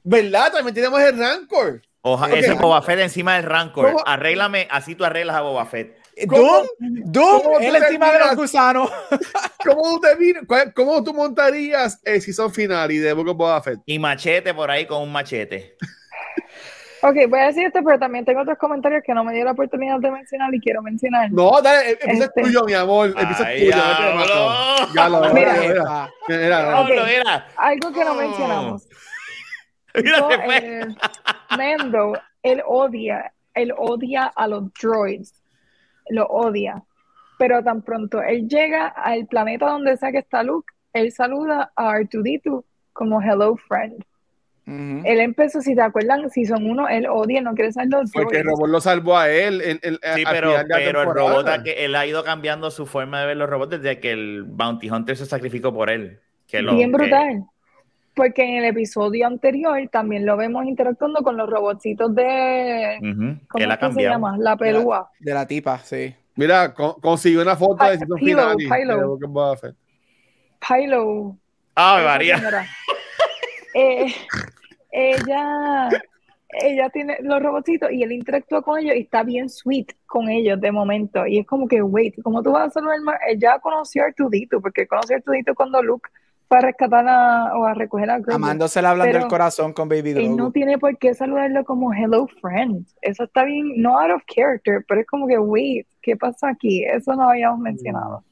[SPEAKER 1] ¿Verdad? También tenemos el Rancor.
[SPEAKER 3] Oja,
[SPEAKER 1] Ok.
[SPEAKER 3] Ese es Boba Fett encima del Rancor.
[SPEAKER 1] ¿Cómo?
[SPEAKER 3] Arréglame, así tú arreglas a Boba Fett.
[SPEAKER 1] ¿Cómo?
[SPEAKER 4] Doom, Doom,
[SPEAKER 1] ¿Cómo tú
[SPEAKER 4] él encima de los gusanos. (laughs)
[SPEAKER 1] ¿Cómo tú, te vi- cuál- cómo tú montarías el season final y de Book of Boba Fett?
[SPEAKER 3] Y machete por ahí con un machete. (laughs)
[SPEAKER 2] Ok, voy a decir esto, pero también tengo otros comentarios que no me dio la oportunidad de mencionar y quiero mencionar.
[SPEAKER 1] No, dale, el episodio
[SPEAKER 2] Este.
[SPEAKER 1] es tuyo, mi amor. Es tuyo.
[SPEAKER 3] ya,
[SPEAKER 1] lo
[SPEAKER 2] Mira.
[SPEAKER 1] mira, mira, mira.
[SPEAKER 2] Algo que no
[SPEAKER 3] Oh.
[SPEAKER 2] mencionamos. (laughs)
[SPEAKER 3] Mira,
[SPEAKER 2] Yo, eh, Mando, él odia, él odia a los droids, lo odia. Pero tan pronto él llega al planeta donde sea que está Luke, él saluda a R2D2 como hello friend.
[SPEAKER 4] Ujú.
[SPEAKER 2] Él empezó, si te acuerdan, si son uno, él odia, no quiere ser los
[SPEAKER 1] Porque el robot lo salvó a él. el- el-
[SPEAKER 3] Sí,
[SPEAKER 1] al
[SPEAKER 3] pero, pero el robot, ha- que él ha ido cambiando su forma de ver los robots desde que el Bounty Hunter se sacrificó por él. Que lo-
[SPEAKER 2] Bien
[SPEAKER 3] que-
[SPEAKER 2] brutal. Porque en el episodio anterior también lo vemos interactuando con los robotcitos de. ¿Cómo
[SPEAKER 3] ha
[SPEAKER 2] es que se llama? La pelúa.
[SPEAKER 4] De la tipa, sí.
[SPEAKER 1] Mira, con- consiguió una foto de
[SPEAKER 2] Pilo, Pilo.
[SPEAKER 1] Boba Fett.
[SPEAKER 2] Pilo.
[SPEAKER 3] ¡Ay,
[SPEAKER 2] esa
[SPEAKER 3] María!
[SPEAKER 2] Eh, ella, ella tiene los robotcitos y él interactúa con ellos y está bien sweet con ellos de momento. Y es como que, wait, ¿cómo tú vas a saludar ya conoció a Artudito, porque conoció a Artudito cuando Luke fue a rescatar a, o a recoger a Grogu.
[SPEAKER 4] Amándose hablando del corazón con Baby
[SPEAKER 2] Él no
[SPEAKER 4] Grogu.
[SPEAKER 2] tiene por qué saludarlo como hello friend. Eso está bien, no out of character, pero es como que, wait, ¿qué pasa aquí? Eso no habíamos mencionado.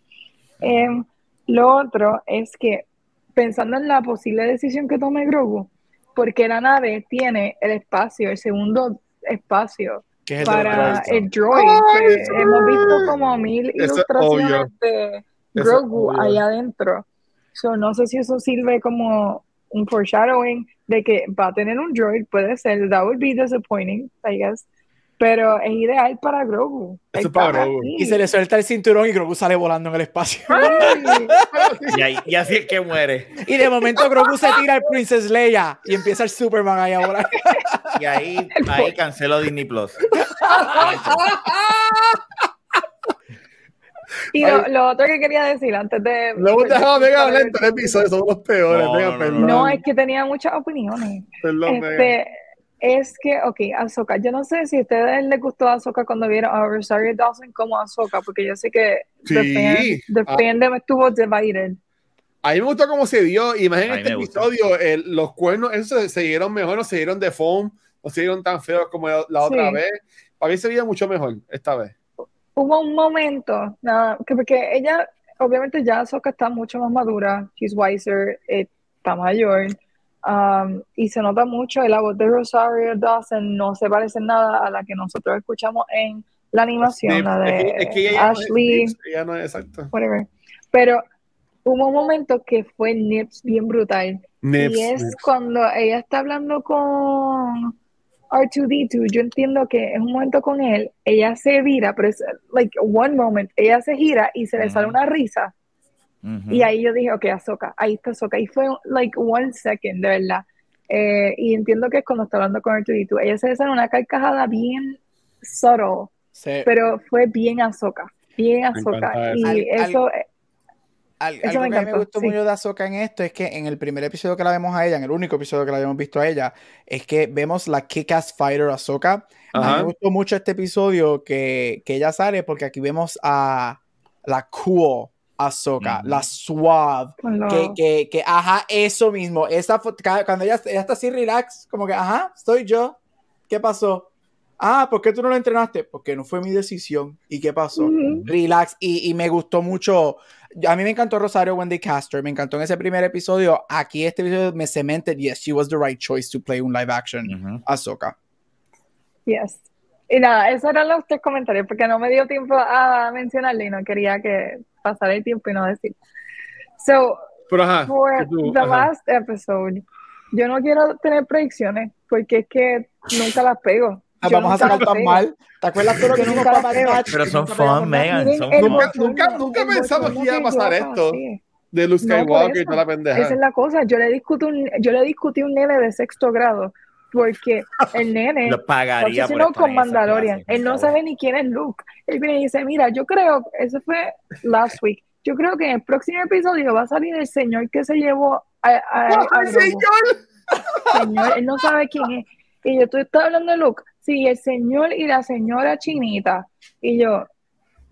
[SPEAKER 2] Em, lo otro es que, pensando en la posible decisión que tome Grogu, porque la nave tiene el espacio, el segundo espacio
[SPEAKER 4] es el
[SPEAKER 2] para
[SPEAKER 4] droids.
[SPEAKER 2] el droid, que
[SPEAKER 1] sí.
[SPEAKER 2] hemos visto como mil
[SPEAKER 1] Eso
[SPEAKER 2] ilustraciones de Grogu allá adentro. So, no sé si eso sirve como un foreshadowing de que va a tener un droid, puede ser, that would be disappointing, I guess, pero es ideal para Grogu.
[SPEAKER 1] Eso es para Grogu.
[SPEAKER 4] Y se le suelta el cinturón y Grogu sale volando en el espacio. (laughs)
[SPEAKER 3] Y, ahí- y así es que muere.
[SPEAKER 4] Y de momento Grogu se tira al Princess Leia y empieza el Superman ahí a volar.
[SPEAKER 3] Y ahí, ahí cancelo Disney Plus. (laughs)
[SPEAKER 2] Y lo, lo otro que quería decir antes de...
[SPEAKER 1] No hemos dejado Mega hablar en todo el episodio, somos los peores.
[SPEAKER 3] No, no,
[SPEAKER 1] perdón.
[SPEAKER 2] No, es que tenía muchas opiniones.
[SPEAKER 1] Perdón, Mega.
[SPEAKER 2] Este, es que, ok, Ahsoka, yo no sé si a ustedes les gustó Ahsoka cuando vieron a Rosario Dawson como Ahsoka, porque yo sé que
[SPEAKER 1] Sí.
[SPEAKER 2] the, fan- the
[SPEAKER 1] Ah.
[SPEAKER 2] fandom estuvo divided.
[SPEAKER 1] A mí me gustó cómo se dio. Y más en este episodio, el- los cuernos, esos se, se dieron mejor, no se dieron de foam, no se dieron tan feos como la, la otra
[SPEAKER 2] Sí.
[SPEAKER 1] vez. Para mí se veía mucho mejor esta vez.
[SPEAKER 2] Hubo un momento, nada, que porque ella, obviamente ya Ahsoka está mucho más madura, she's wiser, eh, está mayor, um, y se nota mucho, y la voz de Rosario Dawson no se parece nada a la que nosotros escuchamos en la animación, la de
[SPEAKER 1] es que, no es
[SPEAKER 2] Ashley.
[SPEAKER 1] Ella no es exacto.
[SPEAKER 2] whatever. Pero hubo un momento que fue Nips bien brutal.
[SPEAKER 1] Nips,
[SPEAKER 2] y es
[SPEAKER 1] Nips.
[SPEAKER 2] cuando ella está hablando con R2D2, yo entiendo que es un momento con él, ella se vira, pero es like one moment, ella se gira y se le sale una risa.
[SPEAKER 3] Ujú.
[SPEAKER 2] Y ahí yo dije, ok, Ahsoka, ahí está Ahsoka. Y fue like one second, de verdad. Eh, y entiendo que es cuando está hablando con R2D2, ella se le sale una carcajada bien subtle,
[SPEAKER 4] Sí.
[SPEAKER 2] pero fue bien Ahsoka, bien
[SPEAKER 1] encanta
[SPEAKER 2] Y.
[SPEAKER 4] Al-
[SPEAKER 2] eso,
[SPEAKER 4] Al-
[SPEAKER 2] Eso
[SPEAKER 4] algo
[SPEAKER 2] me
[SPEAKER 4] que a mí me
[SPEAKER 2] encantó,
[SPEAKER 4] gustó
[SPEAKER 2] sí.
[SPEAKER 4] mucho de Ahsoka en esto es que en el primer episodio que la vemos a ella, en el único episodio que la habíamos visto a ella, es que vemos la kick-ass fighter Ahsoka. A mí
[SPEAKER 1] Ajá.
[SPEAKER 4] me gustó mucho este episodio que, que ella sale porque aquí vemos a la cool Ahsoka,
[SPEAKER 3] Ujú.
[SPEAKER 4] la suave,
[SPEAKER 2] lo-
[SPEAKER 4] que, que, que, ajá, eso mismo. Esa cuando ella, ella está así relax, como que, ajá, soy yo. ¿Qué pasó? Ah, ¿por qué tú no lo entrenaste? Porque no fue mi decisión. ¿Y qué pasó? Relax. Y, y me gustó mucho. A mí me encantó Rosario Wendy Caster. Me encantó en ese primer episodio. Aquí este episodio me cemented. Yes, she was the right choice to play un live action
[SPEAKER 3] Ujú.
[SPEAKER 4] Ahsoka.
[SPEAKER 2] Yes. Y nada, esos eran los tres comentarios, porque no me dio tiempo a mencionarle y no quería que pasara el tiempo y no decir. So,
[SPEAKER 1] Pero ajá.
[SPEAKER 2] for
[SPEAKER 1] tú-
[SPEAKER 2] the
[SPEAKER 1] ajá.
[SPEAKER 2] last episode, yo no quiero tener predicciones, porque es que nunca las pego. Yo
[SPEAKER 4] vamos a sacar tan mal. ¿Te acuerdas todo lo que hicimos
[SPEAKER 2] nunca
[SPEAKER 4] para?
[SPEAKER 3] Pero son fun. Megan. Son.
[SPEAKER 1] Nunca- nunca- nunca pensamos que iba a pasar esto. De Luke
[SPEAKER 2] No, por
[SPEAKER 1] Skywalker y toda la pendeja.
[SPEAKER 2] Esa es la cosa. Yo le discutí un, yo le discutí un nene de sexto grado porque el nene
[SPEAKER 3] Lo pagaría
[SPEAKER 2] obsesionó
[SPEAKER 3] por estar
[SPEAKER 2] con
[SPEAKER 3] en esa
[SPEAKER 2] Mandalorian.
[SPEAKER 3] clase,
[SPEAKER 2] Él no
[SPEAKER 3] por
[SPEAKER 2] sabe ni quién es Luke. Él viene y dice, mira, yo creo, eso fue last week, yo creo que en el próximo episodio va a salir el señor que se llevó a, a, a
[SPEAKER 1] ¡Ay,
[SPEAKER 2] Grogu.
[SPEAKER 1] señor!
[SPEAKER 2] Señor, él no sabe quién es. Y yo, estás hablando de Luke. Sí, el señor y la señora chinita. Y yo,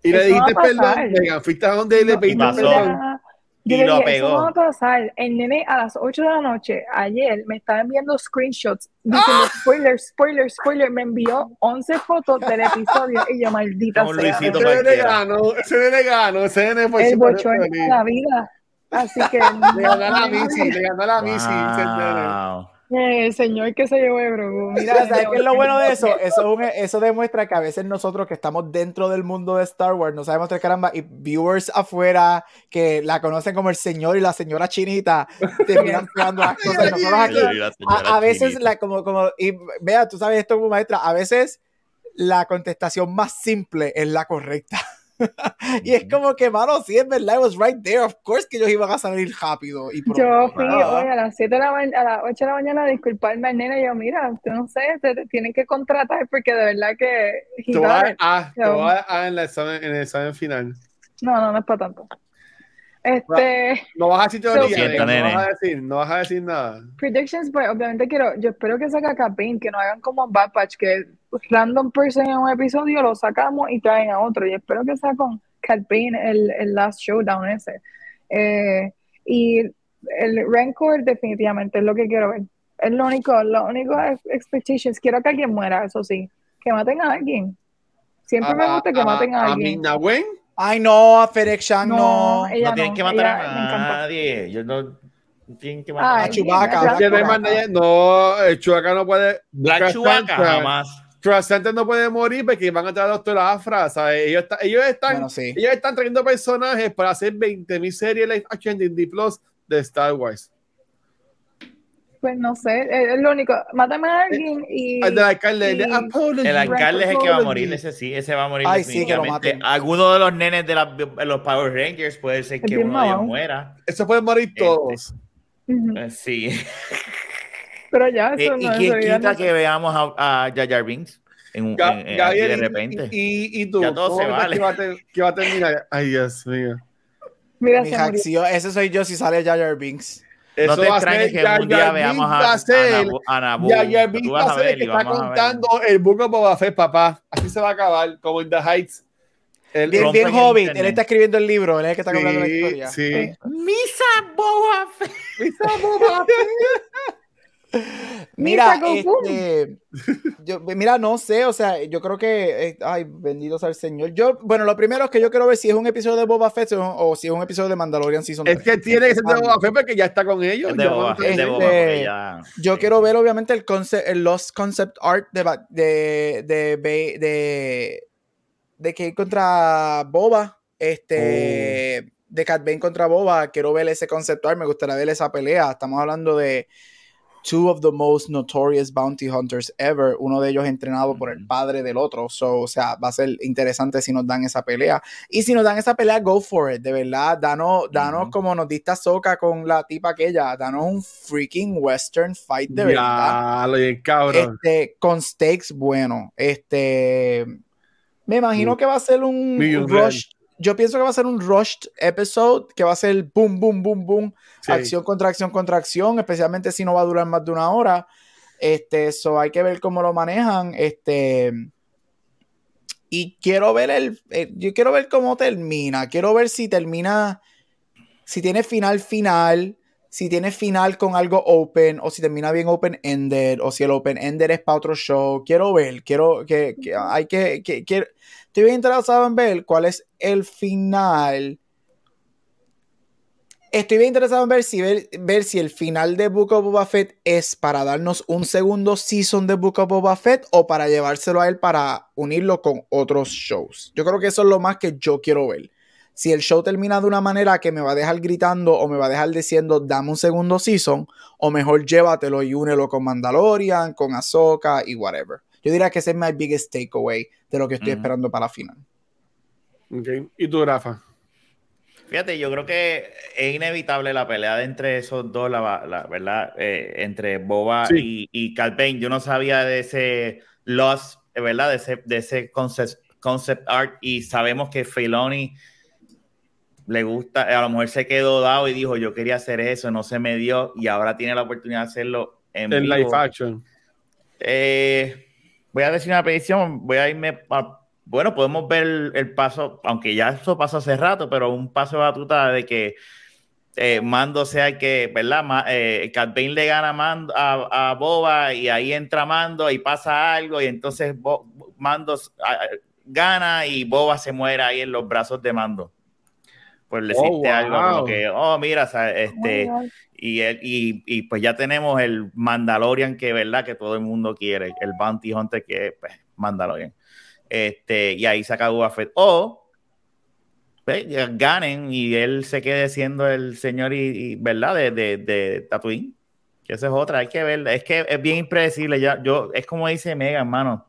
[SPEAKER 1] Y le dijiste perdón. Fuiste a donde le pediste
[SPEAKER 3] pasó.
[SPEAKER 1] perdón.
[SPEAKER 2] Yo
[SPEAKER 3] Y
[SPEAKER 2] le
[SPEAKER 3] lo pegó.
[SPEAKER 2] Eso no va a pasar. El nene a las 8 de la noche, ayer, me estaba enviando screenshots diciendo
[SPEAKER 1] ¡Ah!
[SPEAKER 2] spoiler, spoiler, spoiler. Me envió 11 fotos del episodio y yo, maldita
[SPEAKER 3] Como
[SPEAKER 2] sea.
[SPEAKER 3] Luisito
[SPEAKER 1] Ese nene ganó, ese nene ganó, ese nene fue
[SPEAKER 2] El bochorno de la vida. Así que.
[SPEAKER 1] Le ganó a la Missy, le ganó a la Missy.
[SPEAKER 3] Wow.
[SPEAKER 2] Eh, El señor que se llevó de Grogu. (laughs) Mira,
[SPEAKER 4] ¿sabes qué es lo bueno de (laughs) eso? Eso, es un- eso demuestra que a veces nosotros que estamos dentro del mundo de Star Wars no sabemos de caramba y viewers afuera que la conocen como el señor y la señora chinita terminan (laughs) pegando las cosas nosotros aquí a, a veces la como como y vea tú sabes esto como maestra a veces la contestación más simple es la correcta (laughs) y es como que mano sí es verdad I was right there of course que ellos iban a salir rápido y pronto.
[SPEAKER 2] Yo fui hoy a las 7 de la mañana, a las 8 de la mañana a disculparme al nene. Y yo, mira, usted no sé, te, te tienen que contratar porque de verdad que. he
[SPEAKER 1] Te voy a en el examen final.
[SPEAKER 2] No, no, no es para tanto. Este,
[SPEAKER 1] No vas a decir teoría,
[SPEAKER 2] Siento,
[SPEAKER 1] nene, no vas a decir, no vas a decir nada.
[SPEAKER 2] predictions, pues obviamente quiero, yo espero que saque a Capin, que no hagan como Bad Patch, que random person en un episodio lo sacamos y traen a otro. Y espero que sea con Bane el, el last showdown ese. Eh, y el Rancor definitivamente es lo que quiero ver. Es lo único, lo único ex- expectations. Quiero que alguien muera, eso sí. Que maten a alguien. Siempre me gusta que maten a
[SPEAKER 1] a
[SPEAKER 2] alguien.
[SPEAKER 1] Ming-Na Wen.
[SPEAKER 4] Ay no a Shang no,
[SPEAKER 2] No, ella
[SPEAKER 3] No tienen que matar a nadie. Yo no no tienen que matar
[SPEAKER 2] Ay,
[SPEAKER 4] a
[SPEAKER 1] Que no más
[SPEAKER 2] Chewbacca.
[SPEAKER 1] nadie- No, el Chewbacca no puede.
[SPEAKER 3] Black Chewbacca
[SPEAKER 1] Chewbacca.
[SPEAKER 3] jamás.
[SPEAKER 1] Trascendent no puede morir porque van a traer a Doctor Afra, ¿sabes? Ellos, está- ellos, están,
[SPEAKER 4] Bueno, sí.
[SPEAKER 1] ellos están trayendo personajes para hacer 20.000 series live action de Disney Plus de Star Wars.
[SPEAKER 2] Pues no sé, es es lo único. Mátame a alguien y.
[SPEAKER 1] El del alcalde, el de
[SPEAKER 2] y-
[SPEAKER 1] Apology.
[SPEAKER 3] El alcalde es el que va a morir, ese sí, ese va a morir
[SPEAKER 4] Ay, sí, que lo
[SPEAKER 3] definitivamente.
[SPEAKER 4] maten.
[SPEAKER 3] Alguno de los nenes de, la- de los Power Rangers puede ser que uno de ellos muera.
[SPEAKER 1] Eso pueden morir
[SPEAKER 3] Este.
[SPEAKER 1] todos.
[SPEAKER 2] Ujú.
[SPEAKER 3] Eh, Sí. (laughs)
[SPEAKER 2] Pero ya,
[SPEAKER 3] Eh,
[SPEAKER 2] eso
[SPEAKER 3] ¿Y
[SPEAKER 2] no es
[SPEAKER 3] quién quita
[SPEAKER 2] no
[SPEAKER 3] que veamos a, a Jar Jar Binks en,
[SPEAKER 1] Ga-
[SPEAKER 3] en- en-
[SPEAKER 1] Gabriel,
[SPEAKER 3] de
[SPEAKER 1] y-
[SPEAKER 3] repente?
[SPEAKER 1] Y, y, y tú,
[SPEAKER 3] Ya todo
[SPEAKER 1] ¿cómo
[SPEAKER 3] se vale.
[SPEAKER 1] que va, a ter- que va a terminar? Ay, Dios mío.
[SPEAKER 2] Mira,
[SPEAKER 4] Mi
[SPEAKER 2] se
[SPEAKER 4] hack,
[SPEAKER 2] murió.
[SPEAKER 4] si yo- ese soy yo si sale Jar Jar Binks
[SPEAKER 3] no
[SPEAKER 1] Eso
[SPEAKER 3] te
[SPEAKER 1] va a
[SPEAKER 3] extrañes que un día veamos a,
[SPEAKER 1] a
[SPEAKER 3] Nabu- Tú vas
[SPEAKER 1] va
[SPEAKER 3] a ver
[SPEAKER 1] el que
[SPEAKER 3] y
[SPEAKER 1] está
[SPEAKER 3] vamos a ver.
[SPEAKER 1] contando el Book of Boba Fett, papá. Así se va a acabar, como en The Heights. El,
[SPEAKER 4] bien, bien Hobbit él está escribiendo el libro él es el que está contando la
[SPEAKER 1] sí,
[SPEAKER 4] historia
[SPEAKER 1] sí.
[SPEAKER 3] Misa Boba Fett.
[SPEAKER 2] Misa (laughs) Goku.
[SPEAKER 4] este, yo, mira, no sé, o sea, yo creo que, eh, ay, bendito sea el Señor. Yo, bueno, lo primero es que yo quiero ver si es un episodio de Boba Fett o, o si es un episodio de Mandalorian Season
[SPEAKER 1] Es
[SPEAKER 4] 3.
[SPEAKER 1] que tiene que ser de Boba Fett porque ya está con ellos.
[SPEAKER 3] Es de
[SPEAKER 1] Ya
[SPEAKER 3] Boba,
[SPEAKER 1] vamos a-
[SPEAKER 3] es de Boba,
[SPEAKER 4] Este,
[SPEAKER 3] porque ya-
[SPEAKER 4] Yo
[SPEAKER 3] sí.
[SPEAKER 4] quiero ver, obviamente, el, concept, el Lost Concept Art de, de, de, de, de, de que contra Boba, este, de Cat Bane contra Boba. Quiero ver ese concept art, me gustaría ver esa pelea. Estamos hablando de two of the most notorious bounty hunters ever, uno de ellos entrenado por el padre del otro. So, o sea, va a ser interesante si nos dan esa pelea. Y si nos dan esa pelea, go for it, de verdad. Danos, danos
[SPEAKER 3] Ujú.
[SPEAKER 4] como nos diste Soca con la tipa aquella, danos un freaking western fight de verdad.
[SPEAKER 1] Ya, cabrón.
[SPEAKER 4] Este, con stakes bueno. Este, me imagino que va a ser un, un rush. Yo pienso que va a ser un rushed episode, que va a ser boom, boom, boom, boom,
[SPEAKER 1] Sí.
[SPEAKER 4] acción contra acción contra acción, especialmente si no va a durar más de una hora. Este, eso hay que ver cómo lo manejan. Este, y quiero ver el, eh, yo quiero ver cómo termina. Quiero ver si termina, si tiene final final, si tiene final con algo open, o si termina bien open ended, o si el open ended es para otro show. Quiero ver, quiero que, que hay que, que, quiero- estoy bien interesado en ver cuál es el final. Estoy bien interesado en ver si, ver, ver si el final de Book of Boba Fett es para darnos un segundo season de Book of Boba Fett o para llevárselo a él para unirlo con otros shows. Yo creo que eso es lo más que yo quiero ver. Si el show termina de una manera que me va a dejar gritando o me va a dejar diciendo dame un segundo season, o mejor llévatelo y únelo con Mandalorian, con Ahsoka y whatever. Yo diría que ese es mi biggest takeaway de lo que estoy esperando para la final.
[SPEAKER 1] Ok. ¿Y tú, Rafa?
[SPEAKER 3] Fíjate, yo creo que es inevitable la pelea de entre esos dos, la, la- ¿verdad? Eh, entre Boba
[SPEAKER 1] Sí.
[SPEAKER 3] y, y Cal Payne. Yo no sabía de ese loss, ¿verdad? De ese, de ese concept, concept art y sabemos que Filoni le gusta, a lo mejor se quedó dado y dijo, yo quería hacer eso, no se me dio y ahora tiene la oportunidad de hacerlo en,
[SPEAKER 1] En
[SPEAKER 3] vivo.
[SPEAKER 1] live action.
[SPEAKER 3] Eh, voy a decir una predicción, voy a irme a- bueno, podemos ver el, paso, aunque ya eso pasó hace rato, pero un paso de batuta de que eh, Mando sea el que, ¿verdad? Ma, eh, le gana Mando, a, Boba y ahí entra Mando y pasa algo y entonces Mando ah, gana y Boba se muere ahí en los brazos de Mando. Por decirte
[SPEAKER 1] Oh,
[SPEAKER 3] algo, como que, oh, mira, o sea, este,
[SPEAKER 2] Oh
[SPEAKER 3] y, el- y, y pues ya tenemos el Mandalorian que, ¿verdad? Que todo el mundo quiere, el Bounty Hunter que es pues, Mandalorian. Este, y ahí saca Boba Fett. O pues, ganen y él se quede siendo el señor, y, y, ¿verdad? De, de, de Tatooine. Que esa es otra, hay que ver. Es que es bien impredecible. Ya, yo, es como dice Mega, hermano.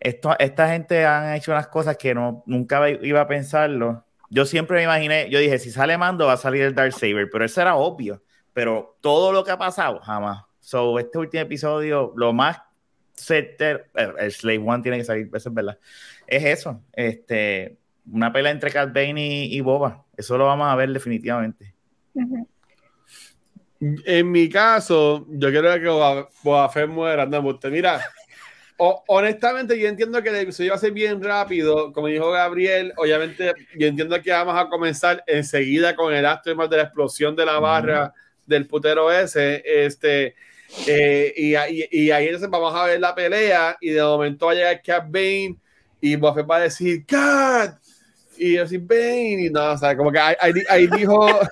[SPEAKER 3] Esto, esta gente han hecho unas cosas que no, nunca iba a pensarlo. Yo siempre me imaginé, yo dije, si sale Mando va a salir el Dark Saber, pero eso era obvio. Pero todo lo que ha pasado, jamás. So, este último episodio, lo más certero, el Slave One tiene que salir, eso es verdad. Es eso, este, una pelea entre Cat Bane y, y Boba. Eso lo vamos a ver definitivamente.
[SPEAKER 1] En mi caso, yo quiero que Boba, Boba Fett muera. No, usted, mira, o- honestamente, yo entiendo que el episodio va a ser bien rápido. Como dijo Gabriel, obviamente, yo entiendo que vamos a comenzar enseguida con el aftermath de la explosión de la barra del putero ese. Este, eh, y, ahí- y ahí entonces vamos a ver la pelea. Y de momento va a llegar Cat Bane y Boba Fett va a decir Cat. Y yo decir Bane. Y no, o sea, como que ahí, ahí- ahí dijo. (laughs)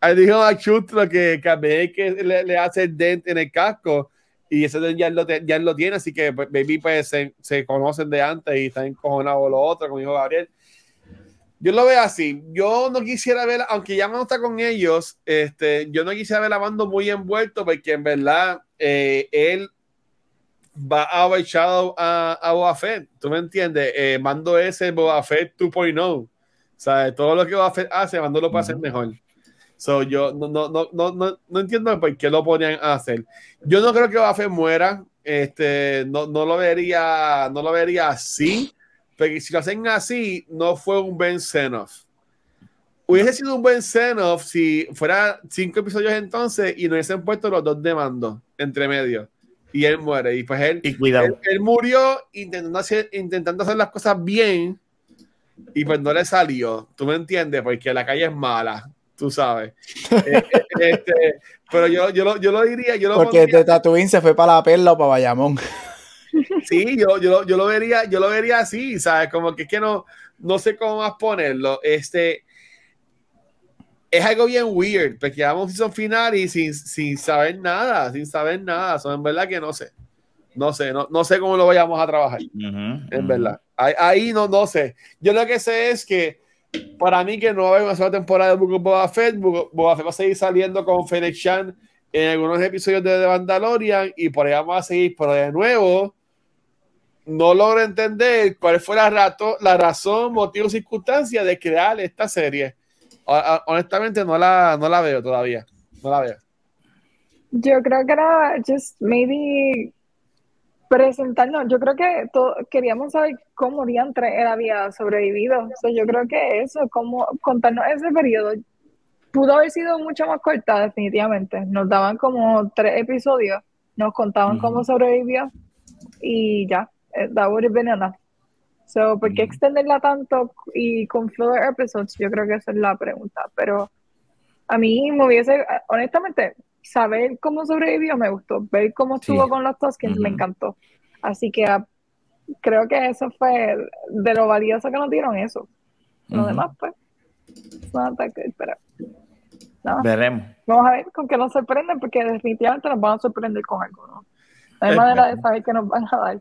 [SPEAKER 1] Ahí dijo a Chutro que Cabe que le, le hace el dent en el casco y ese ya lo, ya lo tiene, así que pues, Baby pues se, se conocen de antes y están encojonados lo otro, como dijo Gabriel. Yo lo veo así. Yo no quisiera ver, aunque ya no está con ellos, este, yo no quisiera ver a Mando muy envuelto porque en verdad eh, él va a overshadow a, a Boba Fett. ¿Tú me entiendes? Eh, Mando es el Boba Fett 2.0. O sea, todo lo que Boba Fett hace, Mando lo puede hacer mejor. So, yo no, no, no, no, no, no entiendo por qué lo ponían a hacer. Yo no creo que Boba Fett muera. Este, no, no lo vería, no lo vería así. Porque si lo hacen así, no fue un buen send-off. Hubiese sido un buen send-off si fuera cinco episodios entonces y no hubiesen puesto los dos de mando entre medio. Y él muere. Y pues él,
[SPEAKER 3] Y cuidado.
[SPEAKER 1] él, él murió intentando hacer, intentando hacer las cosas bien y pues no le salió. ¿Tú me entiendes? Porque la calle es mala, tú sabes. Eh, eh, este, pero yo, yo, lo, yo lo diría, yo lo
[SPEAKER 4] Porque
[SPEAKER 1] pondría-
[SPEAKER 4] de Tatooine se fue para la perla o para Bayamón.
[SPEAKER 1] Sí, yo, yo, lo- yo lo vería, yo lo vería así, ¿sabes? Como que es que no, no sé cómo más ponerlo. Este es algo bien weird, porque vamos a un season final y sin, sin saber nada, sin saber nada. So, en verdad que no sé. No sé, no, no sé cómo lo vayamos a trabajar,
[SPEAKER 3] Ujú,
[SPEAKER 1] en
[SPEAKER 3] ujú.
[SPEAKER 1] verdad. Ahí, ahí no, no sé. Yo lo que sé es que para mí que no va a haber una sola temporada de Book of Boba Fett, Boba va a seguir saliendo con Fennec Chan en algunos episodios de The Mandalorian y por ahí vamos a seguir, pero de nuevo no logro entender cuál fue la, rato, la razón, motivo, circunstancia de crear esta serie. Honestamente no la, no la veo todavía. No la veo.
[SPEAKER 2] Yo creo que era just maybe presentarnos. Yo creo que to- queríamos saber cómo diantre él había sobrevivido. So, yo creo que eso, cómo contarnos ese periodo, pudo haber sido mucho más corta, definitivamente. Nos daban como tres episodios, nos contaban cómo sobrevivió y ya, eh, that would have been enough. So, ¿por qué extenderla tanto y con filler episodes? Yo creo que esa es la pregunta, pero a mí me hubiese, honestamente, saber cómo sobrevivió me gustó, ver cómo estuvo
[SPEAKER 3] Sí.
[SPEAKER 2] con los Tuskens me
[SPEAKER 3] Ujú.
[SPEAKER 2] encantó. Así que ah, creo que eso fue de lo valioso que nos dieron eso. Lo
[SPEAKER 3] Ujú.
[SPEAKER 2] demás, pues, that good, pero nada.
[SPEAKER 3] Veremos.
[SPEAKER 2] Vamos a ver con qué nos sorprenden, porque definitivamente nos van a sorprender con algo, ¿no? No hay manera de saber qué nos van a dar.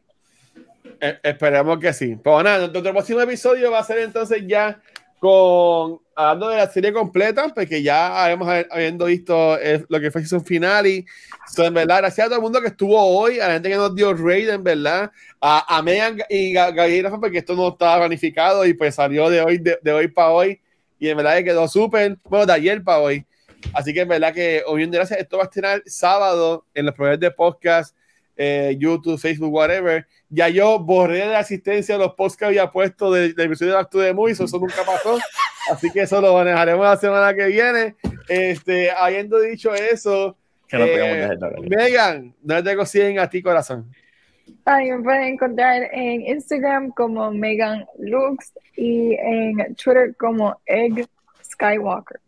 [SPEAKER 1] Eh, esperemos que sí. Pues nada, nuestro próximo episodio va a ser entonces ya con hablando de la serie completa, porque ya hemos habiendo visto eh, lo que fue su final y so, en verdad, gracias a todo el mundo que estuvo hoy, a la gente que nos dio raid, en verdad, a, a Megan y Ga- Gabriel Rafa, porque esto no estaba planificado y pues salió de hoy, de, de hoy para hoy, y en verdad que quedó súper, bueno, de ayer para hoy. Así que en verdad que, hoy gracias, esto va a estrenar sábado en los programas de podcast, eh, YouTube, Facebook, whatever. Ya yo borré de la asistencia los posts que había puesto del del episodio de Back to the Movies, eso nunca pasó. Así que eso lo manejaremos la semana que viene. Este, habiendo dicho eso,
[SPEAKER 3] Que no
[SPEAKER 1] eh,
[SPEAKER 3] de.
[SPEAKER 1] Megan, no te consiguen a ti, corazón.
[SPEAKER 2] Ahí me pueden encontrar en Instagram como Megan Lux y en Twitter como Egg Skywalker.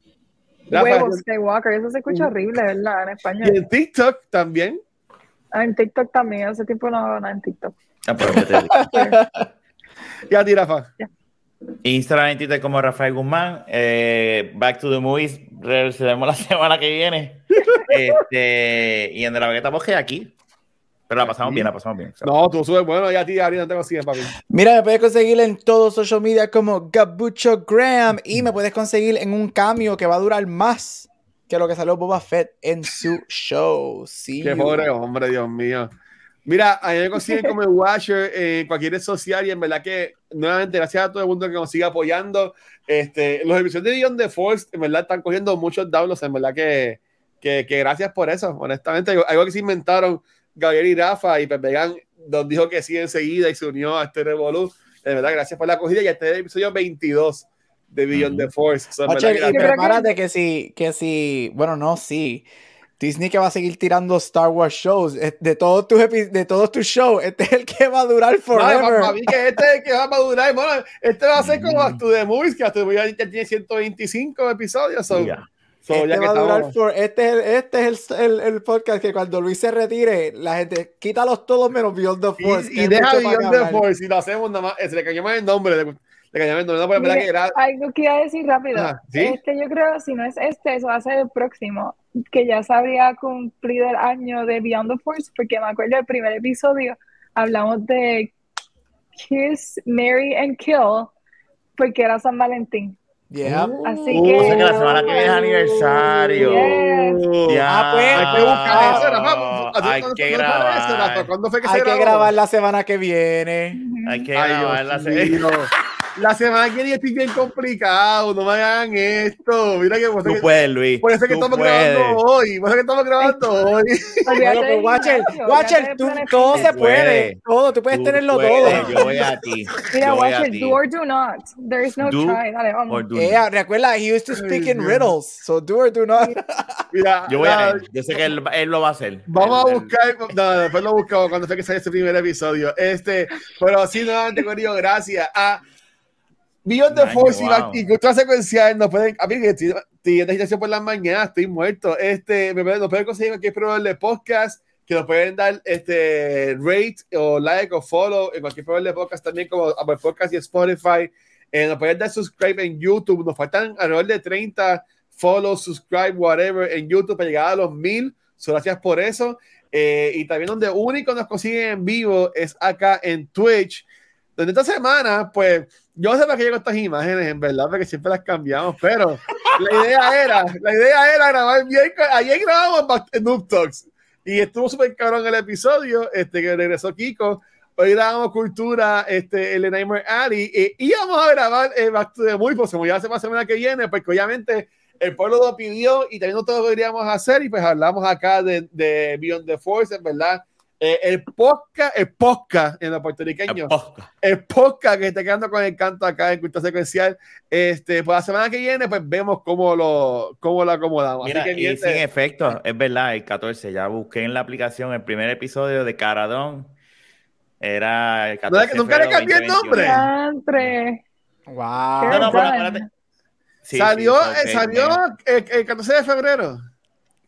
[SPEAKER 1] Rafa,
[SPEAKER 2] Huevo Skywalker, eso se escucha
[SPEAKER 1] Mm.
[SPEAKER 2] horrible, ¿verdad? En
[SPEAKER 1] Y
[SPEAKER 2] español.
[SPEAKER 1] en TikTok también.
[SPEAKER 2] Ah, en TikTok también, hace tiempo no hago nada en TikTok.
[SPEAKER 3] Ah, pues, yo te digo.
[SPEAKER 1] Y a ti, Rafa.
[SPEAKER 3] Instagram y Twitter como Rafael Guzmán. Eh, back to the movies. Regresaremos la (laughs) semana que viene. este, y en De la Bagueta Bosque aquí. Pero la pasamos bien, la pasamos bien.
[SPEAKER 1] No, tú subes bueno, ya a ti, Ari, no te consigues, papi.
[SPEAKER 4] Mira, me puedes conseguir en todos social media como Gabucho Graham y me puedes conseguir en un cambio que va a durar más que lo que salió Boba Fett en su show. Sí.
[SPEAKER 1] Qué pobre hombre, Dios mío. Mira, a mí me consiguen como el Watcher en cualquier red social y en verdad que, nuevamente, gracias a todo el mundo que nos sigue apoyando. Este, los episodios de Beyond the Force, en verdad, están cogiendo muchos downloads, en verdad que, que, que gracias por eso, honestamente. Algo que se inventaron Gabriel y Rafa y Pepe Gan nos dijo que sí enseguida y se unió a este Revolu. De verdad, gracias por la acogida y este es el episodio 22 de Beyond the Force. Verdad,
[SPEAKER 4] y prepárate que si, que si, bueno, no, sí. Disney que va a seguir tirando Star Wars shows. Eh, De todos tus de todos tus shows, este es el que va a durar
[SPEAKER 1] No,
[SPEAKER 4] forever.
[SPEAKER 1] para mí que este es el que va a durar. Bueno, este va a ser como to the Movies, que the Movies ya tiene 125 episodios. So,
[SPEAKER 3] Ya.
[SPEAKER 1] so,
[SPEAKER 4] Este
[SPEAKER 1] ya que
[SPEAKER 4] va a durar for- este es, el, este es el, el- el podcast que cuando Luis se retire, la gente quítalos todos menos Beyond the Force. que
[SPEAKER 1] Y, y deja Beyond the. Force y lo hacemos nada más. eh, Se le cambiamos el nombre. Le, nombre. No, pero verdad
[SPEAKER 2] Mire,
[SPEAKER 1] que era.
[SPEAKER 2] algo que iba a decir rápido.
[SPEAKER 1] Ajá, ¿sí?
[SPEAKER 2] Este, yo creo, si no es este, eso va a ser el próximo, que ya se habría cumplido el año de Beyond the Force, porque me acuerdo del primer episodio, hablamos de Kiss, Mary and Kill, porque era San Valentín.
[SPEAKER 4] Yeah.
[SPEAKER 2] Así
[SPEAKER 1] Uh,
[SPEAKER 2] que...
[SPEAKER 3] O sea que la semana que viene es aniversario.
[SPEAKER 2] Yes.
[SPEAKER 3] Ya.
[SPEAKER 4] Ah, pues,
[SPEAKER 1] Hay que buscar eso, Rafa.
[SPEAKER 3] Oh,
[SPEAKER 1] ¿A ti
[SPEAKER 3] hay
[SPEAKER 1] cuándo-
[SPEAKER 3] que
[SPEAKER 1] eso, Rafa?
[SPEAKER 3] grabar.
[SPEAKER 1] ¿Cuándo fue que se
[SPEAKER 4] Hay que
[SPEAKER 1] grabó?
[SPEAKER 4] grabar la semana que viene.
[SPEAKER 3] Hay que
[SPEAKER 1] Ay,
[SPEAKER 3] grabar
[SPEAKER 1] Dios
[SPEAKER 3] la serie.
[SPEAKER 1] La semana que viene estoy bien complicado. No me hagan esto. Mira que por eso
[SPEAKER 3] Tú
[SPEAKER 1] que-
[SPEAKER 3] puedes, Luis.
[SPEAKER 1] por eso que
[SPEAKER 3] Tú
[SPEAKER 1] estamos
[SPEAKER 3] puedes.
[SPEAKER 1] grabando hoy. Por eso que estamos grabando hoy.
[SPEAKER 4] Bueno, pues, Watcher, Watcher, tú- todo se puede. Todo, tú puedes
[SPEAKER 3] Tú
[SPEAKER 4] tenerlo
[SPEAKER 3] puedes,
[SPEAKER 4] todo.
[SPEAKER 3] Yo voy a ti.
[SPEAKER 2] Mira,
[SPEAKER 3] a
[SPEAKER 2] Watcher, do or do not. There is no
[SPEAKER 3] Do
[SPEAKER 2] try. Dale, vamos.
[SPEAKER 3] not.
[SPEAKER 4] recuerda, he used to speak in riddles. So do or do not.
[SPEAKER 1] Mira,
[SPEAKER 3] Yo voy a él. Yo sé que él, él lo va a hacer.
[SPEAKER 1] Vamos a
[SPEAKER 3] Él- él-
[SPEAKER 1] buscar, no, después lo buscamos cuando fue que salió este primer episodio. Este, pero sí, nuevamente, Corillo, gracias a Beyond the Force
[SPEAKER 3] wow.
[SPEAKER 1] y Cultura Secuencial nos pueden, a mí que estoy estoy en agitación por las mañanas, estoy muerto. Este, me pueden- nos pueden conseguir cualquier programa de podcast, que nos pueden dar este rate o like o follow en cualquier programa de podcast también como Apple Podcast y Spotify. Eh, nos pueden dar subscribe en YouTube. Nos faltan alrededor de 30 follow, subscribe, whatever en YouTube para llegar a los mil. So, gracias por eso. Eh, y también donde único nos consiguen en vivo es acá en Twitch. Donde esta semana, pues, yo no sé para qué llego estas imágenes, en verdad, porque siempre las cambiamos, pero la idea era, la idea era grabar bien. Ayer grabamos Noob Talks y estuvo súper cabrón el episodio, este, que regresó Kiko. Hoy grabamos Cultura, este, el Nightmare Alley, y íbamos a grabar eh, Back to the Movie, pues como ya va la semana que viene, porque obviamente el pueblo lo pidió y también nosotros lo queríamos hacer, y pues hablamos acá de, de Beyond the Force, en verdad. Eh, el podcast, el podcast en los puertorriqueños, el podcast que está quedando con el canto acá en Cultura Secuencial. Este, pues la semana que viene, pues vemos cómo lo, cómo lo acomodamos.
[SPEAKER 3] Mira,
[SPEAKER 1] Así que, mi
[SPEAKER 3] y sin efecto, es verdad, el 14, ya busqué en la aplicación el primer episodio de Caradón. Era el 14 de
[SPEAKER 1] ¿Nunca le
[SPEAKER 3] febrero
[SPEAKER 1] cambié el
[SPEAKER 3] 2021.
[SPEAKER 1] nombre?
[SPEAKER 4] Wow.
[SPEAKER 3] No, no, pero
[SPEAKER 2] Done.
[SPEAKER 3] espérate. Sí,
[SPEAKER 1] salió,
[SPEAKER 3] sí,
[SPEAKER 1] eh, salió el, el 14 de febrero.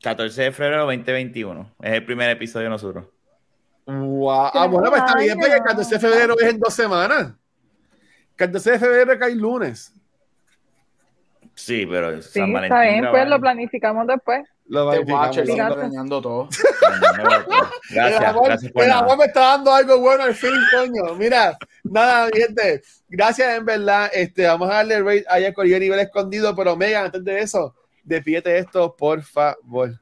[SPEAKER 3] 14 de febrero 2021. Es el primer episodio de nosotros.
[SPEAKER 1] Wow. Ah, bueno, pues está bien, porque el 14 de febrero es en dos semanas. 14 de febrero cae lunes.
[SPEAKER 3] Sí, pero
[SPEAKER 2] Sí,
[SPEAKER 3] San Valentín.
[SPEAKER 2] está bien, pues lo planificamos después.
[SPEAKER 1] Lo
[SPEAKER 4] siempre dañando todo. (laughs)
[SPEAKER 1] El
[SPEAKER 3] Gracias,
[SPEAKER 1] amor,
[SPEAKER 3] gracias por
[SPEAKER 1] el amor me está dando algo bueno al fin, coño. Mira, nada, gente. Gracias, en verdad. Este, vamos a darle rate a con el nivel escondido, pero Megan, antes de eso, despídete esto, por favor.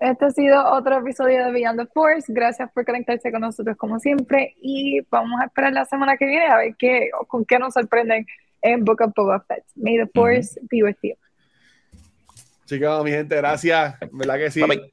[SPEAKER 2] Este ha sido otro episodio de Beyond the Force. Gracias por conectarse con nosotros como siempre y vamos a esperar la semana que viene a ver qué, con qué nos sorprenden en Book of Boba Fett. May the Force be with you.
[SPEAKER 1] Chicos, mi gente, gracias. ¿Verdad que sí?
[SPEAKER 3] Bye, bye.